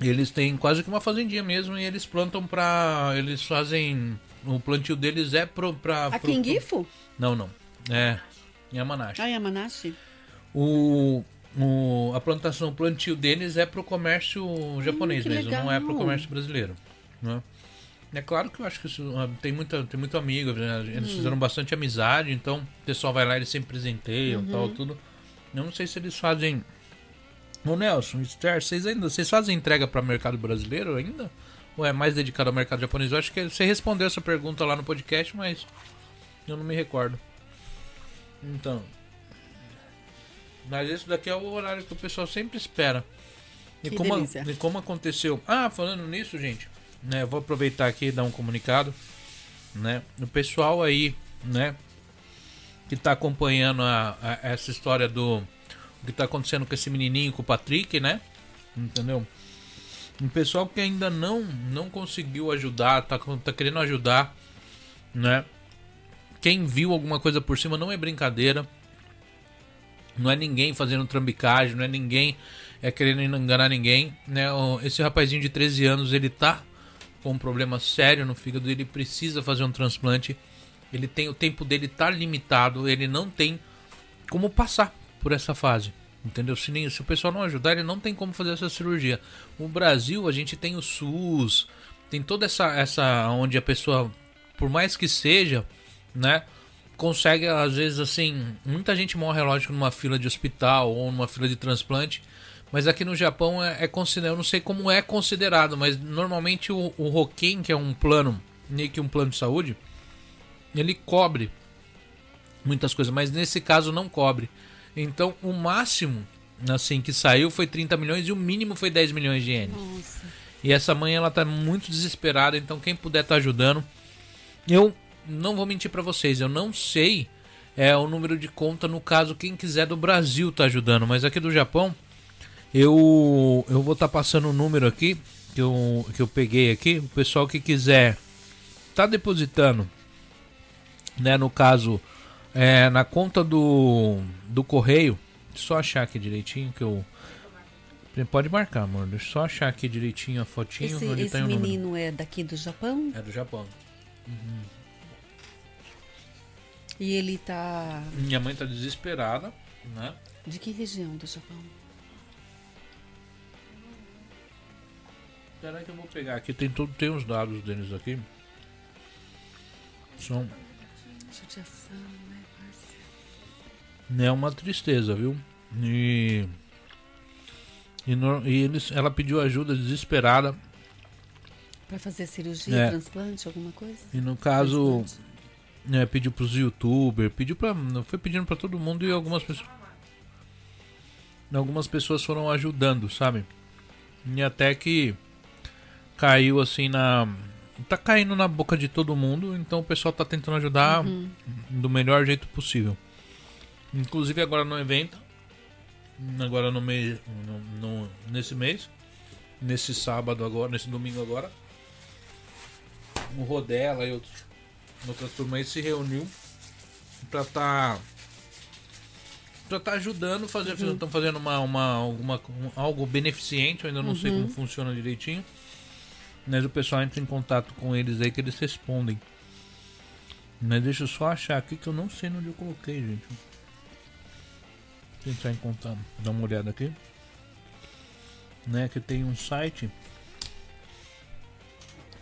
Eles têm quase que uma fazendinha mesmo e eles plantam pra. Eles fazem. O plantio deles é pro. Pra, Aqui pro- em Gifu? Não, não. É. Yamanashi. Ah, Yamanashi? O, o, a plantação, o plantio deles é pro comércio japonês que mesmo, não é pro legal. comércio brasileiro. Né? É claro que eu acho que isso, ah, tem, muita, tem muito amigo, né? eles fizeram bastante amizade, então o pessoal vai lá e eles sempre presenteiam tal, tudo. Eu não sei se eles fazem. Ô Nelson, Esther, vocês ainda vocês fazem entrega para mercado brasileiro ainda? Ou é mais dedicado ao mercado japonês? Eu acho que você respondeu essa pergunta lá no podcast, mas eu não me recordo. Então. Mas esse daqui é o horário que o pessoal sempre espera. E Que como, delícia. e como aconteceu. Ah, falando nisso, gente, né? Vou aproveitar aqui e dar um comunicado. Né? O pessoal aí, né? Que tá acompanhando a, a- essa história do. O que tá acontecendo com esse menininho, com o Patrick, né? Entendeu? O pessoal que ainda não não conseguiu ajudar, tá, tá querendo ajudar, né? Quem viu alguma coisa por cima não é brincadeira. Não é ninguém fazendo trambicagem, não é ninguém é querendo enganar ninguém, né? Esse rapazinho de 13 anos, ele tá com um problema sério no fígado, ele precisa fazer um transplante. Ele tem o tempo dele tá limitado, ele não tem como passar por essa fase. Entendeu? Se, nem, se o pessoal não ajudar, ele não tem como fazer essa cirurgia. O Brasil, a gente tem o SUS, tem toda essa essa onde a pessoa, por mais que seja, né, consegue às vezes assim, muita gente morre lógico numa fila de hospital ou numa fila de transplante, mas aqui no Japão é, é considerado, eu não sei como é considerado, mas normalmente o, o Hoken, que é um plano, meio que um plano de saúde, ele cobre muitas coisas, mas nesse caso não cobre. Então, o máximo assim que saiu foi 30 milhões e o mínimo foi 10 milhões de ienes. Nossa. E essa mãe ela tá muito desesperada, então quem puder tá ajudando. Eu não vou mentir pra vocês, eu não sei é o número de conta no caso quem quiser do Brasil tá ajudando, mas aqui do Japão eu eu vou estar passando o número aqui que eu que eu peguei aqui, o pessoal que quiser tá depositando, né, no caso é, na conta do do correio, só achar aqui direitinho que eu Pode marcar, amor. Deixa eu só achar aqui direitinho a fotinho Esse, onde esse tem o número. menino é daqui do Japão É do Japão. e ele tá. Minha mãe tá desesperada, né? De que região do Japão? Espera que eu vou pegar aqui. Tem, tudo, tem os dados deles aqui. São, né, é uma tristeza, viu? E. E, no- e eles, ela pediu ajuda desesperada. Pra fazer cirurgia, É. transplante, alguma coisa? E no caso, Transplante. é, pediu pros youtubers, pediu pra. Foi pedindo pra todo mundo e algumas pessoas. Algumas pessoas foram ajudando, sabe? E até que caiu assim na. Tá caindo na boca de todo mundo, então o pessoal tá tentando ajudar do melhor jeito possível. Inclusive agora no evento, agora no mês. No, no- nesse mês, nesse sábado agora, nesse domingo agora, o Rodela e outros, outras turmas se reuniu pra tá pra tá ajudando fazer estão fazendo uma, uma alguma um- algo beneficente eu ainda não sei como funciona direitinho mas o pessoal entra em contato com eles aí que eles respondem mas deixa eu só achar aqui que eu não sei onde eu coloquei gente eu entrar em contato, dar uma olhada aqui. Né, que tem um site.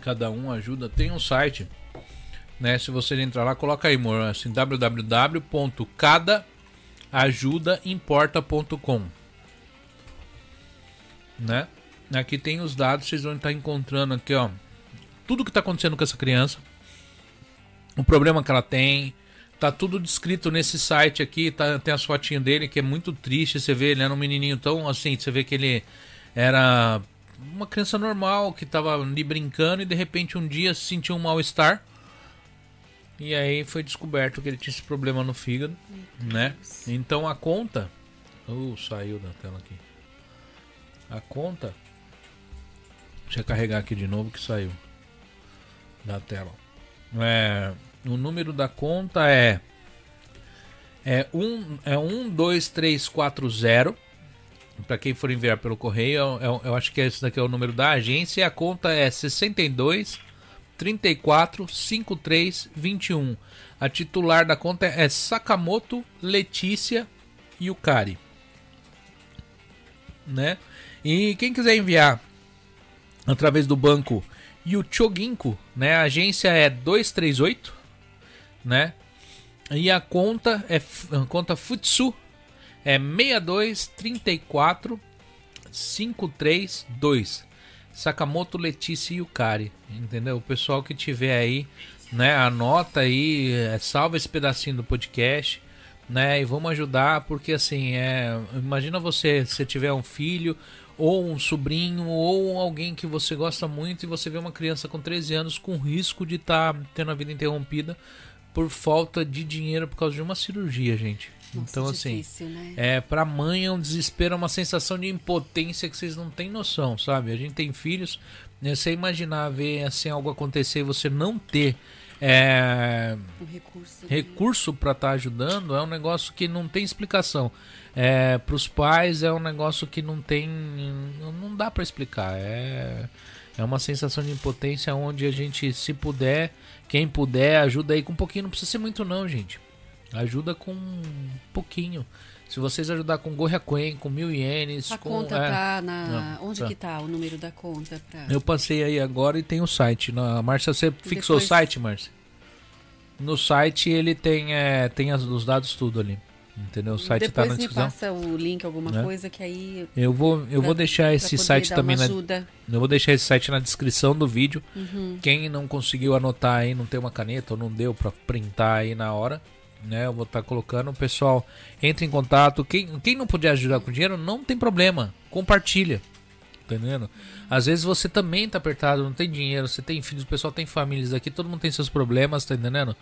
Cada um ajuda. Tem um site. Né, se você entrar lá, coloca aí, amor, assim, www.cadaajudaimporta.com né? Aqui tem os dados, vocês vão estar encontrando aqui, ó, tudo que está acontecendo com essa criança, o problema que ela tem, tá tudo descrito nesse site aqui, tá, tem as fotinhas dele que é muito triste, você vê, ele era um menininho tão assim, você vê que ele era uma criança normal que tava ali brincando e de repente um dia sentiu um mal-estar. E aí foi descoberto que ele tinha esse problema no fígado, né? Então a conta, uh, saiu da tela aqui. A conta Deixa eu carregar aqui de novo que saiu da tela. É, o número da conta é é 1 é 12340. Para quem for enviar pelo correio, eu, eu, eu, acho que esse daqui é o número da agência. E a conta é 62 34 53 21. A titular da conta é Sakamoto Letícia Yukari. Né? E quem quiser enviar através do banco Yuchoginko, né? A agência é 238, né? E a conta é a conta Futsu é 6234 532. Sakamoto Letícia Yukari, entendeu? O pessoal que tiver aí, né, anota aí, é, salva esse pedacinho do podcast, né, e vamos ajudar, porque assim, é, imagina você, se tiver um filho ou um sobrinho, ou alguém que você gosta muito e você vê uma criança com 13 anos com risco de estar tá tendo a vida interrompida por falta de dinheiro por causa de uma cirurgia, gente. Nossa, então, assim, difícil, né? é, pra mãe é um desespero, é uma sensação de impotência que vocês não têm noção, sabe? A gente tem filhos, né? você imaginar ver assim algo acontecer e você não ter é, recurso, recurso para estar tá ajudando é um negócio que não tem explicação. É, para os pais é um negócio que não tem, não dá para explicar. É, é uma sensação de impotência onde a gente, se puder, quem puder, ajuda aí com um pouquinho. Não precisa ser muito não, gente. Ajuda com um pouquinho. Se vocês ajudar com Gorriaquen, com mil ienes... A com, conta é, tá na... Não, onde tá. que tá o número da conta? Pra... Eu passei aí agora e tem o site. Na, Márcia, você fixou Depois... o site, Márcia? No site ele tem, é, tem as, os dados tudo ali. Entendeu? O site está na descrição. me passa o link, alguma né? coisa que aí. Eu vou, eu pra, vou deixar esse site também na. Eu vou deixar esse site na descrição do vídeo. Uhum. Quem não conseguiu anotar aí, não tem uma caneta ou não deu para printar aí na hora, né? Eu vou estar tá colocando. Pessoal entre em contato. Quem, quem não puder ajudar com dinheiro, não tem problema. Compartilha. Entendendo? Às vezes você também tá apertado, não tem dinheiro, você tem filhos, o pessoal tem famílias aqui, todo mundo tem seus problemas, tá entendendo?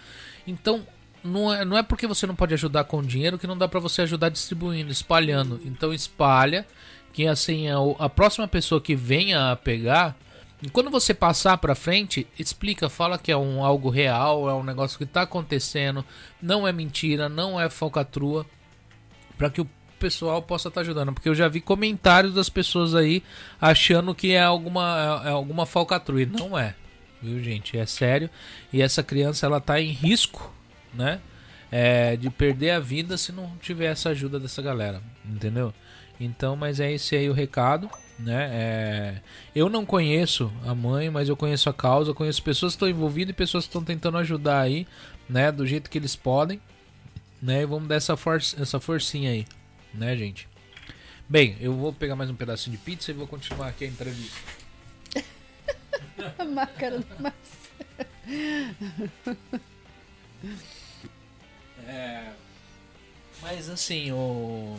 Então, não é, não é porque você não pode ajudar com dinheiro que não dá para você ajudar distribuindo, espalhando. Então espalha, que assim a, a próxima pessoa que venha a pegar, e quando você passar para frente, explica, fala que é um algo real, é um negócio que tá acontecendo, não é mentira, não é falcatrua, para que o pessoal possa estar tá ajudando, porque eu já vi comentários das pessoas aí achando que é alguma é, é alguma falcatrua, e não é. Viu, gente? É sério. E essa criança ela tá em risco né? É, de perder a vida se não tiver essa ajuda dessa galera, entendeu? Então, mas é esse aí o recado, né? É, eu não conheço a mãe, mas eu conheço a causa, conheço pessoas que estão envolvidas e pessoas que estão tentando ajudar aí, né? Do jeito que eles podem, né? E vamos dar essa, for essa forcinha aí, né, gente? Bem, eu vou pegar mais um pedacinho de pizza e vou continuar aqui a entrevista. a máscara do Marcelo. É, mas assim, o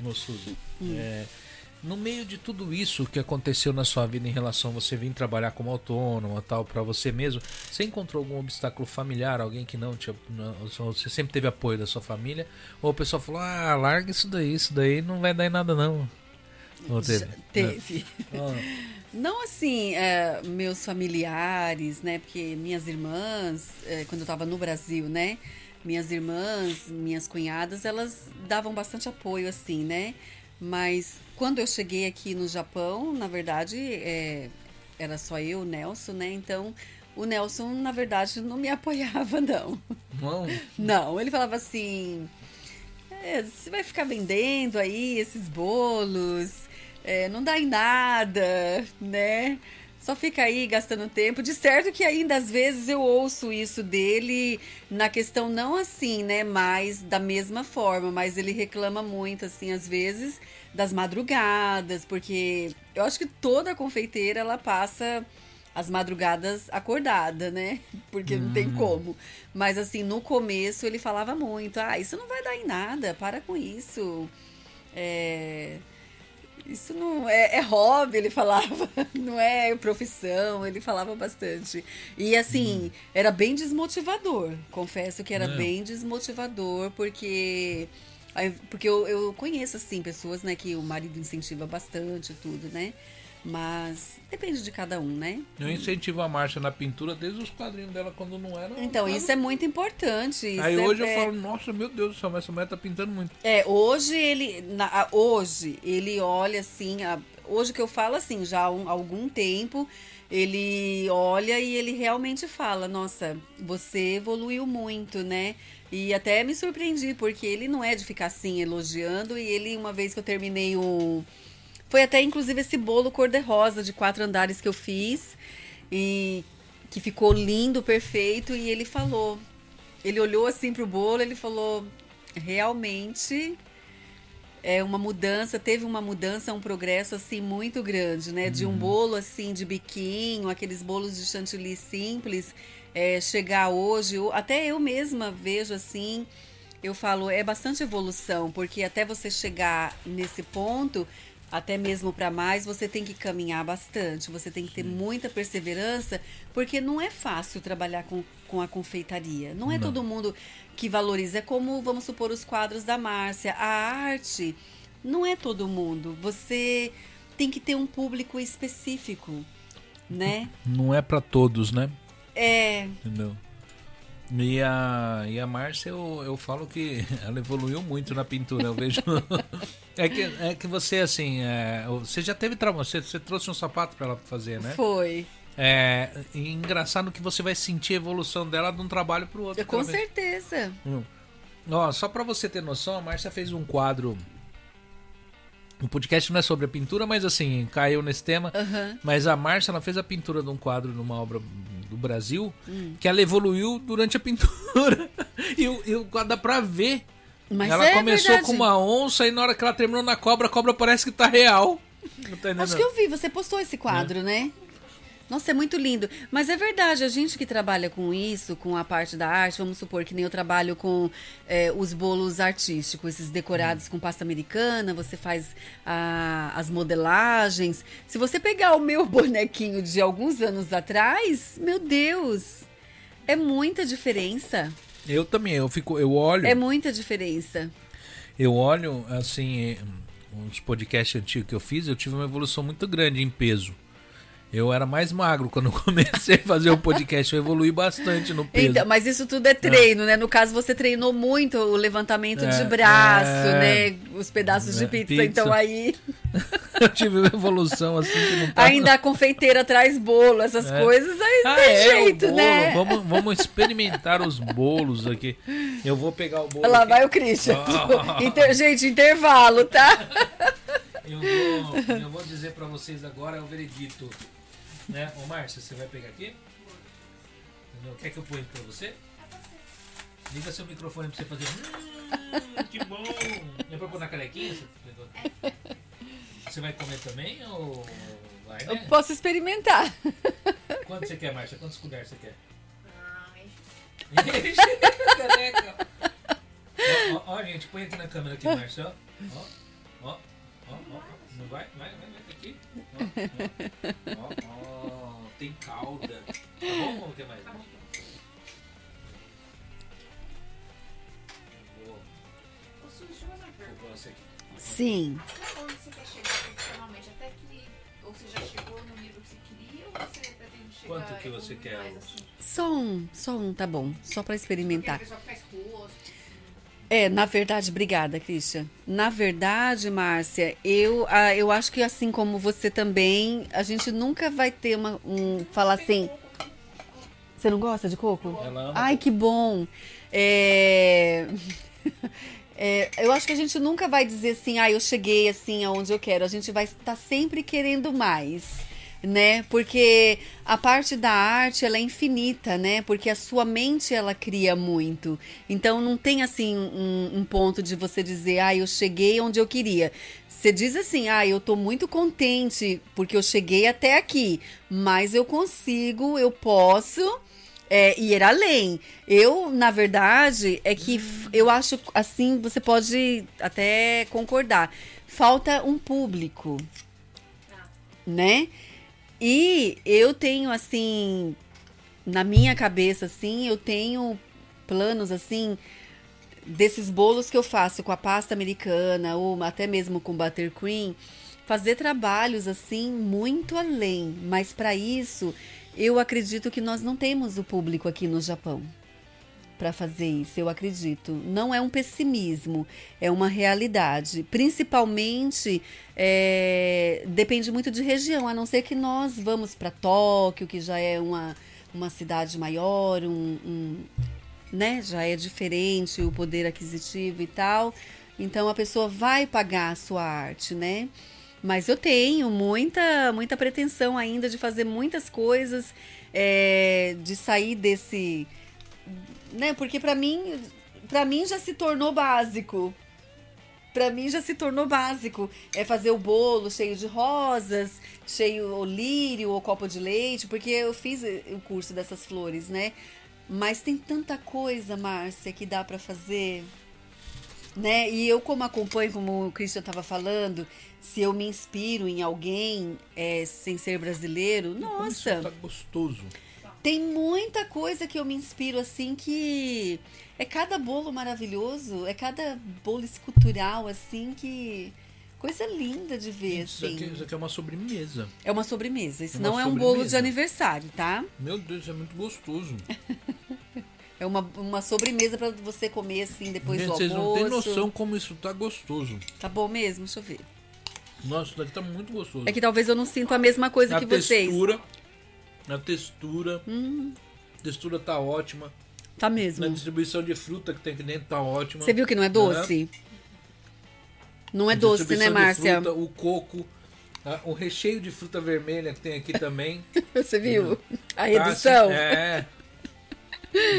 moço, hum. é, no meio de tudo isso que aconteceu na sua vida em relação a você vir trabalhar como autônomo, tal, para você mesmo, você encontrou algum obstáculo familiar, alguém que não não, você sempre teve apoio da sua família, ou o pessoal falou, ah, larga isso daí, isso daí não vai dar em nada não. Ou teve? Teve. Ah. Não assim, é, meus familiares, né? Porque minhas irmãs, é, quando eu estava no Brasil, né? Minhas irmãs, minhas cunhadas, elas davam bastante apoio, assim, né? Mas quando eu cheguei aqui no Japão, na verdade, é, era só eu, o Nelson, né? Então, o Nelson, na verdade, não me apoiava, não. Não? Não, ele falava assim é, você vai ficar vendendo aí esses bolos, é, não dá em nada, né? Só fica aí gastando tempo. De certo que ainda às vezes eu ouço isso dele na questão não assim, né, mas da mesma forma, mas ele reclama muito assim às vezes das madrugadas, porque eu acho que toda confeiteira ela passa as madrugadas acordada, né? Porque não tem como. Mas assim, no começo ele falava muito: ah, isso não vai dar em nada, para com isso. É. Isso não é, é hobby, ele falava, não é profissão, ele falava bastante. E assim, era bem desmotivador. Confesso que era É. bem desmotivador, porque. Porque eu, eu conheço, assim, pessoas, né, que o marido incentiva bastante e tudo, né? Mas depende de cada um, né? Eu incentivo a Márcia na pintura desde os quadrinhos dela quando não era. Então, isso é muito importante. isso Aí é- hoje eu é- falo, nossa, meu Deus do céu, mas essa mulher tá pintando muito. É, hoje ele. na- hoje ele olha assim. a- hoje que eu falo assim, já há um- algum tempo, ele olha e ele realmente fala: Nossa, você evoluiu muito, né? E até me surpreendi, porque ele não é de ficar assim elogiando. E ele, uma vez que eu terminei um. Foi até inclusive esse bolo cor-de-rosa de quatro andares que eu fiz. E que ficou lindo, perfeito. E ele falou. Ele olhou assim pro bolo, ele falou: realmente é uma mudança, teve uma mudança, um progresso assim muito grande, né? De um bolo assim de biquinho, aqueles bolos de chantilly simples, é, chegar hoje, até eu mesma vejo assim, eu falo, é bastante evolução, porque até você chegar nesse ponto, até mesmo para mais, você tem que caminhar bastante, você tem que ter muita perseverança, porque não é fácil trabalhar com, com a confeitaria. Não é Não. todo mundo que valoriza. É como, vamos supor, os quadros da Márcia. A arte não é todo mundo. Você tem que ter um público específico, né? Não é pra todos, né? É, Entendeu? E a, e a Márcia, eu, eu falo que ela evoluiu muito na pintura. Eu vejo. é, que, é que você, assim. é, você já teve trabalho. Você, você trouxe um sapato pra ela fazer, né? foi. É e engraçado que você vai sentir a evolução dela de um trabalho pro outro. Com certeza. Hum. Ó, só pra você ter noção, a Márcia fez um quadro. O podcast não é sobre a pintura, mas assim, caiu nesse tema. Aham. Mas a Márcia, ela fez a pintura de um quadro numa obra do Brasil, Hum. que ela evoluiu durante a pintura. e, o, e o quadro dá pra ver. Mas ela é começou verdade. com uma onça e na hora que ela terminou na cobra, a cobra parece que tá real. Tá Acho que eu vi, você postou esse quadro, né? Nossa, é muito lindo. Mas é verdade, a gente que trabalha com isso, com a parte da arte, vamos supor que nem eu trabalho com é, os bolos artísticos, esses decorados com pasta americana, você faz a- as modelagens. Se você pegar o meu bonequinho de alguns anos atrás, meu Deus, é muita diferença. Eu também, eu fico, eu olho, É muita diferença. eu olho assim, os podcasts antigos que eu fiz, eu tive uma evolução muito grande em peso. Eu era mais magro quando eu comecei a fazer o podcast, eu evolui bastante no peso. Então, mas isso tudo é treino, né? No caso, você treinou muito o levantamento É, de braço, é. né? Os pedaços de É, pizza. pizza. Então aí. eu tive uma evolução assim que não tá Ainda a confeiteira traz bolo, essas É. coisas, aí não Ah, tem é, jeito, o bolo. né? Vamos, vamos experimentar os bolos aqui. Eu vou pegar o bolo. Lá aqui. vai o Christian. Ah. Inter- Gente, intervalo, tá? Eu vou, eu vou dizer pra vocês agora o veredito. Né? Ô Márcia, você vai pegar aqui? Entendeu? Quer que eu ponha pra você? Liga seu microfone pra você fazer. Hum, que bom! É pra pôr na canequinha? Você, você vai comer também ou vai, Eu né? posso experimentar. Quanto você quer, Márcia? Quantos colheres você quer? Ah, Enche a caneca. Ó, ó, ó, gente, põe aqui na câmera aqui, Márcia. Ó, ó, ó, ó, ó. Não vai? Vai, vai, vai. Ó, ó, tem calda. Tá bom ou quer mais? Tá. Sim. Onde você quer chegar profissionalmente? Até que. Ou você já chegou no nível que você queria ou você pretende chegar Quanto que você quer, mais, assim? Só um, só um, tá bom. Só pra experimentar. pessoal que faz rosto. É, na verdade, obrigada, Christian. Na verdade, Márcia, eu, ah, eu acho que assim como você também, a gente nunca vai ter uma, um. Falar assim. Você não gosta de coco? Ela ama Ai, que bom. É, é, eu acho que a gente nunca vai dizer assim, ah, eu cheguei assim aonde eu quero. A gente vai estar sempre querendo mais, né? Porque a parte da arte ela é infinita, né? Porque a sua mente ela cria muito. Então não tem assim um, um ponto de você dizer, ah, eu cheguei onde eu queria. Você diz assim, ah, eu tô muito contente porque eu cheguei até aqui, mas eu consigo, eu posso é, ir além. Eu, na verdade, é que f- eu acho assim, você pode até concordar. Falta um público, né? E eu tenho assim, na minha cabeça, assim, eu tenho planos assim desses bolos que eu faço com a pasta americana ou até mesmo com buttercream, fazer trabalhos assim muito além. Mas para isso, eu acredito que nós não temos o público aqui no Japão para fazer isso, eu acredito. Não é um pessimismo, é uma realidade. Principalmente, é, depende muito de região, a não ser que nós vamos para Tóquio, que já é uma, uma cidade maior, um, um, né, já é diferente o poder aquisitivo e tal. Então a pessoa vai pagar a sua arte, né? Mas eu tenho muita, muita pretensão ainda de fazer muitas coisas, é, de sair desse, né? Porque para mim, para mim já se tornou básico. Para mim já se tornou básico. É fazer o bolo cheio de rosas, cheio o lírio ou copo de leite, porque eu fiz o curso dessas flores, né? Mas tem tanta coisa, Márcia, que dá para fazer, né? E eu como acompanho, como o Christian estava falando, se eu me inspiro em alguém é, sem ser brasileiro, Como isso nossa, tá gostoso. Tem muita coisa que eu me inspiro assim que é cada bolo maravilhoso, é cada bolo escultural assim que coisa linda de ver Isso aqui, assim. isso aqui é uma sobremesa. É uma sobremesa, isso É uma não é um bolo de sobremesa. aniversário, tá? Meu Deus, isso é muito gostoso. É uma, uma sobremesa para você comer assim depois Gente, do vocês almoço. não têm noção como isso tá gostoso. Tá bom mesmo? Deixa eu ver. Nossa, isso daqui tá muito gostoso. É que talvez eu não sinto a mesma coisa a que vocês. textura, a textura, Hum, a textura tá ótima. tá Na mesmo. distribuição de fruta que tem aqui dentro tá ótima. Você viu que não é doce? Não é doce, né, Márcia? fruta, o coco, ah, o recheio de fruta vermelha que tem aqui também. Você viu? A Tá, redução? assim, é.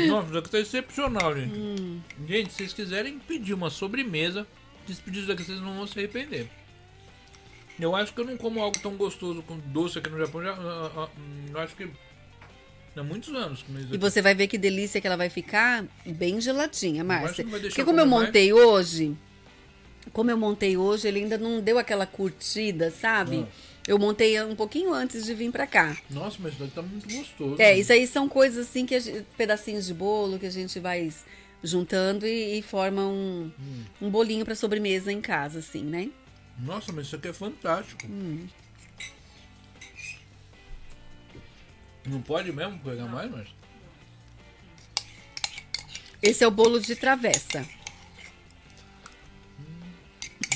Nossa, isso aqui tá excepcional, gente. Hum. Gente, se vocês quiserem pedir uma sobremesa, isso daqui, vocês não vão se arrepender. Eu acho que eu não como algo tão gostoso com doce aqui no Japão. Já, ah, ah, hum, eu acho que há muitos anos. E você vai ver que delícia que ela vai ficar bem geladinha, Márcia. Porque como eu comer mais. montei hoje, como eu montei hoje, ele ainda não deu aquela curtida, sabe? Ah. Eu montei um pouquinho antes de vir pra cá. Nossa, mas tá muito gostoso. É, isso aí são coisas assim que gente- pedacinhos de bolo que a gente vai juntando e, e forma um, Hum. um bolinho pra sobremesa em casa, assim, né? Nossa, mas isso aqui é fantástico. Hum. Não pode mesmo pegar mais, mas. Esse é o bolo de travessa.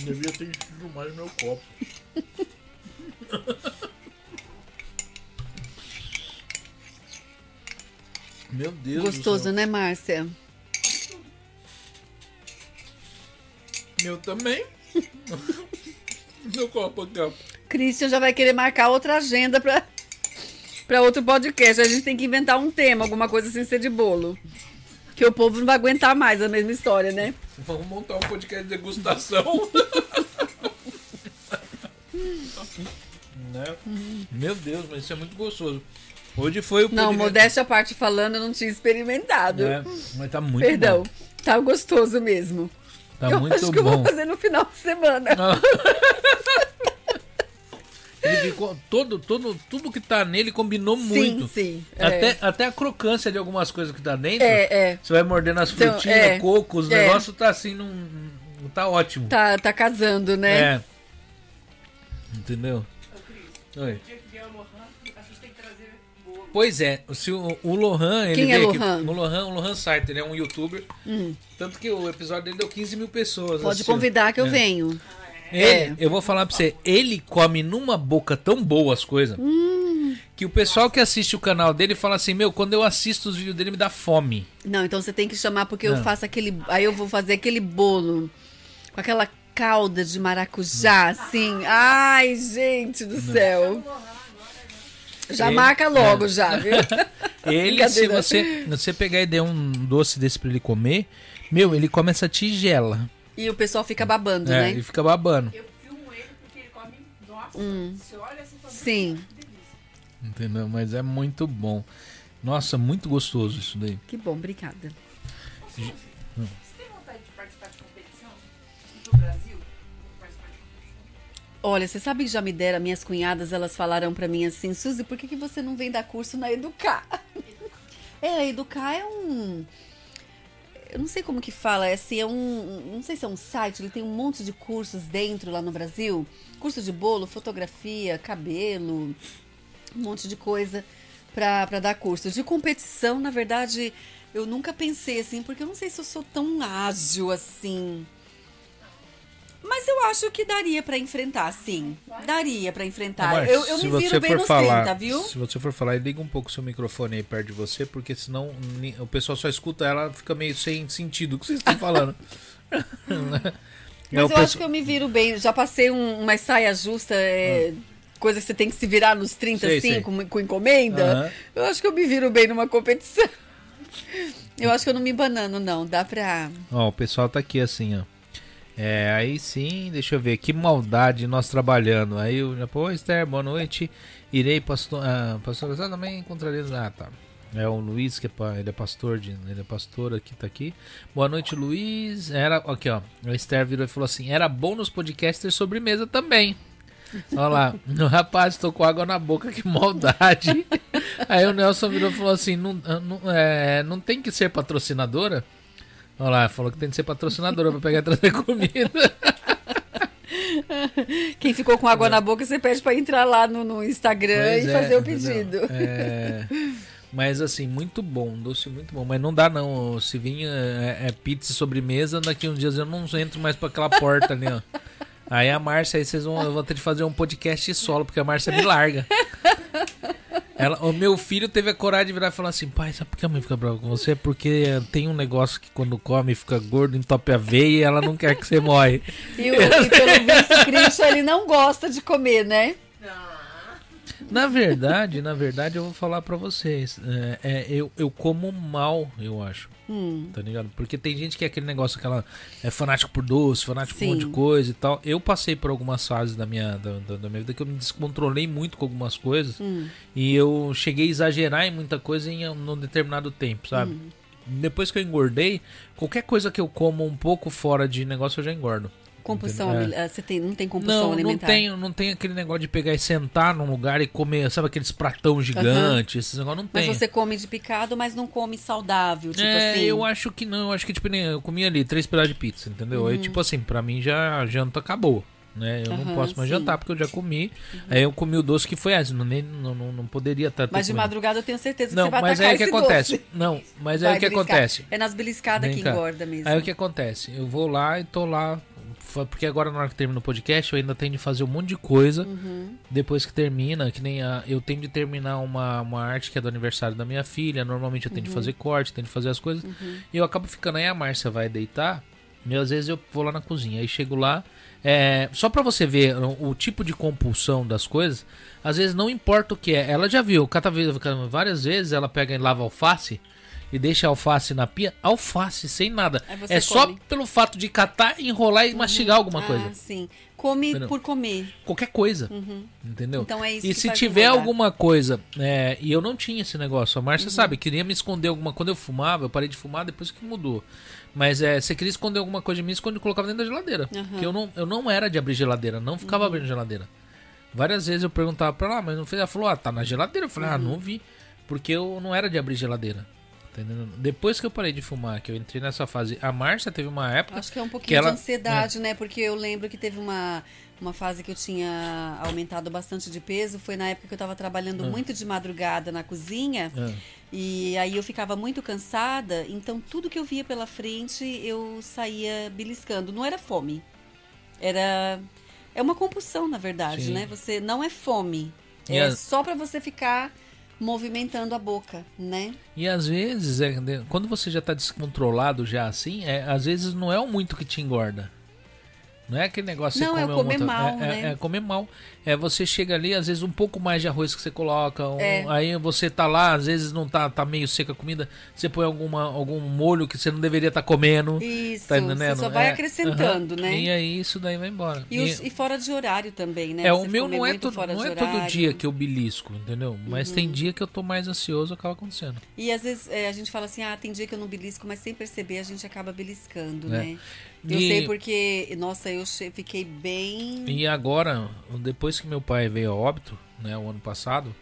Devia ter enchido mais meu copo. Meu Deus do Gostoso, céu. né, Márcia? Meu também. meu copo aqui, ó. Christian já vai querer marcar outra agenda pra, pra outro podcast. A gente tem que inventar um tema, alguma coisa sem ser de bolo. Que o povo não vai aguentar mais a mesma história, né? Vamos montar um podcast de degustação. né? Meu Deus, mas isso é muito gostoso. Hoje foi o Não, podcast- modéstia à parte falando, eu não tinha experimentado. É, mas tá muito Perdão. bom. Tá gostoso mesmo. Tá eu muito acho que eu bom. vou fazer no final de semana. Ele ficou todo, todo, tudo que tá nele combinou muito. Sim, sim. é. Até, até a crocância de algumas coisas que tá dentro. É, é. Você vai mordendo as Então, frutinhas, é, coco, os é. negócios tá assim, num- tá ótimo. Tá, tá casando, né? É. Entendeu? Oi. Pois é, se o, o Lohan, ele Quem é veio aqui- Lohan? o Lohan, o Lohan Sartre, ele é um youtuber. Tanto que o episódio dele deu 15 mil pessoas. Pode assistindo. convidar que eu É. venho. Ele, É. eu vou falar pra você, ele come numa boca tão boa as coisas Hum. Que o pessoal que assiste o canal dele fala assim, meu, quando eu assisto os vídeos dele me dá fome. Não, então você tem que chamar porque Não. eu faço aquele. Aí eu vou fazer aquele bolo com aquela calda de maracujá, assim. Ai, gente do céu. Já Ele- marca logo, é. já, viu? Ele, se você, você pegar e der um doce desse pra ele comer, meu, ele come essa tigela. E o pessoal fica babando, É, né? ele fica babando. Eu filmo ele porque ele come. Nossa, Hum. você olha assim Sim. Entendeu? Mas é muito bom. Nossa, muito gostoso isso daí. que bom, obrigada. Tem Olha, você sabe que já me deram, minhas cunhadas, elas falaram pra mim assim, Suzy, por que, que você não vem dar curso na Educar? É, a Educar é um... Eu não sei como que fala, é assim, é um... Não sei se é um site, ele tem um monte de cursos dentro lá no Brasil. Curso de bolo, fotografia, cabelo, um monte de coisa pra dar curso. De competição, na verdade, eu nunca pensei assim, porque eu não sei se eu sou tão ágil assim. Mas eu acho que daria pra enfrentar, sim. Daria pra enfrentar. Amor, eu eu me você viro bem for nos falar, 30, viu? Se você for falar, liga um pouco o seu microfone aí perto de você, porque senão o pessoal só escuta ela fica meio sem sentido o que vocês estão falando. Mas eu pessoal- acho que eu me viro bem. Já passei um, uma saia justa, é, coisa que você tem que se virar nos 30, Ah. Sei, assim, sei. Com, com encomenda. Aham. Eu acho que eu me viro bem numa competição. Eu acho que eu não me banano, não. Dá pra. Ó, o pessoal tá aqui assim, ó. É, aí sim, deixa eu ver, que maldade nós trabalhando. Aí já, pô, Esther, boa noite. Irei, pastor. Ah, pastor, ah, também encontrarei. Ah, tá. É o Luiz, que é, ele é pastor, de, ele é pastor aqui, tá aqui. Boa noite, Luiz. Era, aqui, ó. A Esther virou e falou assim: era bom nos podcasters sobremesa também. Olha lá, o rapaz tô com água na boca, que maldade. Aí o Nelson virou e falou assim: não, não, é, não tem que ser patrocinadora? Olha lá, falou que tem que ser patrocinadora pra pegar e trazer comida. Quem ficou com água na boca, você pede pra entrar lá no, no Instagram Pois e é, fazer o pedido. É, mas assim, muito bom, doce muito bom. Mas não dá não, se vir é, é pizza e sobremesa, daqui uns dias eu não entro mais pra aquela porta ali, ó. Aí a Márcia, aí vocês vão, eu vou ter de fazer um podcast solo, porque a Márcia me larga. Ela, o meu filho teve a coragem de virar e falar assim, pai, sabe por que a mãe fica brava com você? Porque tem um negócio que quando come fica gordo, entope a veia e ela não quer que você morre. E, o, e pelo visto, o Christian, ele não gosta de comer, né? Na verdade, na verdade, eu vou falar pra vocês. É, é, eu, eu como mal, eu acho. Hum. Tá ligado? Porque tem gente que é aquele negócio, aquela. É fanático por doce, fanático por um monte de Sim. coisa e tal. Eu passei por algumas fases da minha, da, da- da minha vida que eu me descontrolei muito com algumas coisas. Hum. E eu cheguei a exagerar em muita coisa em um determinado tempo, sabe? Hum. Depois que eu engordei, qualquer coisa que eu como um pouco fora de negócio eu já engordo. Compulsão? É. você tem, não tem compulsão Não, não alimentar? tem, não tem aquele negócio de pegar e sentar num lugar e comer, sabe aqueles pratão gigante, esses negócios não Mas tem. você come de picado, mas não come saudável, tipo é, assim. eu acho que não, eu acho que tipo, eu comi ali três pedaços de pizza, entendeu? Uhum. Aí tipo assim, pra mim já a janta acabou. Né? Eu não Aham, posso mais sim. Uhum. jantar porque eu já comi. Aí eu comi o doce que foi esse, não, nem, não, não, não poderia estar Mas de madrugada eu tenho certeza que Não, você vai mas aí o que acontece? doce. Não, mas aí Vai o que beliscar. acontece? É nas beliscadas que engorda mesmo. Aí o que acontece? Eu vou lá e tô lá. Porque agora na hora que termina o podcast, eu ainda tenho de fazer um monte de coisa. Uhum. Depois que termina, que nem a, eu tenho de terminar uma, uma arte que é do aniversário da minha filha. Normalmente eu tenho Uhum. de fazer corte, tenho de fazer as coisas. E eu acabo ficando aí, a Márcia vai deitar. E às vezes eu vou lá na cozinha. Aí chego lá. é, só pra você ver o, o tipo de compulsão das coisas, às vezes não importa o que é. Ela já viu, cada vez, várias vezes ela pega e lava alface e deixa a alface na pia. Alface, sem nada. É só come. pelo fato de catar, enrolar e mastigar alguma ah, coisa. sim. Come Entendeu? por comer. Qualquer coisa. Entendeu? Então é isso E se tiver alguma coisa, é, e eu não tinha esse negócio, a Uhum. Márcia sabe, queria me esconder alguma Quando eu fumava, eu parei de fumar depois que mudou. Mas é, você queria esconder alguma coisa de mim, esconde e colocava dentro da geladeira. Aham. Porque eu não, eu não era de abrir geladeira, não ficava abrindo geladeira. Várias vezes eu perguntava pra ela, "Ah, mas não fez? Ela falou, ah, tá na geladeira. Eu falei, ah, não vi. Porque eu não era de abrir geladeira. Entendeu? Depois que eu parei de fumar, que eu entrei nessa fase. A Márcia teve uma época. Acho que é um pouquinho ela- de ansiedade, né? Porque eu lembro que teve uma, uma fase que eu tinha aumentado bastante de peso. Foi na época que eu tava trabalhando muito de madrugada na cozinha. Ah. E aí eu ficava muito cansada. Então tudo que eu via pela frente eu saía beliscando. Não era fome. Era. É uma compulsão, na verdade, Sim. né? Você não é fome. É a- só pra você ficar movimentando a boca, né? E às vezes, é, de- quando você já tá descontrolado já assim, é, às vezes não é o muito que te engorda. Não é aquele negócio que Não, você é come um comer mal, é, é- né? é comer mal. É você chega ali, às vezes um pouco mais de arroz que você coloca, um- É. aí você tá lá, às vezes não tá, tá meio seca a comida, você põe alguma, algum molho que você não deveria estar comendo. Isso, Tá você só vai É, acrescentando, né? E aí isso daí vai embora. E, os- e fora de horário também, né? É, Você o meu não é, todo, fora não de é todo. Uhum. dia que eu belisco, entendeu? Mas tem dia que eu tô mais ansioso, acaba acontecendo. E às vezes é, a gente fala assim, ah, tem dia que eu não belisco, mas sem perceber a gente acaba beliscando, É. né? Eu E- sei porque, nossa, eu fiquei bem. E agora, depois que meu pai veio a óbito, né, o ano passado,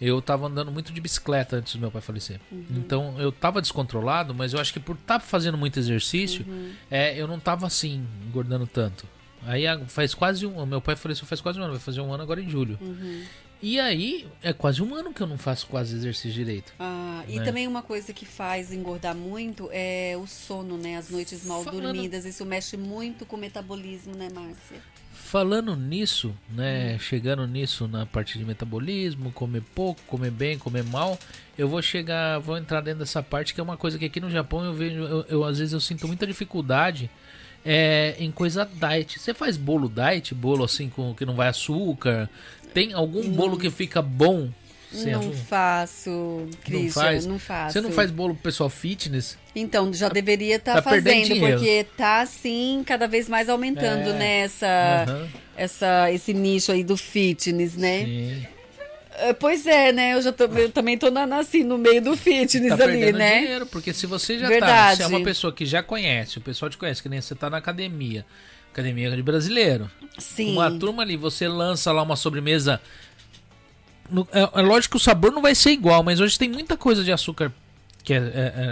eu tava andando muito de bicicleta antes do meu pai falecer. Uhum. Então eu tava descontrolado, mas eu acho que por estar fazendo muito exercício, Uhum. é, eu não tava assim, engordando tanto. Aí faz quase um meu pai faleceu faz quase um ano, vai fazer um ano agora em julho. Uhum. E aí, é quase um ano que eu não faço quase exercício direito. Ah, e né? também uma coisa que faz engordar muito é o sono, né? As noites mal Falando- dormidas. Isso mexe muito com o metabolismo, né, Márcia? Falando nisso, né, Hum. chegando nisso na parte de metabolismo, comer pouco, comer bem, comer mal, eu vou chegar, vou entrar dentro dessa parte que é uma coisa que aqui no Japão eu vejo, eu, eu, às vezes eu sinto muita dificuldade é, em coisa diet. Você faz bolo diet, bolo assim com que não vai açúcar? Tem algum bolo que fica bom? sem não açúcar? faço, Christian, faz? não faço. Você não faz bolo pro pessoal fitness? Então, já deveria estar tá perdendo fazendo, porque tá assim, cada vez mais aumentando, É. né, essa, Aham. essa, esse nicho aí do fitness, né? Sim. É, Pois é, né? Eu já tô, eu também tô na, assim, no meio do fitness tá ali, né? dinheiro, porque se você já tá, Verdade. se é uma pessoa que já conhece, o pessoal te conhece, que nem você tá na academia, academia de brasileiro, Sim. uma turma ali, você lança lá uma sobremesa. no- é, é lógico que o sabor não vai ser igual, mas hoje tem muita coisa de açúcar que é, é,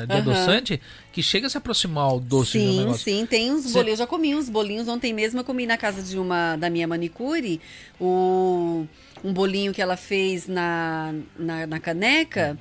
é, de Aham. adoçante que chega a se aproximar ao doce do Sim, negócio. sim, tem uns Cê- bolinhos. Eu já comi uns bolinhos. Ontem mesmo eu comi na casa de uma da minha manicure o, um bolinho que ela fez na, na, na caneca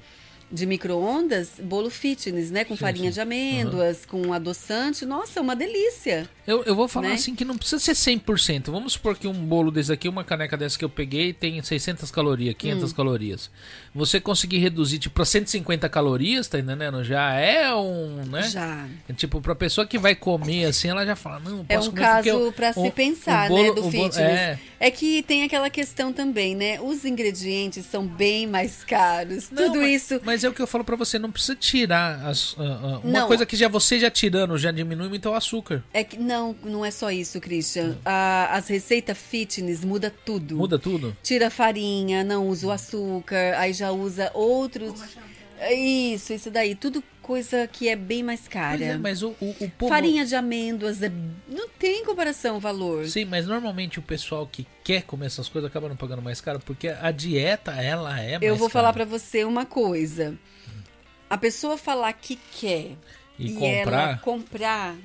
de micro-ondas, bolo fitness, né? Com Sim, farinha sim. de amêndoas, com adoçante. Nossa, uma delícia. Eu, eu vou falar Né? assim que não precisa ser 100%. Vamos supor que um bolo desse aqui, uma caneca dessa que eu peguei, tem 600 calorias, Hum. 500 calorias. Você conseguir reduzir tipo pra 150 calorias, tá entendendo? Já é um, né? Já. É Tipo, pra pessoa que vai comer assim, ela já fala, não, É posso um comer porque caso eu- para se o- pensar, o bolo- né, do o bolo- fitness. é. É. que tem aquela questão também, né? Os ingredientes são bem mais caros. Não, Tudo mas- isso. Mas é o que eu falo pra você, não precisa tirar as, ah, ah, uma Não. coisa que já você já tirando já diminui muito o açúcar. É que não, não é só isso, Christian. A- as receitas fitness muda tudo. Muda tudo. Tira a farinha, não usa o açúcar, aí já usa outros. É Isso, isso daí. Tudo coisa que é bem mais cara. é, mas o, o, o povo... Farinha de amêndoas é- não tem comparação o valor. Sim, mas normalmente o pessoal que quer comer essas coisas acaba não pagando mais caro, porque a dieta, ela é mais Eu vou cara. falar pra você uma coisa. A pessoa falar que quer E e, ela comprar... comprar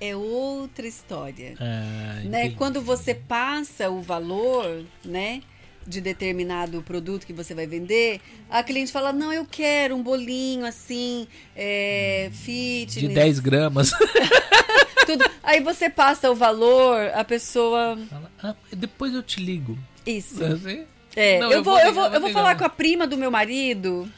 é outra história. Ah, né? Quando você passa o valor, né, de determinado produto que você vai vender, a cliente fala: "Não, eu quero um bolinho assim, é, fitness, De 10 gramas. tudo". Aí você passa o valor, a pessoa Fala, ah, depois eu te ligo. isso. Assim? É, Não, eu, eu vou, vou eu vou, ligar, eu vou falar ligar. com a prima do meu marido,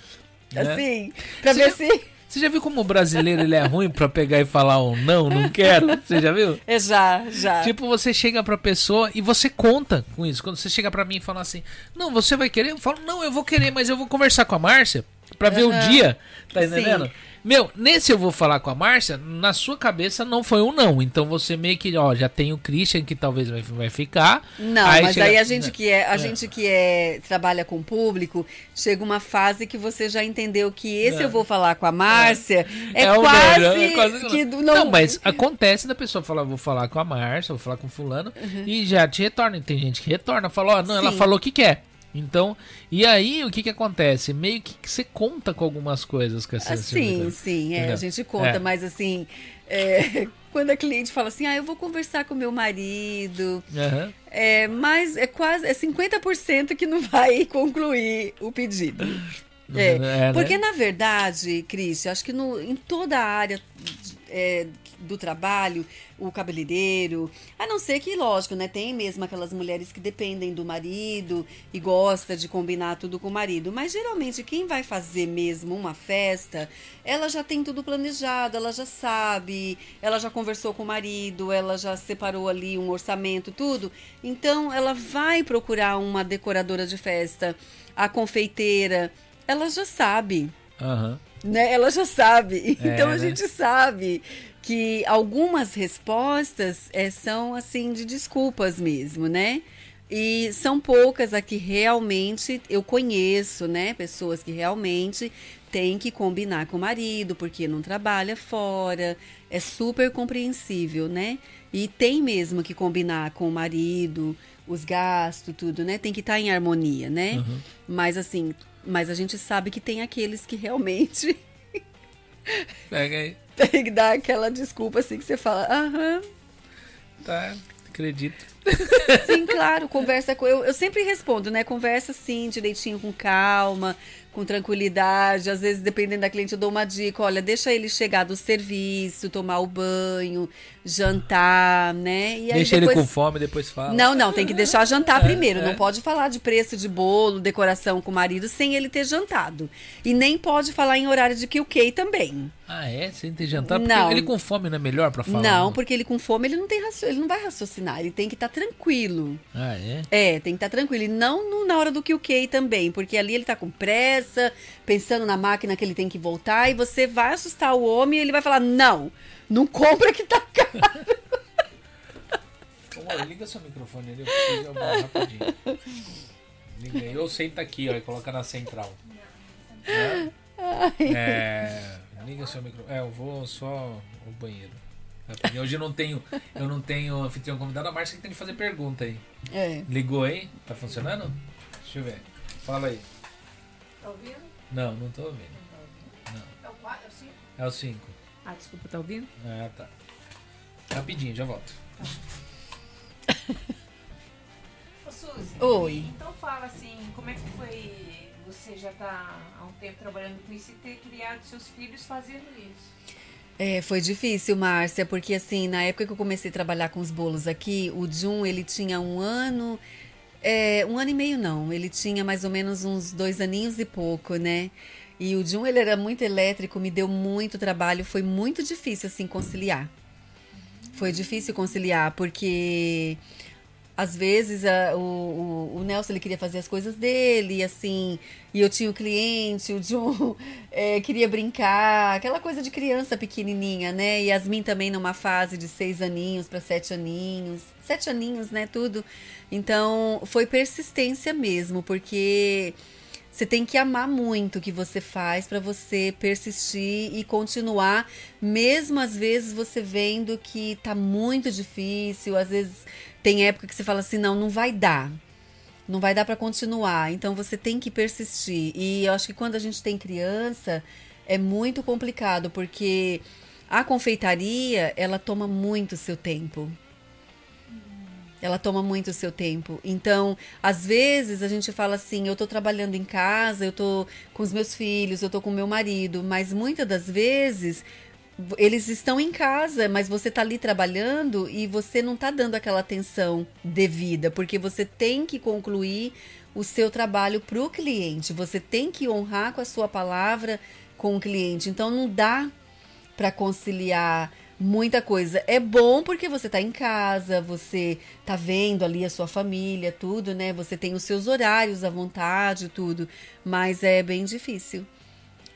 Né? assim, pra Você ver já- se Você já viu como o brasileiro ele é ruim pra pegar e falar um não, não quero? Você já viu? é já, já. Tipo, você chega pra pessoa e você conta com isso. Quando você chega pra mim e fala assim, não, você vai querer? Eu falo, não, eu vou querer, mas eu vou conversar com a Márcia pra ver o dia. Tá Sim. Meu, nesse eu vou falar com a Márcia, na sua cabeça não foi um não. Então você meio que, ó, já tem o Christian que talvez vai, vai ficar. Não, mas chega- aí a gente que é, a É. gente que é trabalha com público, chega uma fase que você já entendeu que esse É. eu vou falar com a Márcia é, o quase, melhor, é quase que não. não, Não, mas acontece da pessoa falar, vou falar com a Márcia, vou falar com fulano, e já te retorna. Tem gente que retorna, fala, ó, não, ela Sim. falou que quer. Então, e aí o que que acontece? Meio que você conta com algumas coisas com essa Ah, sim, sim, é, a gente conta, É. mas assim, é, quando a cliente fala assim, ah, eu vou conversar com meu marido, Aham. é, mas é quase é 50% que não vai concluir o pedido. É, É, né? porque na verdade, Cris, acho que no, em toda a área é, do trabalho, o cabeleireiro. A não ser que, lógico, né? Tem mesmo aquelas mulheres que dependem do marido e gosta de combinar tudo com o marido. Mas geralmente quem vai fazer mesmo uma festa, ela já tem tudo planejado, ela já sabe, ela já conversou com o marido, ela já separou ali um orçamento, tudo. Então ela vai procurar uma decoradora de festa, a confeiteira, ela já sabe. Aham. Né? Ela já sabe. É, Então a né? gente sabe que algumas respostas é, são assim de desculpas mesmo, né? E são poucas a que realmente eu conheço, né? Pessoas que realmente têm que combinar com o marido, porque não trabalha fora. É super compreensível, né? E tem mesmo que combinar com o marido, os gastos, tudo, né? Tem que estar em harmonia, né? Uhum. Mas assim, mas a gente sabe que tem aqueles que realmente Pega aí. tem que dar aquela desculpa assim que você fala, aham, Tá, acredito. sim, claro, conversa com. Eu, eu sempre respondo, né? Conversa assim, direitinho, com calma, com tranquilidade. Às vezes, dependendo da cliente, eu dou uma dica: olha, deixa ele chegar do serviço, tomar o banho, jantar, né? E aí Deixa depois... ele com fome, depois fala. Não, não, tem que deixar jantar primeiro. é. Não pode falar de preço de bolo, decoração com o marido sem ele ter jantado. E nem pode falar em horário de QK também. Ah, é? Sem ter jantar? Porque Não. ele com fome não é melhor pra falar? Não, porque ele com fome ele não tem raci- ele não vai raciocinar, ele tem que estar tranquilo. Ah, é? É, tem que estar tranquilo. E não no- na hora do QK também, porque ali ele tá com pressa, pensando na máquina que ele tem que voltar, e você vai assustar o homem e ele vai falar: não, não compra que tá caro. Ô, liga seu microfone ali, eu preciso abrir rapidinho. Liga aí. Ou senta aqui, ó, e coloca na central. Né? É, liga seu microfone. É, eu vou só ao banheiro. Rapidinho. Hoje eu não tenho, eu não tenho anfitrião convidado. A Márcia que tem que fazer pergunta aí. É. Ligou aí? Tá funcionando? Deixa eu ver. Fala aí. Tá ouvindo? Não, não tô ouvindo. É o 4, é o 5? É o 5. Ah, desculpa, tá ouvindo? Ah, tá. Rapidinho, já volto. Ô, Suzy. Oi. Então fala assim, como é que foi você já tá há um tempo trabalhando com isso e ter criado seus filhos fazendo isso? É, foi difícil, Márcia, porque assim, na época que eu comecei a trabalhar com os bolos aqui, o Jun, ele tinha um ano, é, um ano e meio não, ele tinha mais ou menos uns dois aninhos e pouco, né? E o Jun, ele era muito elétrico, me deu muito trabalho, foi muito difícil, assim, conciliar. Foi difícil conciliar, porque às vezes a- o, o, Nelson ele queria fazer as coisas dele, assim, e eu tinha o cliente, o John eh, queria brincar, aquela coisa de criança pequenininha, né? E Yasmin também numa fase de seis aninhos para sete aninhos, sete aninhos, né? Tudo. Então foi persistência mesmo, porque você tem que amar muito o que você faz para você persistir e continuar, mesmo às vezes você vendo que tá muito difícil, às vezes tem época que você fala assim, não, não vai dar. Não vai dar para continuar. Então você tem que persistir. E eu acho que quando a gente tem criança é muito complicado, porque a confeitaria, ela toma muito seu tempo. Ela toma muito seu tempo. Então, às vezes a gente fala assim, eu tô trabalhando em casa, eu tô com os meus filhos, eu tô com o meu marido, mas muitas das vezes eles estão em casa, mas você tá ali trabalhando e você não tá dando aquela atenção devida, porque você tem que concluir o seu trabalho para o cliente, você tem que honrar com a sua palavra com o cliente. Então não dá para conciliar muita coisa. É bom porque você tá em casa, você tá vendo ali a sua família, tudo, né? Você tem os seus horários à vontade, tudo, mas é bem difícil.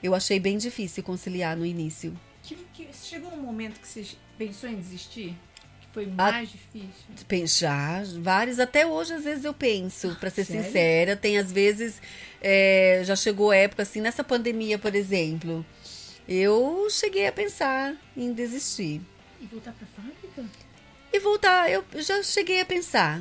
Eu achei bem difícil conciliar no início. Que, que- chegou um momento que você pensou em desistir? Que foi Ah, mais difícil? Pensar, vários, até hoje às vezes eu penso, pra ser Sério? sincera, tem às vezes, é, já chegou época assim, nessa pandemia, por exemplo, eu cheguei a pensar em desistir. E voltar pra fábrica? E voltar, eu já cheguei a pensar.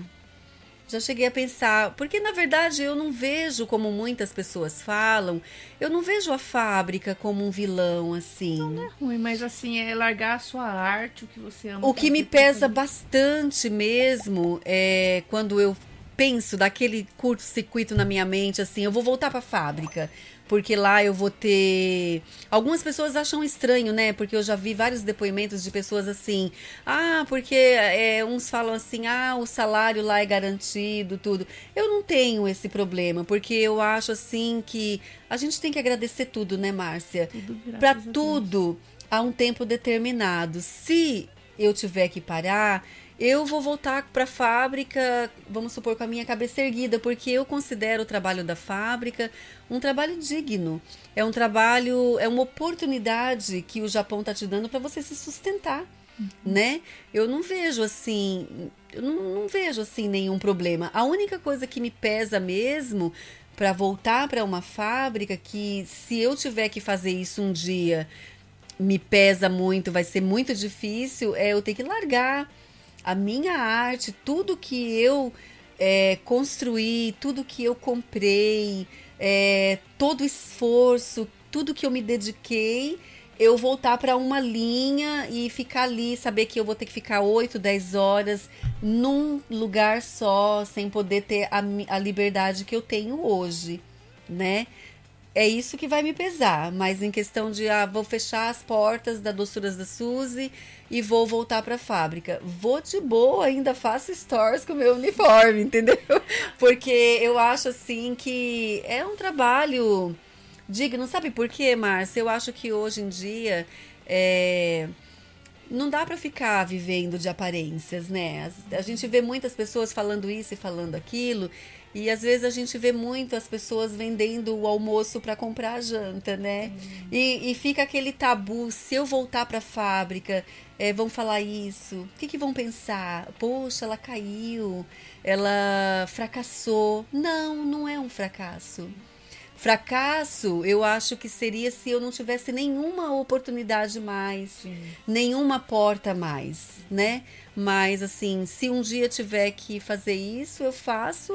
Já cheguei a pensar, porque na verdade eu não vejo como muitas pessoas falam, eu não vejo a fábrica como um vilão assim. Ruim, mas assim, é largar a sua arte, o que você ama. O que me pesa bastante mesmo é quando eu penso daquele curto-circuito na minha mente, assim, eu vou voltar para a fábrica, porque lá eu vou ter. Algumas pessoas acham estranho, né? Porque eu já vi vários depoimentos de pessoas assim, ah, porque é, uns falam assim, ah, o salário lá é garantido, tudo. Eu não tenho esse problema, porque eu acho assim que a gente tem que agradecer tudo, né, Márcia? Para tudo há um tempo determinado. Se eu tiver que parar, eu vou voltar para a fábrica, vamos supor, com a minha cabeça erguida, porque eu considero o trabalho da fábrica um trabalho digno. É um trabalho, é uma oportunidade que o Japão está te dando para você se sustentar. Uhum. Né? Eu não vejo assim, eu não, não vejo assim nenhum problema. A única coisa que me pesa mesmo para voltar para uma fábrica que se eu tiver que fazer isso um dia me pesa muito, vai ser muito difícil, é eu ter que largar a minha arte, tudo que eu é, construí, tudo que eu comprei, é, todo o esforço, tudo que eu me dediquei, eu voltar para uma linha e ficar ali, saber que eu vou ter que ficar 8, 10 horas num lugar só, sem poder ter a, a liberdade que eu tenho hoje, né? É isso que vai me pesar. Mas em questão de, ah, vou fechar as portas da Doçuras da Suzy e vou voltar para a fábrica. Vou de boa, ainda faço stores com meu uniforme, entendeu? Porque eu acho assim que é um trabalho digno. Sabe por quê, Márcia? Eu acho que hoje em dia é não dá para ficar vivendo de aparências, né? A gente vê muitas pessoas falando isso e falando aquilo, e às vezes a gente vê muito as pessoas vendendo o almoço para comprar a janta, né? Uhum. E, e, fica aquele tabu: se eu voltar para a fábrica, é, vão falar isso. O que, que vão pensar? Poxa, ela caiu, ela fracassou. Não, não é um fracasso. Fracasso, eu acho que seria se eu não tivesse nenhuma oportunidade mais, Sim. nenhuma porta mais, né? Mas assim, se um dia tiver que fazer isso, eu faço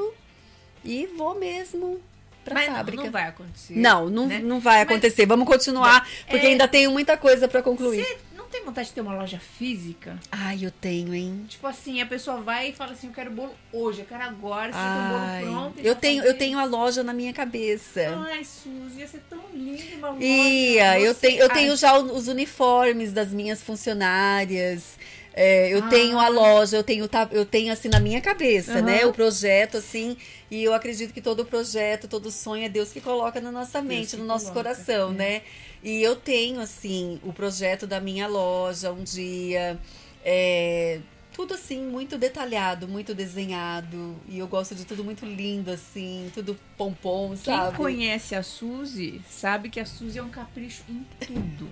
e vou mesmo para a fábrica. Não, não vai acontecer. Não, não, né? não vai acontecer. Mas, Vamos continuar, porque é, ainda tenho muita coisa para concluir. Você não tem vontade de ter uma loja física? Ai, eu tenho, hein? Tipo assim, a pessoa vai e fala assim, eu quero bolo hoje, eu quero agora, você Ai, o bolo pronto. Eu tenho, eu tenho a loja na minha cabeça. Ai, Suzy, ia ser tão lindo uma loja. Ia, eu tenho, eu tenho já os uniformes das minhas funcionárias. É, eu ah. tenho a loja, eu tenho, eu tenho assim na minha cabeça, uhum. né? O projeto, assim, e eu acredito que todo projeto, todo sonho é Deus que coloca na nossa mente, no nosso coloca, coração, é. né? E eu tenho, assim, o projeto da minha loja um dia. É, tudo assim, muito detalhado, muito desenhado. E eu gosto de tudo muito lindo, assim, tudo pompom, sabe? Quem conhece a Suzy sabe que a Suzy é um capricho em tudo.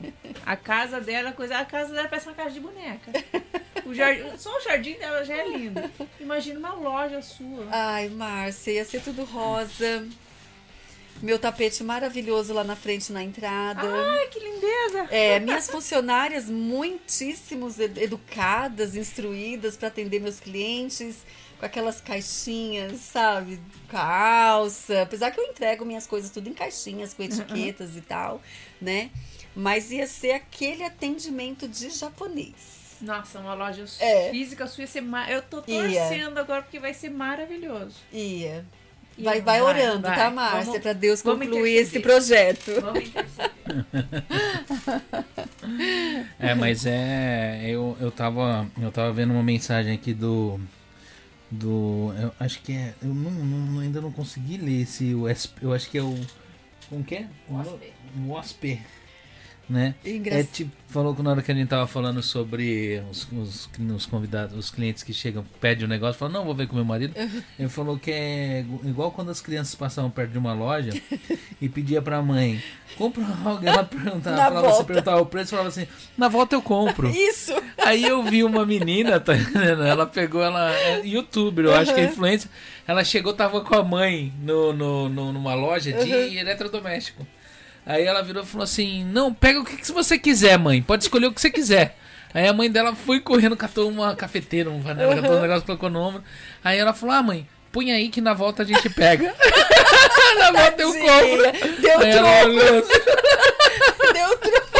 A casa dela, coisa, a casa dela parece uma casa de boneca. O jardim, só o jardim dela já é lindo. Imagina uma loja sua. Ai, Márcia, ia ser tudo rosa. Meu tapete maravilhoso lá na frente na entrada. Ai, que lindeza! É, minhas funcionárias muitíssimos educadas, instruídas para atender meus clientes, com aquelas caixinhas, sabe? Calça. Apesar que eu entrego minhas coisas tudo em caixinhas, com etiquetas e tal, né? Mas ia ser aquele atendimento de japonês. Nossa, uma loja é. física sua ia ser. Mar... Eu tô torcendo ia. agora porque vai ser maravilhoso. Ia. Vai, vai, orando, vai, tá, Márcia? Para Deus concluir esse projeto. Vamos é, mas é. Eu, eu, tava, eu tava vendo uma mensagem aqui do. Do. Eu acho que é. Eu não, não ainda não consegui ler esse. Eu acho que é o. Como que é? O OSP né? É tipo, falou que na hora que a gente tava falando sobre os, os, os convidados, os clientes que chegam, pedem um negócio, falam, não, vou ver com meu marido. Ele falou que é igual quando as crianças passavam perto de uma loja e pedia pra mãe, compra algo, ela perguntava, na falava, você perguntava o preço, falava assim, na volta eu compro. Isso! Aí eu vi uma menina, tá, ela pegou, ela é youtuber, eu uhum. acho que é influência, ela chegou, tava com a mãe no, no, no numa loja de uhum. eletrodoméstico. Aí ela virou e falou assim: Não, pega o que, você quiser, mãe. Pode escolher o que você quiser. Aí a mãe dela foi correndo, catou uma cafeteira, um vanela, uhum. catou um negócio, colocou no ombro. Aí ela falou: Ah, mãe, põe aí que na volta a gente pega. na volta eu compro. Deu aí troco. Assim, Deu troco.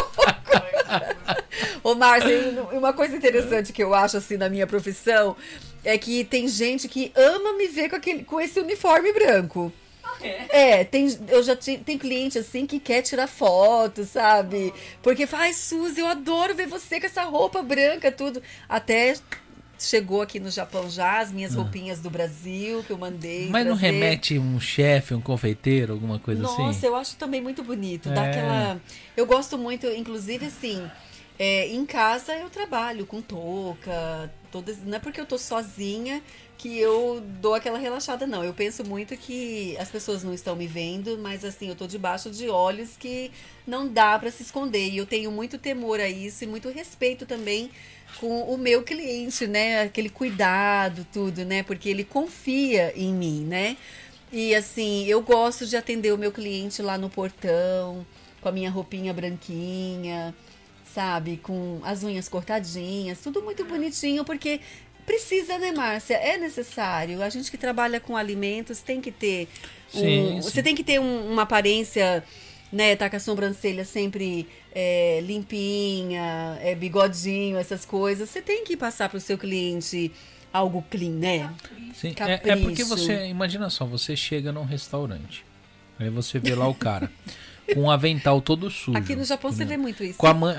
Ô, Márcia, uma coisa interessante que eu acho assim na minha profissão é que tem gente que ama me ver com, aquele, com esse uniforme branco. É. É, tem, eu já ti- tem cliente assim que quer tirar foto, sabe? Porque fala, ai, Suzy, eu adoro ver você com essa roupa branca, tudo. Até chegou aqui no Japão já, as minhas roupinhas do Brasil que eu mandei. Ah. Mas não trazer. remete um chefe, um confeiteiro, alguma coisa Nossa, assim? eu acho também muito bonito. Dá É. aquela. Eu gosto muito, inclusive, assim. é, em casa eu trabalho com touca. Todas... Não é porque eu tô sozinha que eu dou aquela relaxada, não. Eu penso muito que as pessoas não estão me vendo, mas assim, eu tô debaixo de olhos que não dá pra se esconder. E eu tenho muito temor a isso e muito respeito também com o meu cliente, né? Aquele cuidado, tudo, né? Porque ele confia em mim, né? E assim, eu gosto de atender o meu cliente lá no portão, com a minha roupinha branquinha, sabe? Com as unhas cortadinhas, tudo muito bonitinho, porque precisa, né, Márcia? É necessário. A gente que trabalha com alimentos tem que ter. um- Sim, sim. Você tem que ter um- uma aparência, né? Tá com a sobrancelha sempre é, limpinha, é, bigodinho, essas coisas. Você tem que passar pro seu cliente algo clean, né? Sim, é, é porque você, imagina só, você chega num restaurante, aí você vê lá o cara com um avental todo sujo. Aqui no Japão você vê muito isso. Com a man-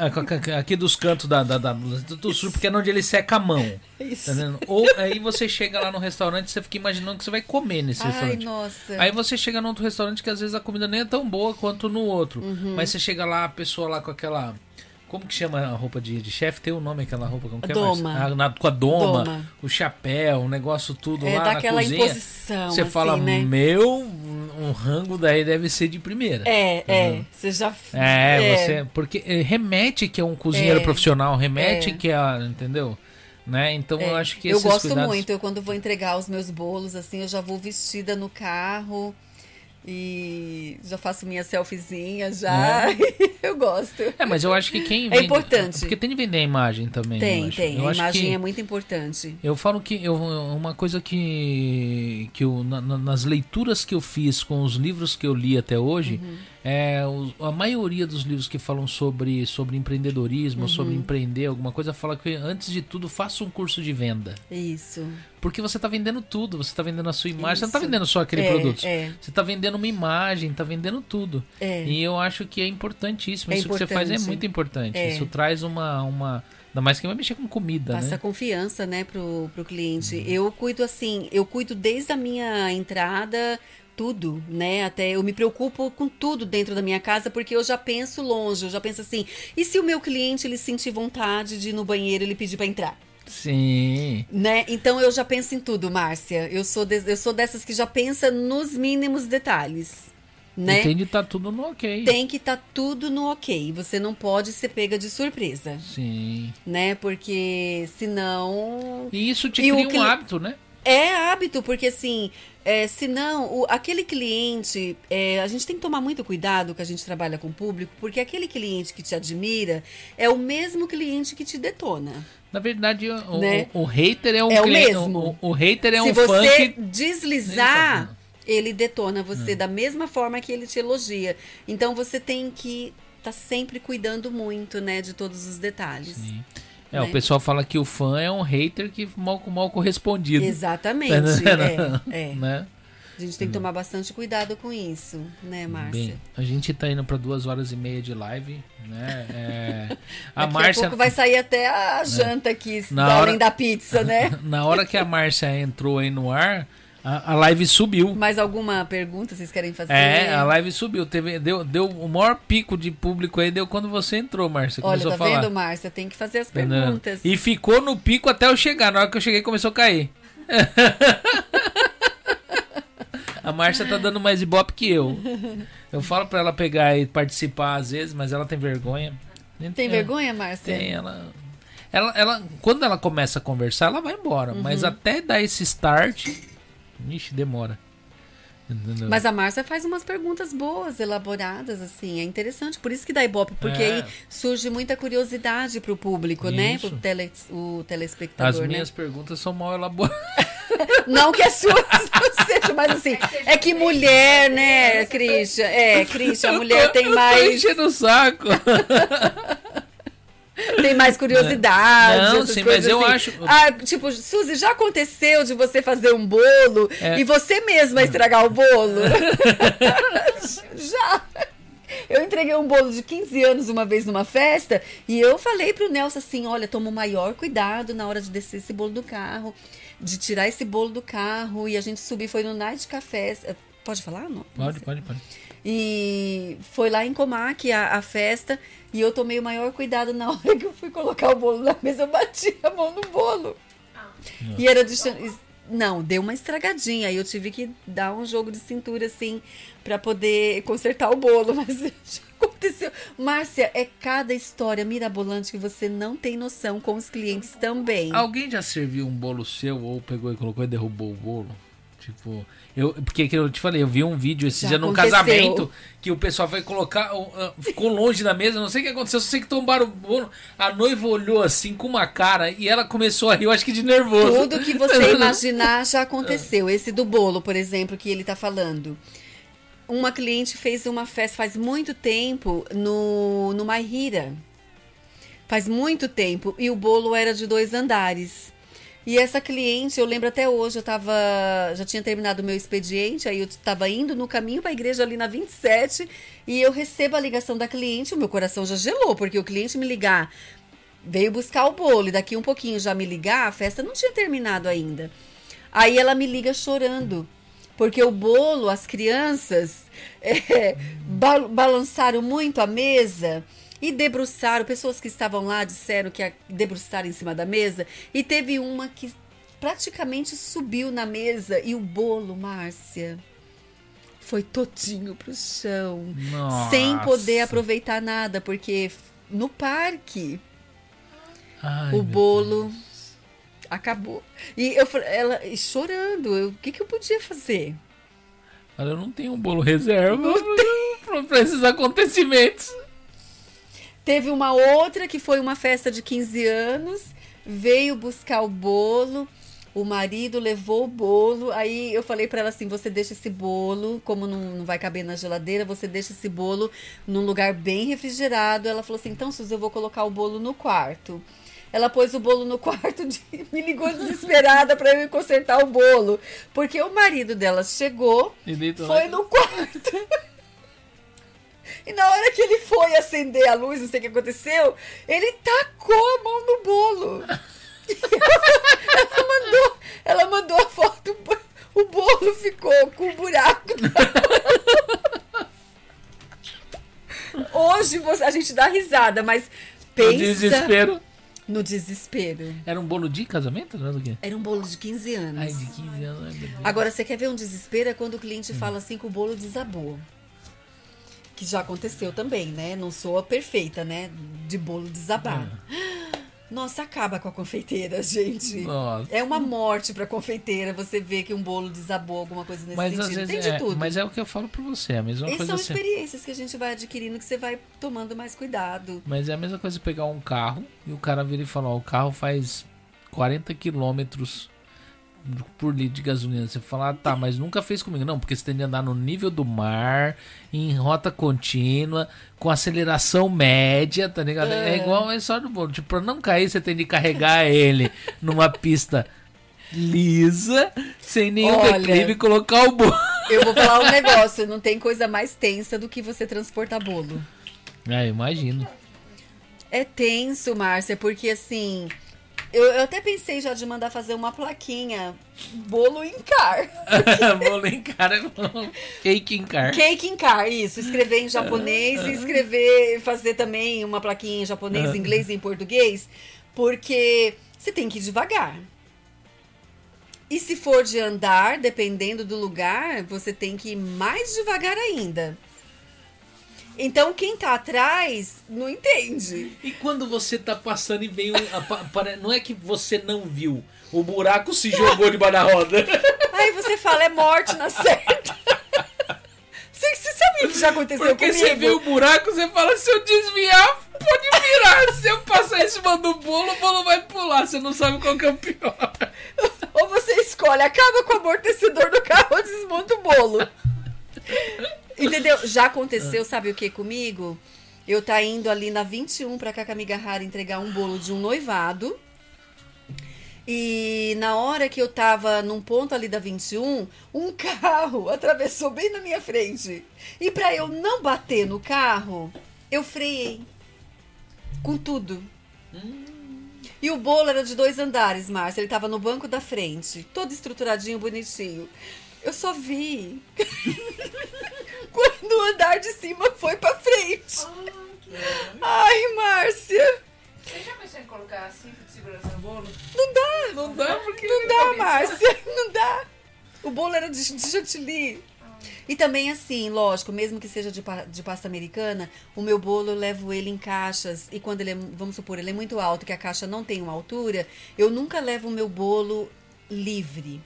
aqui dos cantos da, da, da do sujo, porque é onde ele seca a mão. Isso. Tá? Ou aí você chega lá no restaurante e você fica imaginando que você vai comer nesse Ai, restaurante. nossa. Aí você chega num outro restaurante que às vezes a comida nem é tão boa quanto no outro. Uhum. Mas você chega lá, a pessoa lá com aquela. Como que chama a roupa de, de chefe? Tem o nome aquela roupa? Como que é, Doma. Márcia? Ah, na- com a doma, Doma. o chapéu, o negócio tudo É lá na daquela cozinha. Você assim, fala, né? meu, um rango daí deve ser de primeira. É, é. Você já. É, você. Porque eh, remete que é um cozinheiro É. profissional, remete É. que é. Entendeu? Né? Então eu acho que eu gosto cuidados... muito. Eu, quando vou entregar os meus bolos, assim, eu já vou vestida no carro e já faço minha selfiezinha já. eu gosto. É, mas eu acho que quem É vende- importante. Porque tem de vender a imagem também. eu Tem, acho. tem. Eu A imagem é muito importante. Eu falo que eu, uma coisa que, que eu, na- nas leituras que eu fiz com os livros que eu li até hoje, Uhum. É, a maioria dos livros que falam sobre, sobre empreendedorismo, Uhum. sobre empreender, alguma coisa, fala que antes de tudo faça um curso de venda. Isso. Porque você está vendendo tudo, você está vendendo a sua imagem, você não está Isso. vendendo só aquele É, produto. é. Você está vendendo uma imagem, está vendendo tudo. É. E eu acho que é importantíssimo. É Isso que você faz é importante. muito importante. É. Isso traz uma, uma. Ainda mais que vai mexer com comida, Passa né? confiança, né, pro, pro cliente. Uhum. Eu cuido assim, eu cuido desde a minha entrada, tudo, né? Até eu me preocupo com tudo dentro da minha casa, porque eu já penso longe, eu já penso assim, e se o meu cliente ele sentir vontade de ir no banheiro, ele pedir para entrar? Sim. Né? Então eu já penso em tudo, Márcia. Eu sou, des- eu sou dessas que já pensa nos mínimos detalhes. Né? Entende? Tá tudo no ok. Tem que estar tudo no ok. Você não pode ser pega de surpresa, Sim. né? Porque senão E isso te E cria um hábito, né? É hábito, porque assim, é, senão, o, aquele cliente, é, a gente tem que tomar muito cuidado que a gente trabalha com o público, porque aquele cliente que te admira é o mesmo cliente que te detona. Na verdade, o, Né? o, o hater é um É o cliente- mesmo. O, o hater é Se um fã você que. deslizar, ele detona você da mesma forma que ele te elogia. Então você tem que estar sempre cuidando muito, né, de todos os detalhes. É, o né? pessoal fala que o fã é um hater que mal, mal correspondido. Exatamente. é, é. Né? A gente tem que tomar bastante cuidado com isso, né, Márcia? Bem, a gente tá indo para duas horas e meia de live, né? É, a Daqui Márcia, a pouco vai sair até a janta aqui, Na hora- da pizza, né? na hora que a Márcia entrou aí no ar, a, a live subiu. Mais alguma pergunta vocês querem fazer? É, a live subiu. Teve, deu, deu o maior pico de público aí, deu quando você entrou, Márcia. Olha, tá a falar. vendo, Márcia? Tem que fazer as Entendeu? perguntas. E ficou no pico até eu chegar. Na hora que eu cheguei, começou a cair. a Márcia tá dando mais ibope que eu. Eu falo pra ela pegar e participar às vezes, mas ela tem vergonha. Tem É, vergonha, Márcia? Tem, ela. Ela, ela, quando ela começa a conversar, ela vai embora. Uhum. Mas até dar esse start, ixi, demora. Mas a Márcia faz umas perguntas boas, elaboradas, assim. É interessante. Por isso que dá ibope, porque É. aí surge muita curiosidade pro público, né? Isso. Pro tele, o telespectador, As né? minhas perguntas são mal elaboradas. Não que as suas não sejam, mas assim, é que mulher, né, Christian? É, Christian, a mulher tem Eu tô mais. enchendo o saco. tem mais curiosidade. Não, sim, coisas mas eu assim. acho- Ah, tipo, Suzy, já aconteceu de você fazer um bolo É. e você mesma estragar o bolo? já. Eu entreguei um bolo de 15 anos uma vez numa festa e eu falei pro Nelson assim: olha, toma o maior cuidado na hora de descer esse bolo do carro, de tirar esse bolo do carro. E a gente subiu, foi no Night Café. Pode falar? Não? Pode, pode, pode. E foi lá em Comac a, a festa e eu tomei o maior cuidado na hora que eu fui colocar o bolo na mesa, eu bati a mão no bolo. E era de não, deu uma estragadinha, aí eu tive que dar um jogo de cintura assim pra poder consertar o bolo, mas aconteceu. Márcia, é cada história mirabolante que você não tem noção com os clientes também. Alguém já serviu um bolo seu ou pegou e colocou e derrubou o bolo? Tipo, eu, porque que eu te falei, eu vi um vídeo esse Já dia num casamento que o pessoal foi colocar, ficou longe da mesa, não sei o que aconteceu, só sei que tombaram o bolo. A noiva olhou assim com uma cara e ela começou a rir, eu acho que de nervoso. Tudo que você imaginar já aconteceu. Esse do bolo, por exemplo, que ele tá falando. Uma cliente fez uma festa faz muito tempo no, no Maihira. Faz muito tempo. E o bolo era de dois andares. E essa cliente, eu lembro até hoje, eu tava. Já tinha terminado o meu expediente, aí eu tava indo no caminho para a igreja ali na 27, e eu recebo a ligação da cliente, o meu coração já gelou, porque o cliente me ligar veio buscar o bolo e daqui um pouquinho já me ligar, a festa não tinha terminado ainda. Aí ela me liga chorando, porque o bolo, as crianças é, ba- balançaram muito a mesa e debruçaram. Pessoas que estavam lá disseram que ia debruçaram em cima da mesa e teve uma que praticamente subiu na mesa e o bolo, Márcia, foi todinho pro chão sem poder Nossa. aproveitar nada, porque no parque Ai, o bolo acabou. E eu falei- ela e chorando, o que, que eu podia fazer? Olha, eu não tenho um bolo reserva pra esses acontecimentos. Teve uma outra que foi uma festa de 15 anos, veio buscar o bolo, o marido levou o bolo, aí eu falei pra ela assim, você deixa esse bolo, como não, não vai caber na geladeira, você deixa esse bolo num lugar bem refrigerado. Ela falou assim, então Suzy, eu vou colocar o bolo no quarto. Ela pôs o bolo no quarto, de- me ligou desesperada pra eu consertar o bolo, porque o marido dela chegou, E foi no quarto. E na hora que ele foi acender a luz, não sei o que aconteceu, ele tacou a mão no bolo. ela, mandou, ela mandou a foto, o bolo ficou com um buraco. Hoje você- a gente dá risada, mas No pensa desespero. no desespero. Era um bolo de casamento? Não é do quê? Era um bolo de 15 anos. Ai, de 15 anos. Ai. Agora, você quer ver um desespero? É quando o cliente fala assim que o bolo desabou. Que já aconteceu também, né? Não sou a perfeita, né? De bolo desabar. Nossa, acaba com a confeiteira, gente. Nossa. É uma morte pra confeiteira você ver que um bolo desabou, alguma coisa nesse Mas às sentido. vezes Tem de é, tudo. mas é o que eu falo pra você, é a mesma Essas coisa são assim. experiências que a gente vai adquirindo, que você vai tomando mais cuidado. Mas é a mesma coisa pegar um carro e o cara vira e fala, ó, o carro faz 40 quilômetros por litro de gasolina. Você fala, ah, tá, mas nunca fez comigo. Não, porque você tem de andar no nível do mar, em rota contínua, com aceleração média, tá ligado? É, igual a história do bolo. Tipo, pra não cair, você tem de carregar ele numa pista lisa, sem nenhum Olha. declive e colocar o bolo. Eu vou falar um negócio, não tem coisa mais tensa do que você transportar bolo. É, imagino. É tenso, Márcia, porque assim. Eu, eu até pensei já de mandar fazer uma plaquinha. Bolo em car. bolo em cara, cake em car. Cake in car, isso. Escrever em japonês e escrever, fazer também uma plaquinha em japonês, em inglês e em português. Porque você tem que ir devagar. E se for de andar, dependendo do lugar, você tem que ir mais devagar ainda. Então quem tá atrás não entende. E quando você tá passando e vem um. Não é que você não viu, o buraco se jogou debaixo da roda. Aí você fala, é morte na certa. Você, você sabe o que já aconteceu Porque comigo? você vê o buraco, você fala, se eu desviar, pode virar. Se eu passar em cima do bolo, o bolo vai pular. Você não sabe qual que é o pior. Ou você escolhe, acaba com o amortecedor do carro ou desmonta o bolo. Entendeu? Já aconteceu, sabe o que comigo? eu tá indo ali na 21 pra Kakamigahara entregar um bolo de um noivado. E na hora que eu tava num ponto ali da 21, um carro atravessou bem na minha frente. E pra eu não bater no carro, eu freiei. Com tudo. E o bolo era de dois andares, Márcia. Ele tava no banco da frente, todo estruturadinho, bonitinho. Eu só vi quando o andar de cima foi pra frente. Ai, Márcia. Você já pensou em colocar cinto de segurança no bolo? Não dá. Não dá porque Não dá, Márcia. Não dá. O bolo era de, de chantilly. E também assim, lógico, mesmo que seja de, de pasta americana, o meu bolo eu levo ele em caixas. E quando ele é, vamos supor, ele é muito alto, que a caixa não tem uma altura, eu nunca levo o meu bolo livre.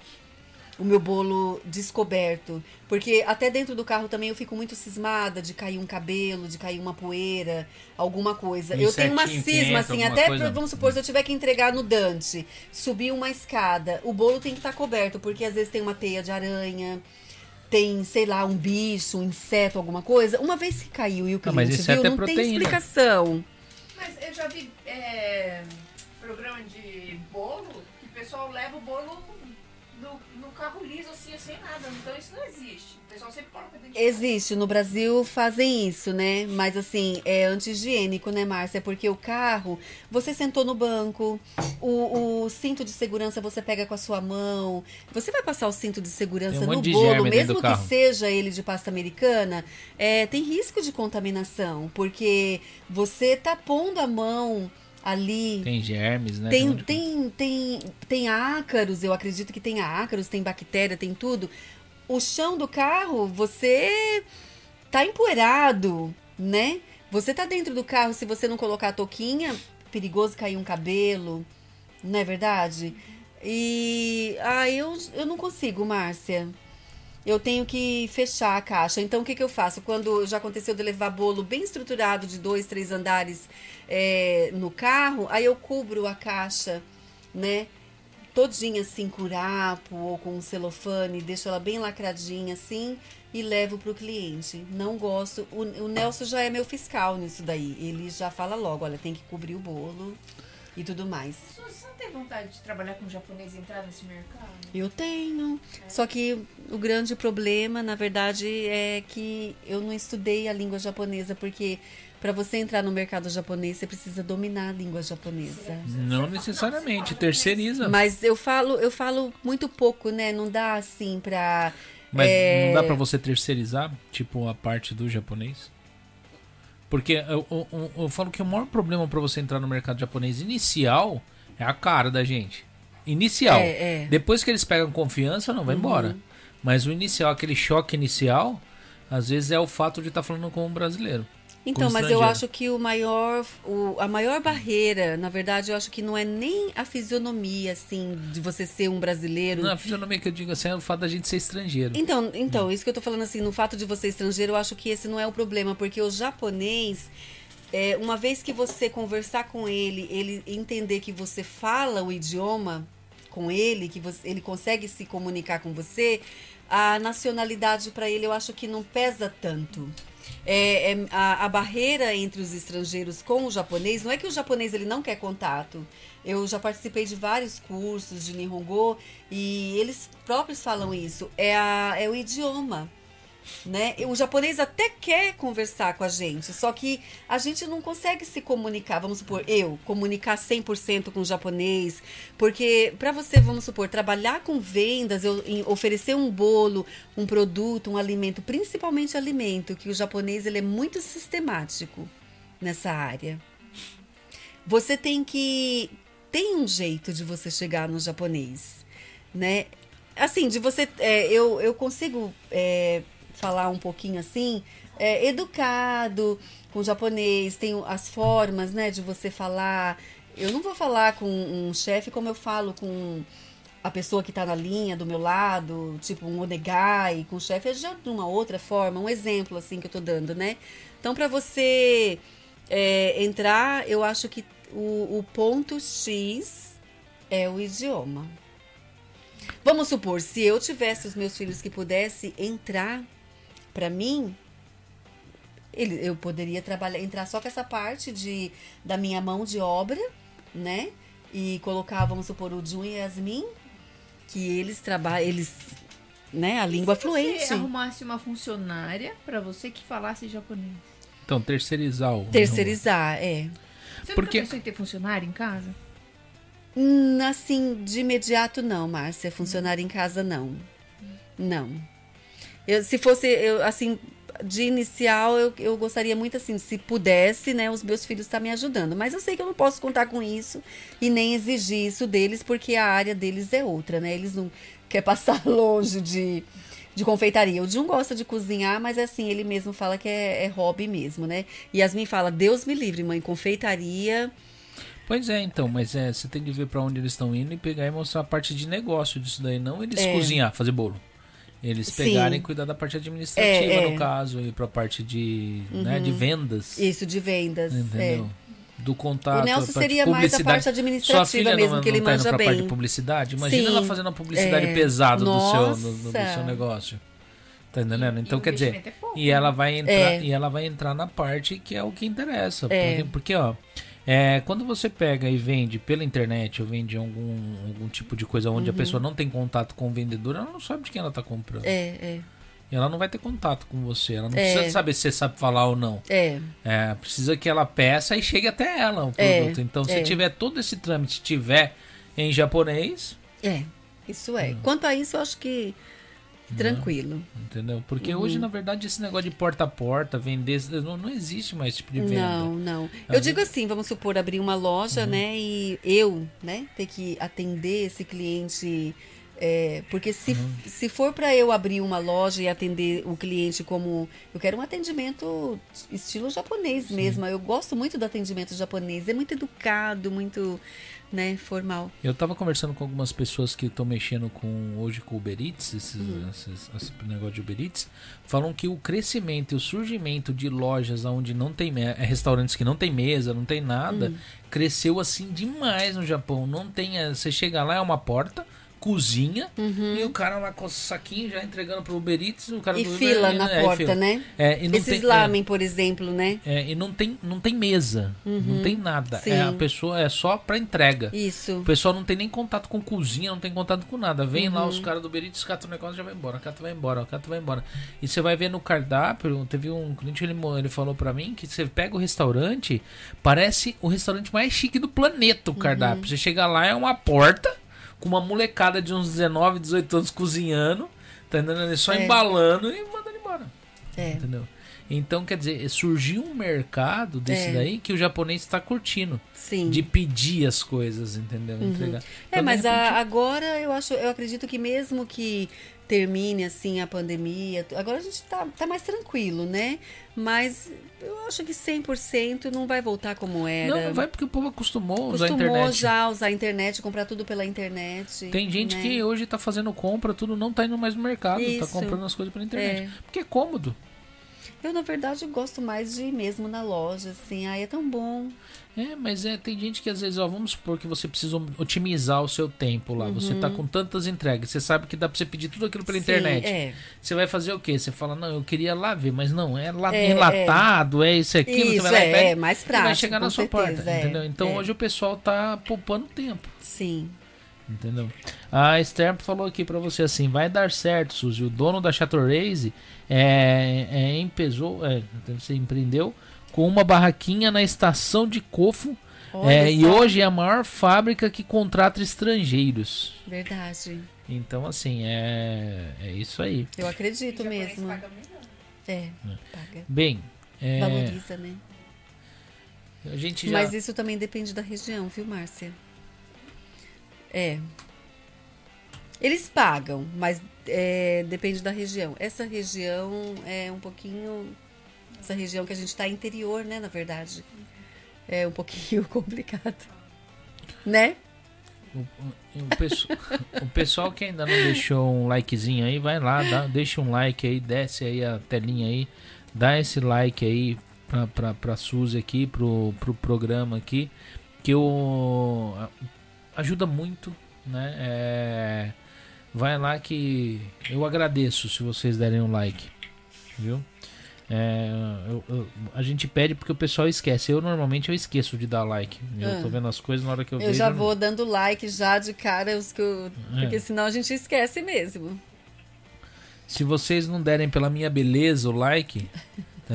O meu bolo descoberto. Porque até dentro do carro também eu fico muito cismada de cair um cabelo, de cair uma poeira, alguma coisa. Um eu tenho uma cisma, assim, até, coisa. vamos supor, se eu tiver que entregar no Dante, subir uma escada, o bolo tem que estar coberto, porque às vezes tem uma teia de aranha, tem, sei lá, um bicho, um inseto, alguma coisa. Uma vez que caiu e o Ah, mas cliente inseto viu, é não tem proteína. explicação. Mas eu já vi é, programa de bolo que o pessoal leva o bolo carro liso, assim, sem nada. Então isso não existe. O pessoal sempre coloca dentro de Existe, no Brasil fazem isso, né? Mas assim, é anti-higiênico, né, Márcia? Porque o carro, você sentou no banco, o, o cinto de segurança você pega com a sua mão, você vai passar o cinto de segurança um no de bolo, mesmo que seja ele de pasta americana, é, tem risco de contaminação, porque você tá pondo a mão ali. Tem germes, né? Tem, tem, tem, tem ácaros, eu acredito que tem ácaros, tem bactéria, tem tudo. O chão do carro, você tá empoeirado, né? Você tá dentro do carro, se você não colocar a touquinha, perigoso cair um cabelo, não é verdade? E ah, eu, eu não consigo, Márcia. Eu tenho que fechar a caixa. Então, o que, que eu faço? Quando já aconteceu de levar bolo bem estruturado de dois, três andares é, no carro, aí eu cubro a caixa, né? Todinha assim, com urapo ou com celofane, deixo ela bem lacradinha assim e levo pro cliente. Não gosto. O, o Nelson já é meu fiscal nisso daí. Ele já fala logo: olha, tem que cobrir o bolo e tudo mais. Você não tem vontade de trabalhar com japonês e entrar nesse mercado? Eu tenho. Só que o grande problema, na verdade, é que eu não estudei a língua japonesa, porque para você entrar no mercado japonês, você precisa dominar a língua japonesa. Não necessariamente, terceiriza. Mas eu falo, eu falo muito pouco, né? Não dá assim pra. Mas é, não dá pra você terceirizar, tipo, a parte do japonês? Porque eu, eu- eu- eu falo que o maior problema pra você entrar no mercado japonês inicial é a cara da gente. Inicial. É, é. Depois que eles pegam confiança, não vai embora. Mas o inicial, aquele choque inicial, às vezes é o fato de estar falando com um brasileiro. Então, mas eu acho que o maior, o, a maior barreira, na verdade, eu acho que não é nem a fisionomia, assim, de você ser um brasileiro. Não, a fisionomia que eu digo assim é o fato da gente ser estrangeiro. Então, então, isso que eu tô falando assim, no fato de você ser estrangeiro, eu acho que esse não é o problema, porque o japonês, é, uma vez que você conversar com ele, ele entender que você fala o idioma com ele, que você, ele consegue se comunicar com você, a nacionalidade para ele eu acho que não pesa tanto. É, é, a, a barreira entre os estrangeiros com o japonês, não é que o japonês ele não quer contato. Eu já participei de vários cursos de Nihongo e eles próprios falam isso. É, a, é o idioma. Né? O japonês até quer conversar com a gente, só que a gente não consegue se comunicar. Vamos supor, eu comunicar 100% com o japonês, porque para você, vamos supor, trabalhar com vendas, eu, oferecer um bolo, um produto, um alimento, principalmente alimento, que o japonês ele é muito sistemático nessa área. Você tem que tem um jeito de você chegar no japonês, né? Assim, de você, é, eu, eu consigo é, falar um pouquinho assim, é, educado com japonês, tem as formas, né, de você falar. Eu não vou falar com um chefe como eu falo com a pessoa que está na linha do meu lado, tipo um onegai, com o chefe é de uma outra forma, um exemplo assim que eu tô dando, né? Então, para você é, entrar, eu acho que o, o ponto X é o idioma. Vamos supor, se eu tivesse os meus filhos que pudesse entrar para mim, ele, eu poderia trabalhar, entrar só com essa parte de, da minha mão de obra, né? E colocar, vamos supor, o Jun e Yasmin, que eles trabalham, eles, né, a língua Se fluente. você arrumasse uma funcionária pra você que falasse japonês. Então, terceirizar o. Terceirizar, é. Você Porque- nunca pensou em ter funcionário em casa? Hum, Assim, de imediato não, Márcia. Funcionário em casa não. Não. Eu, se fosse, eu, assim, de inicial, eu, eu gostaria muito, assim, se pudesse, né, os meus filhos estar me ajudando. Mas eu sei que eu não posso contar com isso e nem exigir isso deles, porque a área deles é outra, né? Eles não querem passar longe de, de confeitaria. O Jun gosta de cozinhar, mas assim, ele mesmo fala que é, é hobby mesmo, né? E Yasmin fala, Deus me livre, mãe, confeitaria... Pois é, então, mas é, você tem que ver pra onde eles estão indo e pegar e mostrar a parte de negócio disso daí, não eles É. cozinhar, fazer bolo. Eles Sim. pegarem e cuidar da parte administrativa, É, é. no caso, e pra parte de, né, de vendas. Isso, de vendas. é. Entendeu? Do contato. O Nelson a seria mais a publicidade. parte Sua administrativa filha mesmo, não, que ele não tá manja pra parte de bem. publicidade? Imagina Sim, ela fazendo a publicidade é. pesada do seu, do, do- seu negócio. Tá entendendo? Então, e quer dizer, é pouco, e ela vai entrar, É. e ela vai entrar na parte que é o que interessa. É. Porque, porque, ó, é, quando você pega e vende pela internet ou vende algum, algum tipo de coisa onde a pessoa não tem contato com o vendedor, ela não sabe de quem ela tá comprando. Uhum. É, é, E ela não vai ter contato com você. Ela não É. precisa saber se você sabe falar ou não. é. É, precisa que ela peça e chegue até ela o É, produto. então, se é. tiver todo esse trâmite, tiver em japonês, É, isso é. Quanto a isso, eu acho que tranquilo. entendeu? Porque Uhum. hoje, na verdade, esse negócio de porta a porta, vender, não, não existe mais esse tipo de venda. Não, não. A Eu gente- digo assim, vamos supor, abrir uma loja, Uhum. né? E eu, né, ter que atender esse cliente. é, porque se, Uhum. se for para eu abrir uma loja e atender o cliente como. Eu quero um atendimento estilo japonês mesmo. Eu gosto muito do atendimento japonês. É muito educado, muito né, formal. Eu tava conversando com algumas pessoas que estão mexendo com hoje com Uber Eats, esses, Uhum. esses- esse negócio de Uber Eats, falam que o crescimento e o surgimento de lojas onde não tem é, restaurantes que não tem mesa, não tem nada, Hum. cresceu assim demais no Japão. Não tem, é, você chega lá é uma porta, cozinha e o cara lá com o saquinho já entregando pro Uber Eats, o cara Uhum. E do Uber, fila e- na é, e porta, fila. né? É, e não Esses tem, lamen, por exemplo, né? é, é, e não tem, não tem mesa, não tem nada. Sim. É, a pessoa é só pra entrega. Isso. O pessoal não tem nem contato com cozinha, não tem contato com nada. Vem lá Uhum. os caras do Berites, cata o negócio e já vai embora, cata vai embora, cata vai embora. E você vai ver no cardápio, teve um cliente, ele, ele falou pra mim que você pega o restaurante, parece o restaurante mais chique do planeta o Uhum. cardápio. Você chega lá, é uma porta com uma molecada de uns 19, 18 anos cozinhando, tá entendendo? Só É. embalando e mandando embora. É. Entendeu? Então, quer dizer, surgiu um mercado desse É. daí que o japonês está curtindo. Sim. De pedir as coisas, entendeu? Entregar. É, Então, mas a- repente, agora eu acho, eu acredito que mesmo que termine assim a pandemia, agora a gente tá, tá mais tranquilo, né? Mas eu acho que 100% não vai voltar como era. Não, não vai porque o povo acostumou a usar a Acostumou internet. já a usar a internet, comprar tudo pela internet. Tem gente né? que hoje tá fazendo compra, tudo não tá indo mais no mercado, tá Isso. comprando as coisas pela internet. É. Porque é cômodo. Eu, na verdade, gosto mais de ir mesmo na loja, assim. Ai, é tão bom. É, mas é, tem gente que às vezes, ó, vamos supor que você precisa otimizar o seu tempo lá. Você tá com tantas entregas, você sabe que dá pra você pedir tudo aquilo pela Uhum. Sim, internet. É. Você vai fazer o quê? Você fala, não, eu queria lá ver, mas não, é, lá, É, enlatado, é, isso aquilo, Isso, você vai lá e é, é mais e prático. vai chegar na sua certeza, porta, é, entendeu? Então é. hoje o pessoal tá poupando tempo. Sim. Entendeu? A Esther falou aqui pra você assim: vai dar certo, Suzy. O dono da Chateau Race é, é, empezou, é, você empreendeu com uma barraquinha na estação de Cofo. É, e hoje é a maior fábrica que contrata estrangeiros. Verdade. Então, assim, é, é isso aí. Eu acredito mesmo. paga melhor. É, paga. Bem, é, Valoriza, né? a gente já. Mas isso também depende da região, viu, Márcia? É. Eles pagam, mas é, depende da região. Essa região é um pouquinho. Essa região que a gente está interior, né, na verdade. É um pouquinho complicado. Né? O, o- o pesso- o pessoal que ainda não deixou um likezinho aí, vai lá, dá, deixa um like aí, desce aí a telinha aí, dá esse like aí pra, pra, pra Suzy aqui, pro, pro programa aqui, que eu, ajuda muito, né? É, vai lá que eu agradeço se vocês derem um like, viu? É, eu- eu- a gente pede porque o pessoal esquece. Eu normalmente eu esqueço de dar like. Eu Ah. tô vendo as coisas na hora que eu, Eu vejo. já não- vou dando like já de cara, os que eu... É. porque senão a gente esquece mesmo. Se vocês não derem pela minha beleza o like, tá?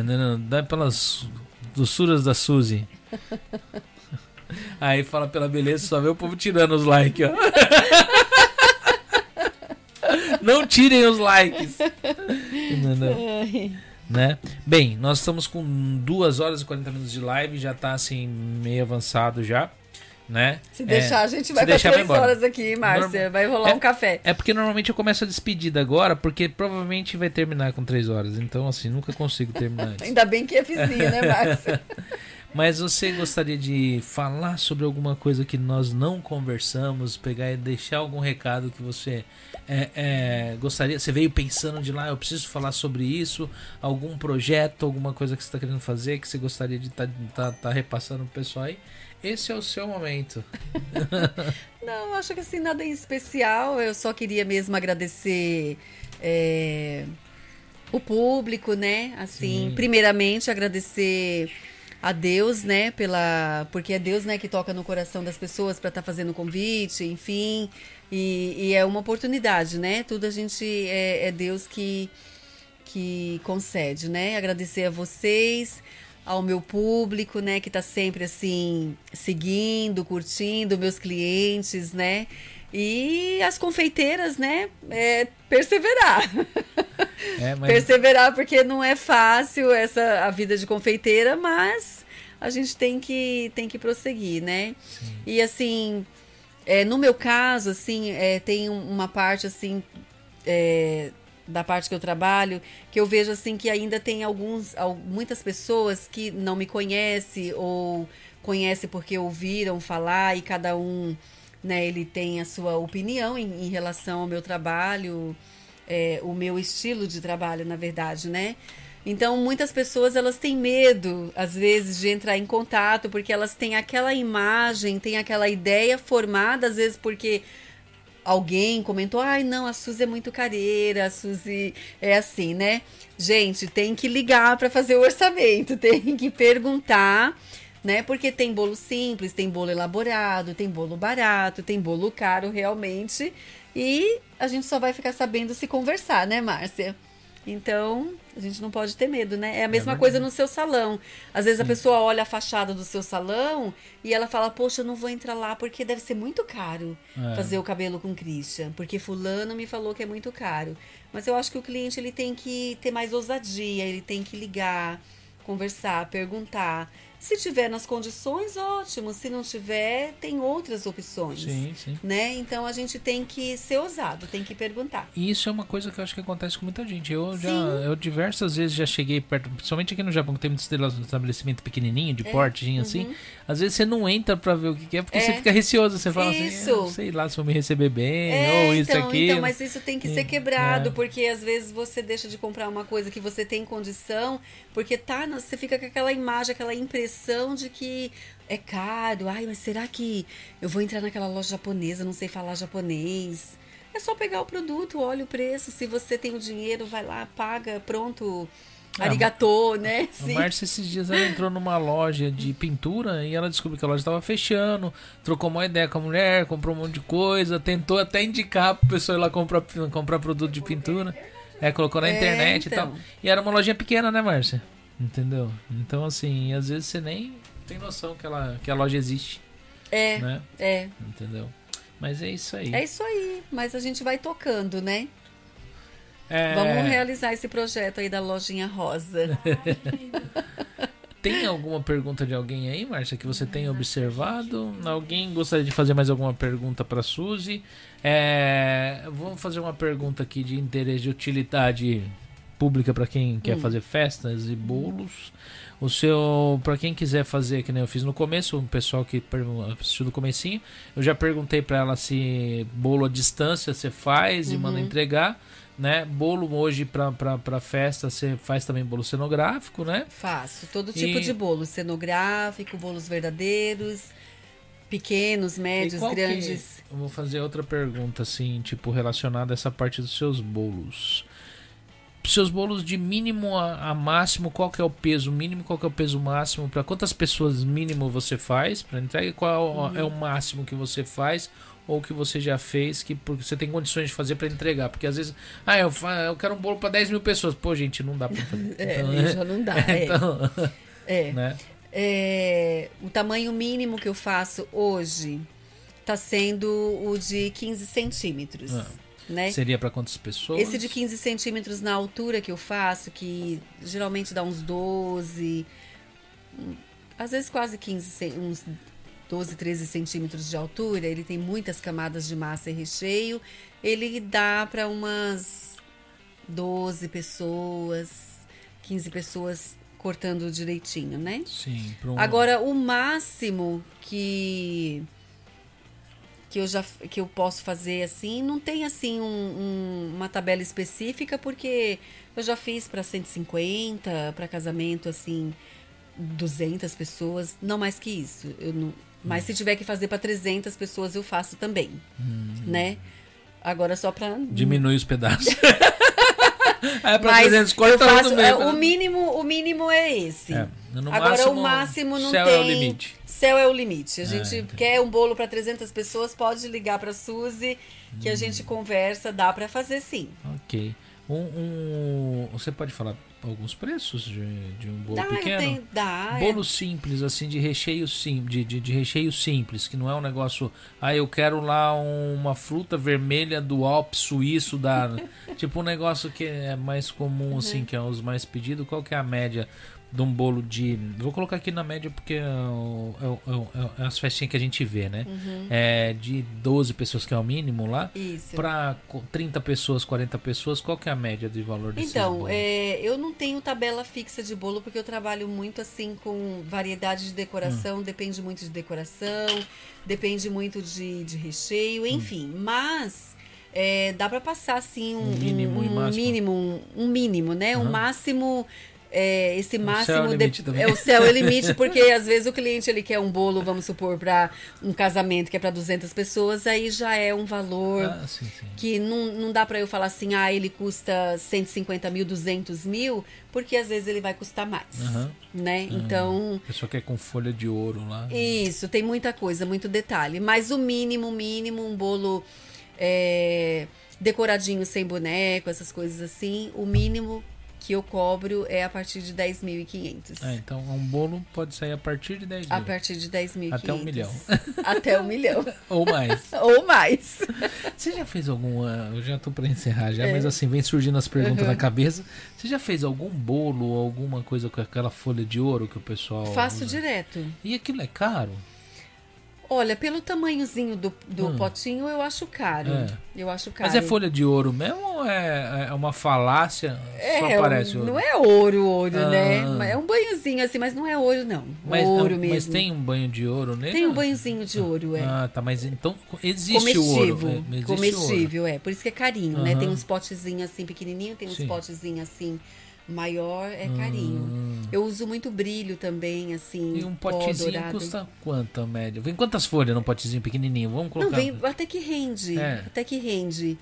Dá pelas doçuras da Suzy. Aí fala pela beleza, só vê o povo tirando os likes, ó. Não tirem os likes. Entendeu? Né? Bem, nós estamos com 2 horas e 40 minutos de live, já tá assim meio avançado já, né? Se É, deixar, a gente vai deixar, três horas aqui, Márcia. Vai rolar um café. É porque normalmente eu começo a despedida agora, porque provavelmente vai terminar com 3 horas. Então, assim, nunca consigo terminar antes. Ainda bem que é vizinho, né, Márcia? Mas você gostaria de falar sobre alguma coisa que nós não conversamos, pegar e deixar algum recado que você é, é, gostaria? Você veio pensando de lá, eu preciso falar sobre isso, algum projeto, alguma coisa que você está querendo fazer, que você gostaria de estar repassando pro pessoal aí? Esse é o seu momento. Não, acho que assim, nada em especial. Eu só queria mesmo agradecer é, o público, né? Assim, Sim. primeiramente agradecer a Deus, né? Pela, porque é Deus, né, que toca no coração das pessoas para estar fazendo o convite, enfim. E, e é uma oportunidade, né? Tudo a gente é, é Deus que que concede, né? Agradecer a vocês, ao meu público, né, que tá sempre assim seguindo, curtindo, meus clientes, né? E as confeiteiras, né? É, perseverar. É, mas Perseverar, porque não é fácil essa a vida de confeiteira, mas a gente tem que, tem que prosseguir, né? E assim, é, no meu caso, assim, é, tem um- uma parte assim. é, da parte que eu trabalho, que eu vejo assim que ainda tem alguns, al- muitas pessoas que não me conhecem ou conhecem porque ouviram falar e cada um, né, ele tem a sua opinião em, em relação ao meu trabalho, é, o meu estilo de trabalho, na verdade, né? Então, muitas pessoas elas têm medo, às vezes, de entrar em contato, porque elas têm aquela imagem, têm aquela ideia formada, às vezes porque alguém comentou, ai não, a Suzy é muito careira, a Suzy é assim, né? Gente, tem que ligar para fazer o orçamento, tem que perguntar, né? Porque tem bolo simples, tem bolo elaborado, tem bolo barato, tem bolo caro realmente, e a gente só vai ficar sabendo se conversar, né, Márcia? Então, a gente não pode ter medo, né? É a mesma verdade. coisa no seu salão. Às vezes a pessoa olha a fachada do seu salão e ela fala: Poxa, eu não vou entrar lá porque deve ser muito caro É. fazer o cabelo com Christian, porque fulano me falou que é muito caro. Mas eu acho que o cliente ele tem que ter mais ousadia, ele tem que ligar, conversar, perguntar. Se tiver nas condições, ótimo. Se não tiver, tem outras opções. sim, sim. Né? Então a gente tem que ser ousado, tem que perguntar. E isso é uma coisa que eu acho que acontece com muita gente. Eu já, Sim. eu diversas vezes já cheguei perto, principalmente aqui no Japão, que tem muito estabelecimento pequenininho, de portezinho assim. Às vezes você não entra pra ver o que é, porque Uhum. É. você fica receoso. Você fala assim, Isso. "Eu sei lá se vão me receber bem, É, ou isso então, aqui. então, mas isso tem que ser É, quebrado, é. porque às vezes você deixa de comprar uma coisa que você tem condição, porque tá, você fica com aquela imagem, aquela impressão de que é caro. Ai, mas será que eu vou entrar naquela loja japonesa, não sei falar japonês? É só pegar o produto, olha o preço, se você tem o dinheiro, vai lá, paga, pronto. Ah, Arigatô, né? A Sim. Márcia esses dias ela entrou numa loja de pintura e ela descobriu que a loja estava fechando, trocou uma ideia com a mulher, comprou um monte de coisa, tentou até indicar pro pessoal ir lá comprar, comprar produto de pintura. É, colocou na É, internet então. e tal. E era uma lojinha pequena, né, Márcia? Entendeu? Então, assim, às vezes você nem tem noção que, ela, que a loja existe, É, né? é. Entendeu? Mas é isso aí. É isso aí, mas a gente vai tocando, né? É, Vamos realizar esse projeto aí da lojinha rosa. Tem alguma pergunta de alguém aí, Márcia, que você tenha observado? Alguém gostaria de fazer mais alguma pergunta para Suzy? É, vamos fazer uma pergunta aqui de interesse de utilidade pública para quem quer fazer festas e bolos. O seu, para quem quiser fazer, que nem eu fiz no começo, o pessoal que assistiu do comecinho, eu já perguntei para ela se bolo à distância você faz e manda entregar, né? Bolo hoje para festa você faz também bolo cenográfico, né? Faço todo tipo E- de bolo, cenográfico, bolos verdadeiros, pequenos, médios, que- grandes. Eu vou fazer outra pergunta, assim, tipo, relacionada a essa parte dos seus bolos. Seus bolos de mínimo a, a máximo, qual que é o peso mínimo, qual que é o peso máximo, para quantas pessoas mínimo você faz para entrega e qual Uhum. é o máximo que você faz ou que você já fez que porque você tem condições de fazer para entregar, porque às vezes, ah, eu, eu quero um bolo para 10 mil pessoas, pô, gente, não dá para fazer. É, Então, já não dá. É, então, é. né? É, o tamanho mínimo que eu faço hoje está sendo o de 15 centímetros. Ah. Né? Seria para quantas pessoas? Esse de 15 centímetros na altura que eu faço, que geralmente dá uns 12, hum, às vezes quase 15, cen- uns 12, 13 centímetros de altura, ele tem muitas camadas de massa e recheio, ele dá para umas 12 pessoas, 15 pessoas cortando direitinho, né? Sim, um- Agora, o máximo que que eu já que eu posso fazer assim, não tem assim um- um- uma tabela específica, porque eu já fiz para 150, para casamento assim, 200 pessoas, não mais que isso. Eu não, mas se tiver que fazer para 300 pessoas, eu faço também, né? Agora só para diminui os pedaços. é para mas 300, eu um faço, meio. é, o mínimo, o mínimo é esse. É, Agora máximo, o máximo não céu tem. é o limite. Céu é o limite. A Ah, gente quer um bolo para 300 pessoas, pode ligar para Suzy, que a Hum. gente conversa, dá para fazer sim. Ok. Um, um- você pode falar alguns preços de, de um bolo dá, pequeno? tenho, dá. é. Bolo simples, assim, de recheio sim, de, de, de recheio simples, que não é um negócio. Ah, eu quero lá uma fruta vermelha do Alpe suíço da. tipo um negócio que é mais comum, assim, Uhum. que é os mais pedidos. Qual que é a média de um bolo de. Vou colocar aqui na média porque é, o- é, o- é, o- é as festinhas que a gente vê, né? Uhum. É de 12 pessoas, que é o mínimo lá. Isso. Pra co- 30 pessoas, 40 pessoas, qual que é a média de valor desses Então, é, eu não tenho tabela fixa de bolo porque eu trabalho muito assim com variedade de decoração, Hum. depende muito de decoração, depende muito de, de Hum. recheio, enfim. Mas é, dá para passar assim um, Um mínimo um, máximo. mínimo, um, um mínimo, né? Um Aham. máximo. É, esse céu é o máximo de- limite também. é o céu é o limite porque às vezes o cliente ele quer um bolo vamos supor para um casamento que é para 200 pessoas aí já é um valor Ah, sim, sim. que não, não dá pra eu falar assim, ah, ele custa 150 mil, 200 mil, porque às vezes ele vai custar mais, Aham. né? Então, A pessoa quer com folha de ouro lá. isso, tem muita coisa, muito detalhe. Mas o mínimo, mínimo, um bolo é, decoradinho sem boneco, essas coisas assim, o mínimo que eu cobro é a partir de 10.500. Ah, então um bolo pode sair a partir de 10 mil. A partir de 10.500. Até um milhão. Até um milhão. Ou mais. Ou mais. Você já fez alguma. Eu já tô pra encerrar já, É. mas assim, vem surgindo as perguntas Uhum. na cabeça. Você já fez algum bolo ou alguma coisa com aquela folha de ouro que o pessoal. Faço usa? direto. E aquilo é caro? Olha, pelo tamanhozinho do, do Hum. potinho, eu acho caro. É. Eu acho caro. Mas é folha de ouro mesmo ou é, é uma falácia? Só É, parece ouro? não é ouro, ouro, Ah. né? É um banhozinho assim, mas não é ouro, não. mas, ouro mesmo. mas tem um banho de ouro nele? Tem um banhozinho de ouro, é. Ah, tá, mas então existe o ouro. comestível. é, existe comestível, é. Por isso que é carinho, né? Tem uns potezinhos assim pequenininho, tem uns Sim. potezinhos assim maior, é carinho. Hum. Eu uso muito brilho também, assim. E um potezinho custa quanto a média? Vem quantas folhas num potezinho pequenininho? Vamos Não, colocar. vem, até que rende. É. Até que rende.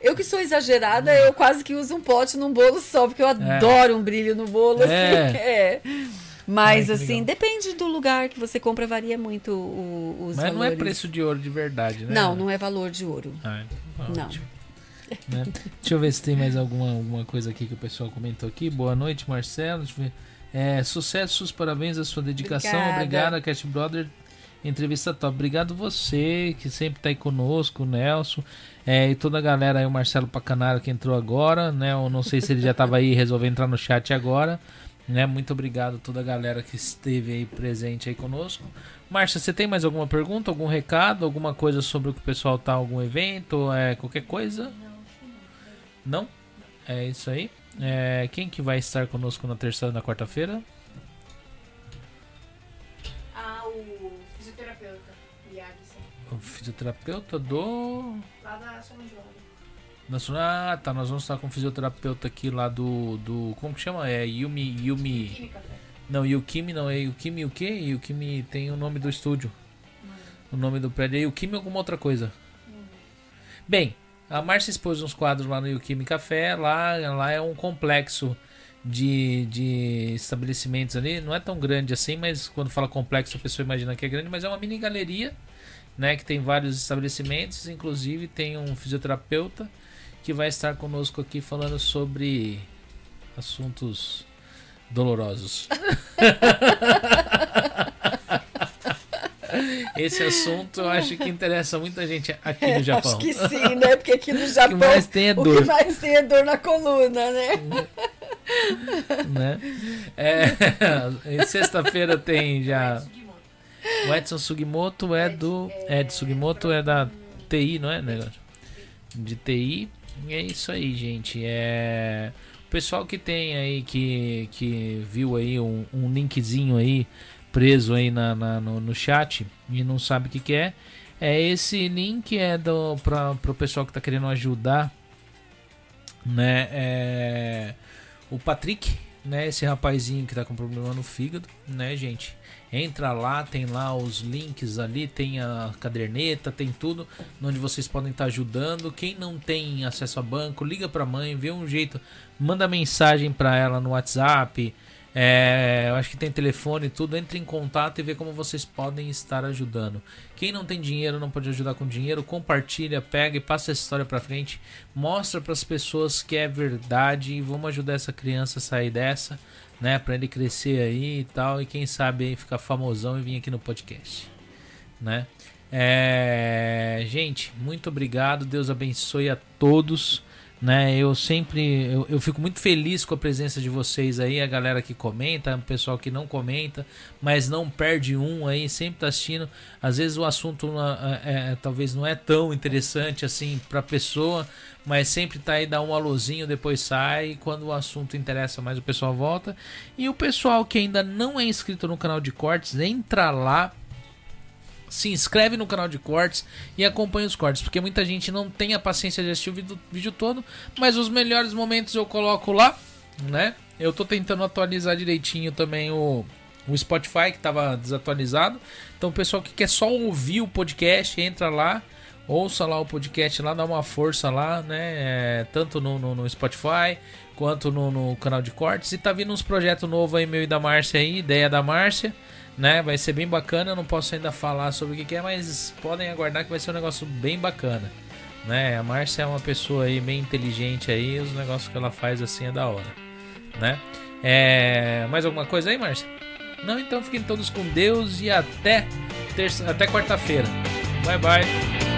Eu que sou exagerada, eu quase que uso um pote num bolo só, porque eu adoro um brilho no bolo, assim. É. É. Mas, Ai, assim, legal. depende do lugar que você compra, varia muito o, os Mas não é valores. preço de ouro de verdade, né? Não, não é valor de ouro. Ah, então tá Não. Né? Deixa eu ver se tem mais alguma, alguma coisa aqui que o pessoal comentou aqui. Boa noite, Marcelo. É, sucessos, parabéns à sua dedicação. Obrigada. Obrigada, Cat Brother. Entrevista top. Obrigado você, que sempre tá aí conosco, o Nelson. É, e toda a galera aí, o Marcelo Pacanaro que entrou agora, né? Eu não sei se ele já tava aí, resolveu entrar no chat agora. Né? Muito obrigado a toda a galera que esteve aí presente aí conosco. Márcia, você tem mais alguma pergunta, algum recado, alguma coisa sobre o que o pessoal tá, algum evento, é, qualquer coisa? Não? É isso aí. É, quem que vai estar conosco na terça e na quarta-feira? Ah, o fisioterapeuta, O fisioterapeuta do. lá da São João. Ah, tá. Nós vamos estar com o fisioterapeuta aqui lá do. do como que chama? É Yumi. Yumi. Química, velho. Não, Yukimi não. É Yukimi o quê? Yukimi tem o nome do estúdio. O nome do prédio é Yukimi alguma outra coisa. Bem, A Márcia expôs uns quadros lá no Yukimi Café. Lá, lá é um complexo de, de estabelecimentos ali. Não é tão grande assim, mas quando fala complexo a pessoa imagina que é grande. Mas é uma mini galeria, né? Que tem vários estabelecimentos. Inclusive tem um fisioterapeuta que vai estar conosco aqui falando sobre assuntos dolorosos. Esse assunto eu acho que interessa muita gente aqui no Japão. Acho que sim, né? Porque aqui no Japão o que mais tem é dor. o que mais tem é dor na coluna, né? né? É, Sexta-feira tem já. O Edson Sugimoto é do. É de Sugimoto é da TI, não é, negócio? De TI. E é isso aí, gente. É. O pessoal que tem aí, que, que viu aí um, um linkzinho aí preso aí na, na no, no, chat e não sabe o que, que é, é esse link é do para o pessoal que está querendo ajudar, né? É, o Patrick, né? Esse rapazinho que está com problema no fígado, né, gente? Entra lá, tem lá os links ali, tem a caderneta, tem tudo, onde vocês podem estar tá ajudando. Quem não tem acesso a banco, liga para a mãe, vê um jeito, manda mensagem para ela no WhatsApp, é, eu acho que tem telefone e tudo. Entre em contato e vê como vocês podem estar ajudando. Quem não tem dinheiro, não pode ajudar com dinheiro, compartilha, pega e passa essa história para frente. Mostra para as pessoas que é verdade e vamos ajudar essa criança a sair dessa, né? Para ele crescer aí e tal. E quem sabe aí ficar famosão e vir aqui no podcast, né? É, gente, muito obrigado. Deus abençoe a todos né? Eu sempre eu, eu, fico muito feliz com a presença de vocês aí, a galera que comenta, o pessoal que não comenta, mas não perde um aí, sempre tá assistindo. Às vezes o assunto é, é, talvez não é tão interessante assim para pessoa, mas sempre tá aí dá um alôzinho, depois sai, quando o assunto interessa mais o pessoal volta. E o pessoal que ainda não é inscrito no canal de cortes, entra lá se inscreve no canal de cortes e acompanha os cortes, porque muita gente não tem a paciência de assistir o vídeo, vídeo todo, mas os melhores momentos eu coloco lá, né? Eu tô tentando atualizar direitinho também o, o Spotify que estava desatualizado. Então, o pessoal que quer só ouvir o podcast, entra lá, ouça lá o podcast lá, dá uma força lá, né? É, tanto no, no, no, Spotify quanto no, no, canal de cortes. E tá vindo uns projetos novos aí, meu e da Márcia aí, ideia da Márcia né? Vai ser bem bacana. Eu não posso ainda falar sobre o que é, mas podem aguardar que vai ser um negócio bem bacana, né? A Márcia é uma pessoa aí bem inteligente aí, os negócios que ela faz assim é da hora, né? É... mais alguma coisa aí, Márcia? Não, então fiquem todos com Deus e até terça... até quarta-feira. Bye bye.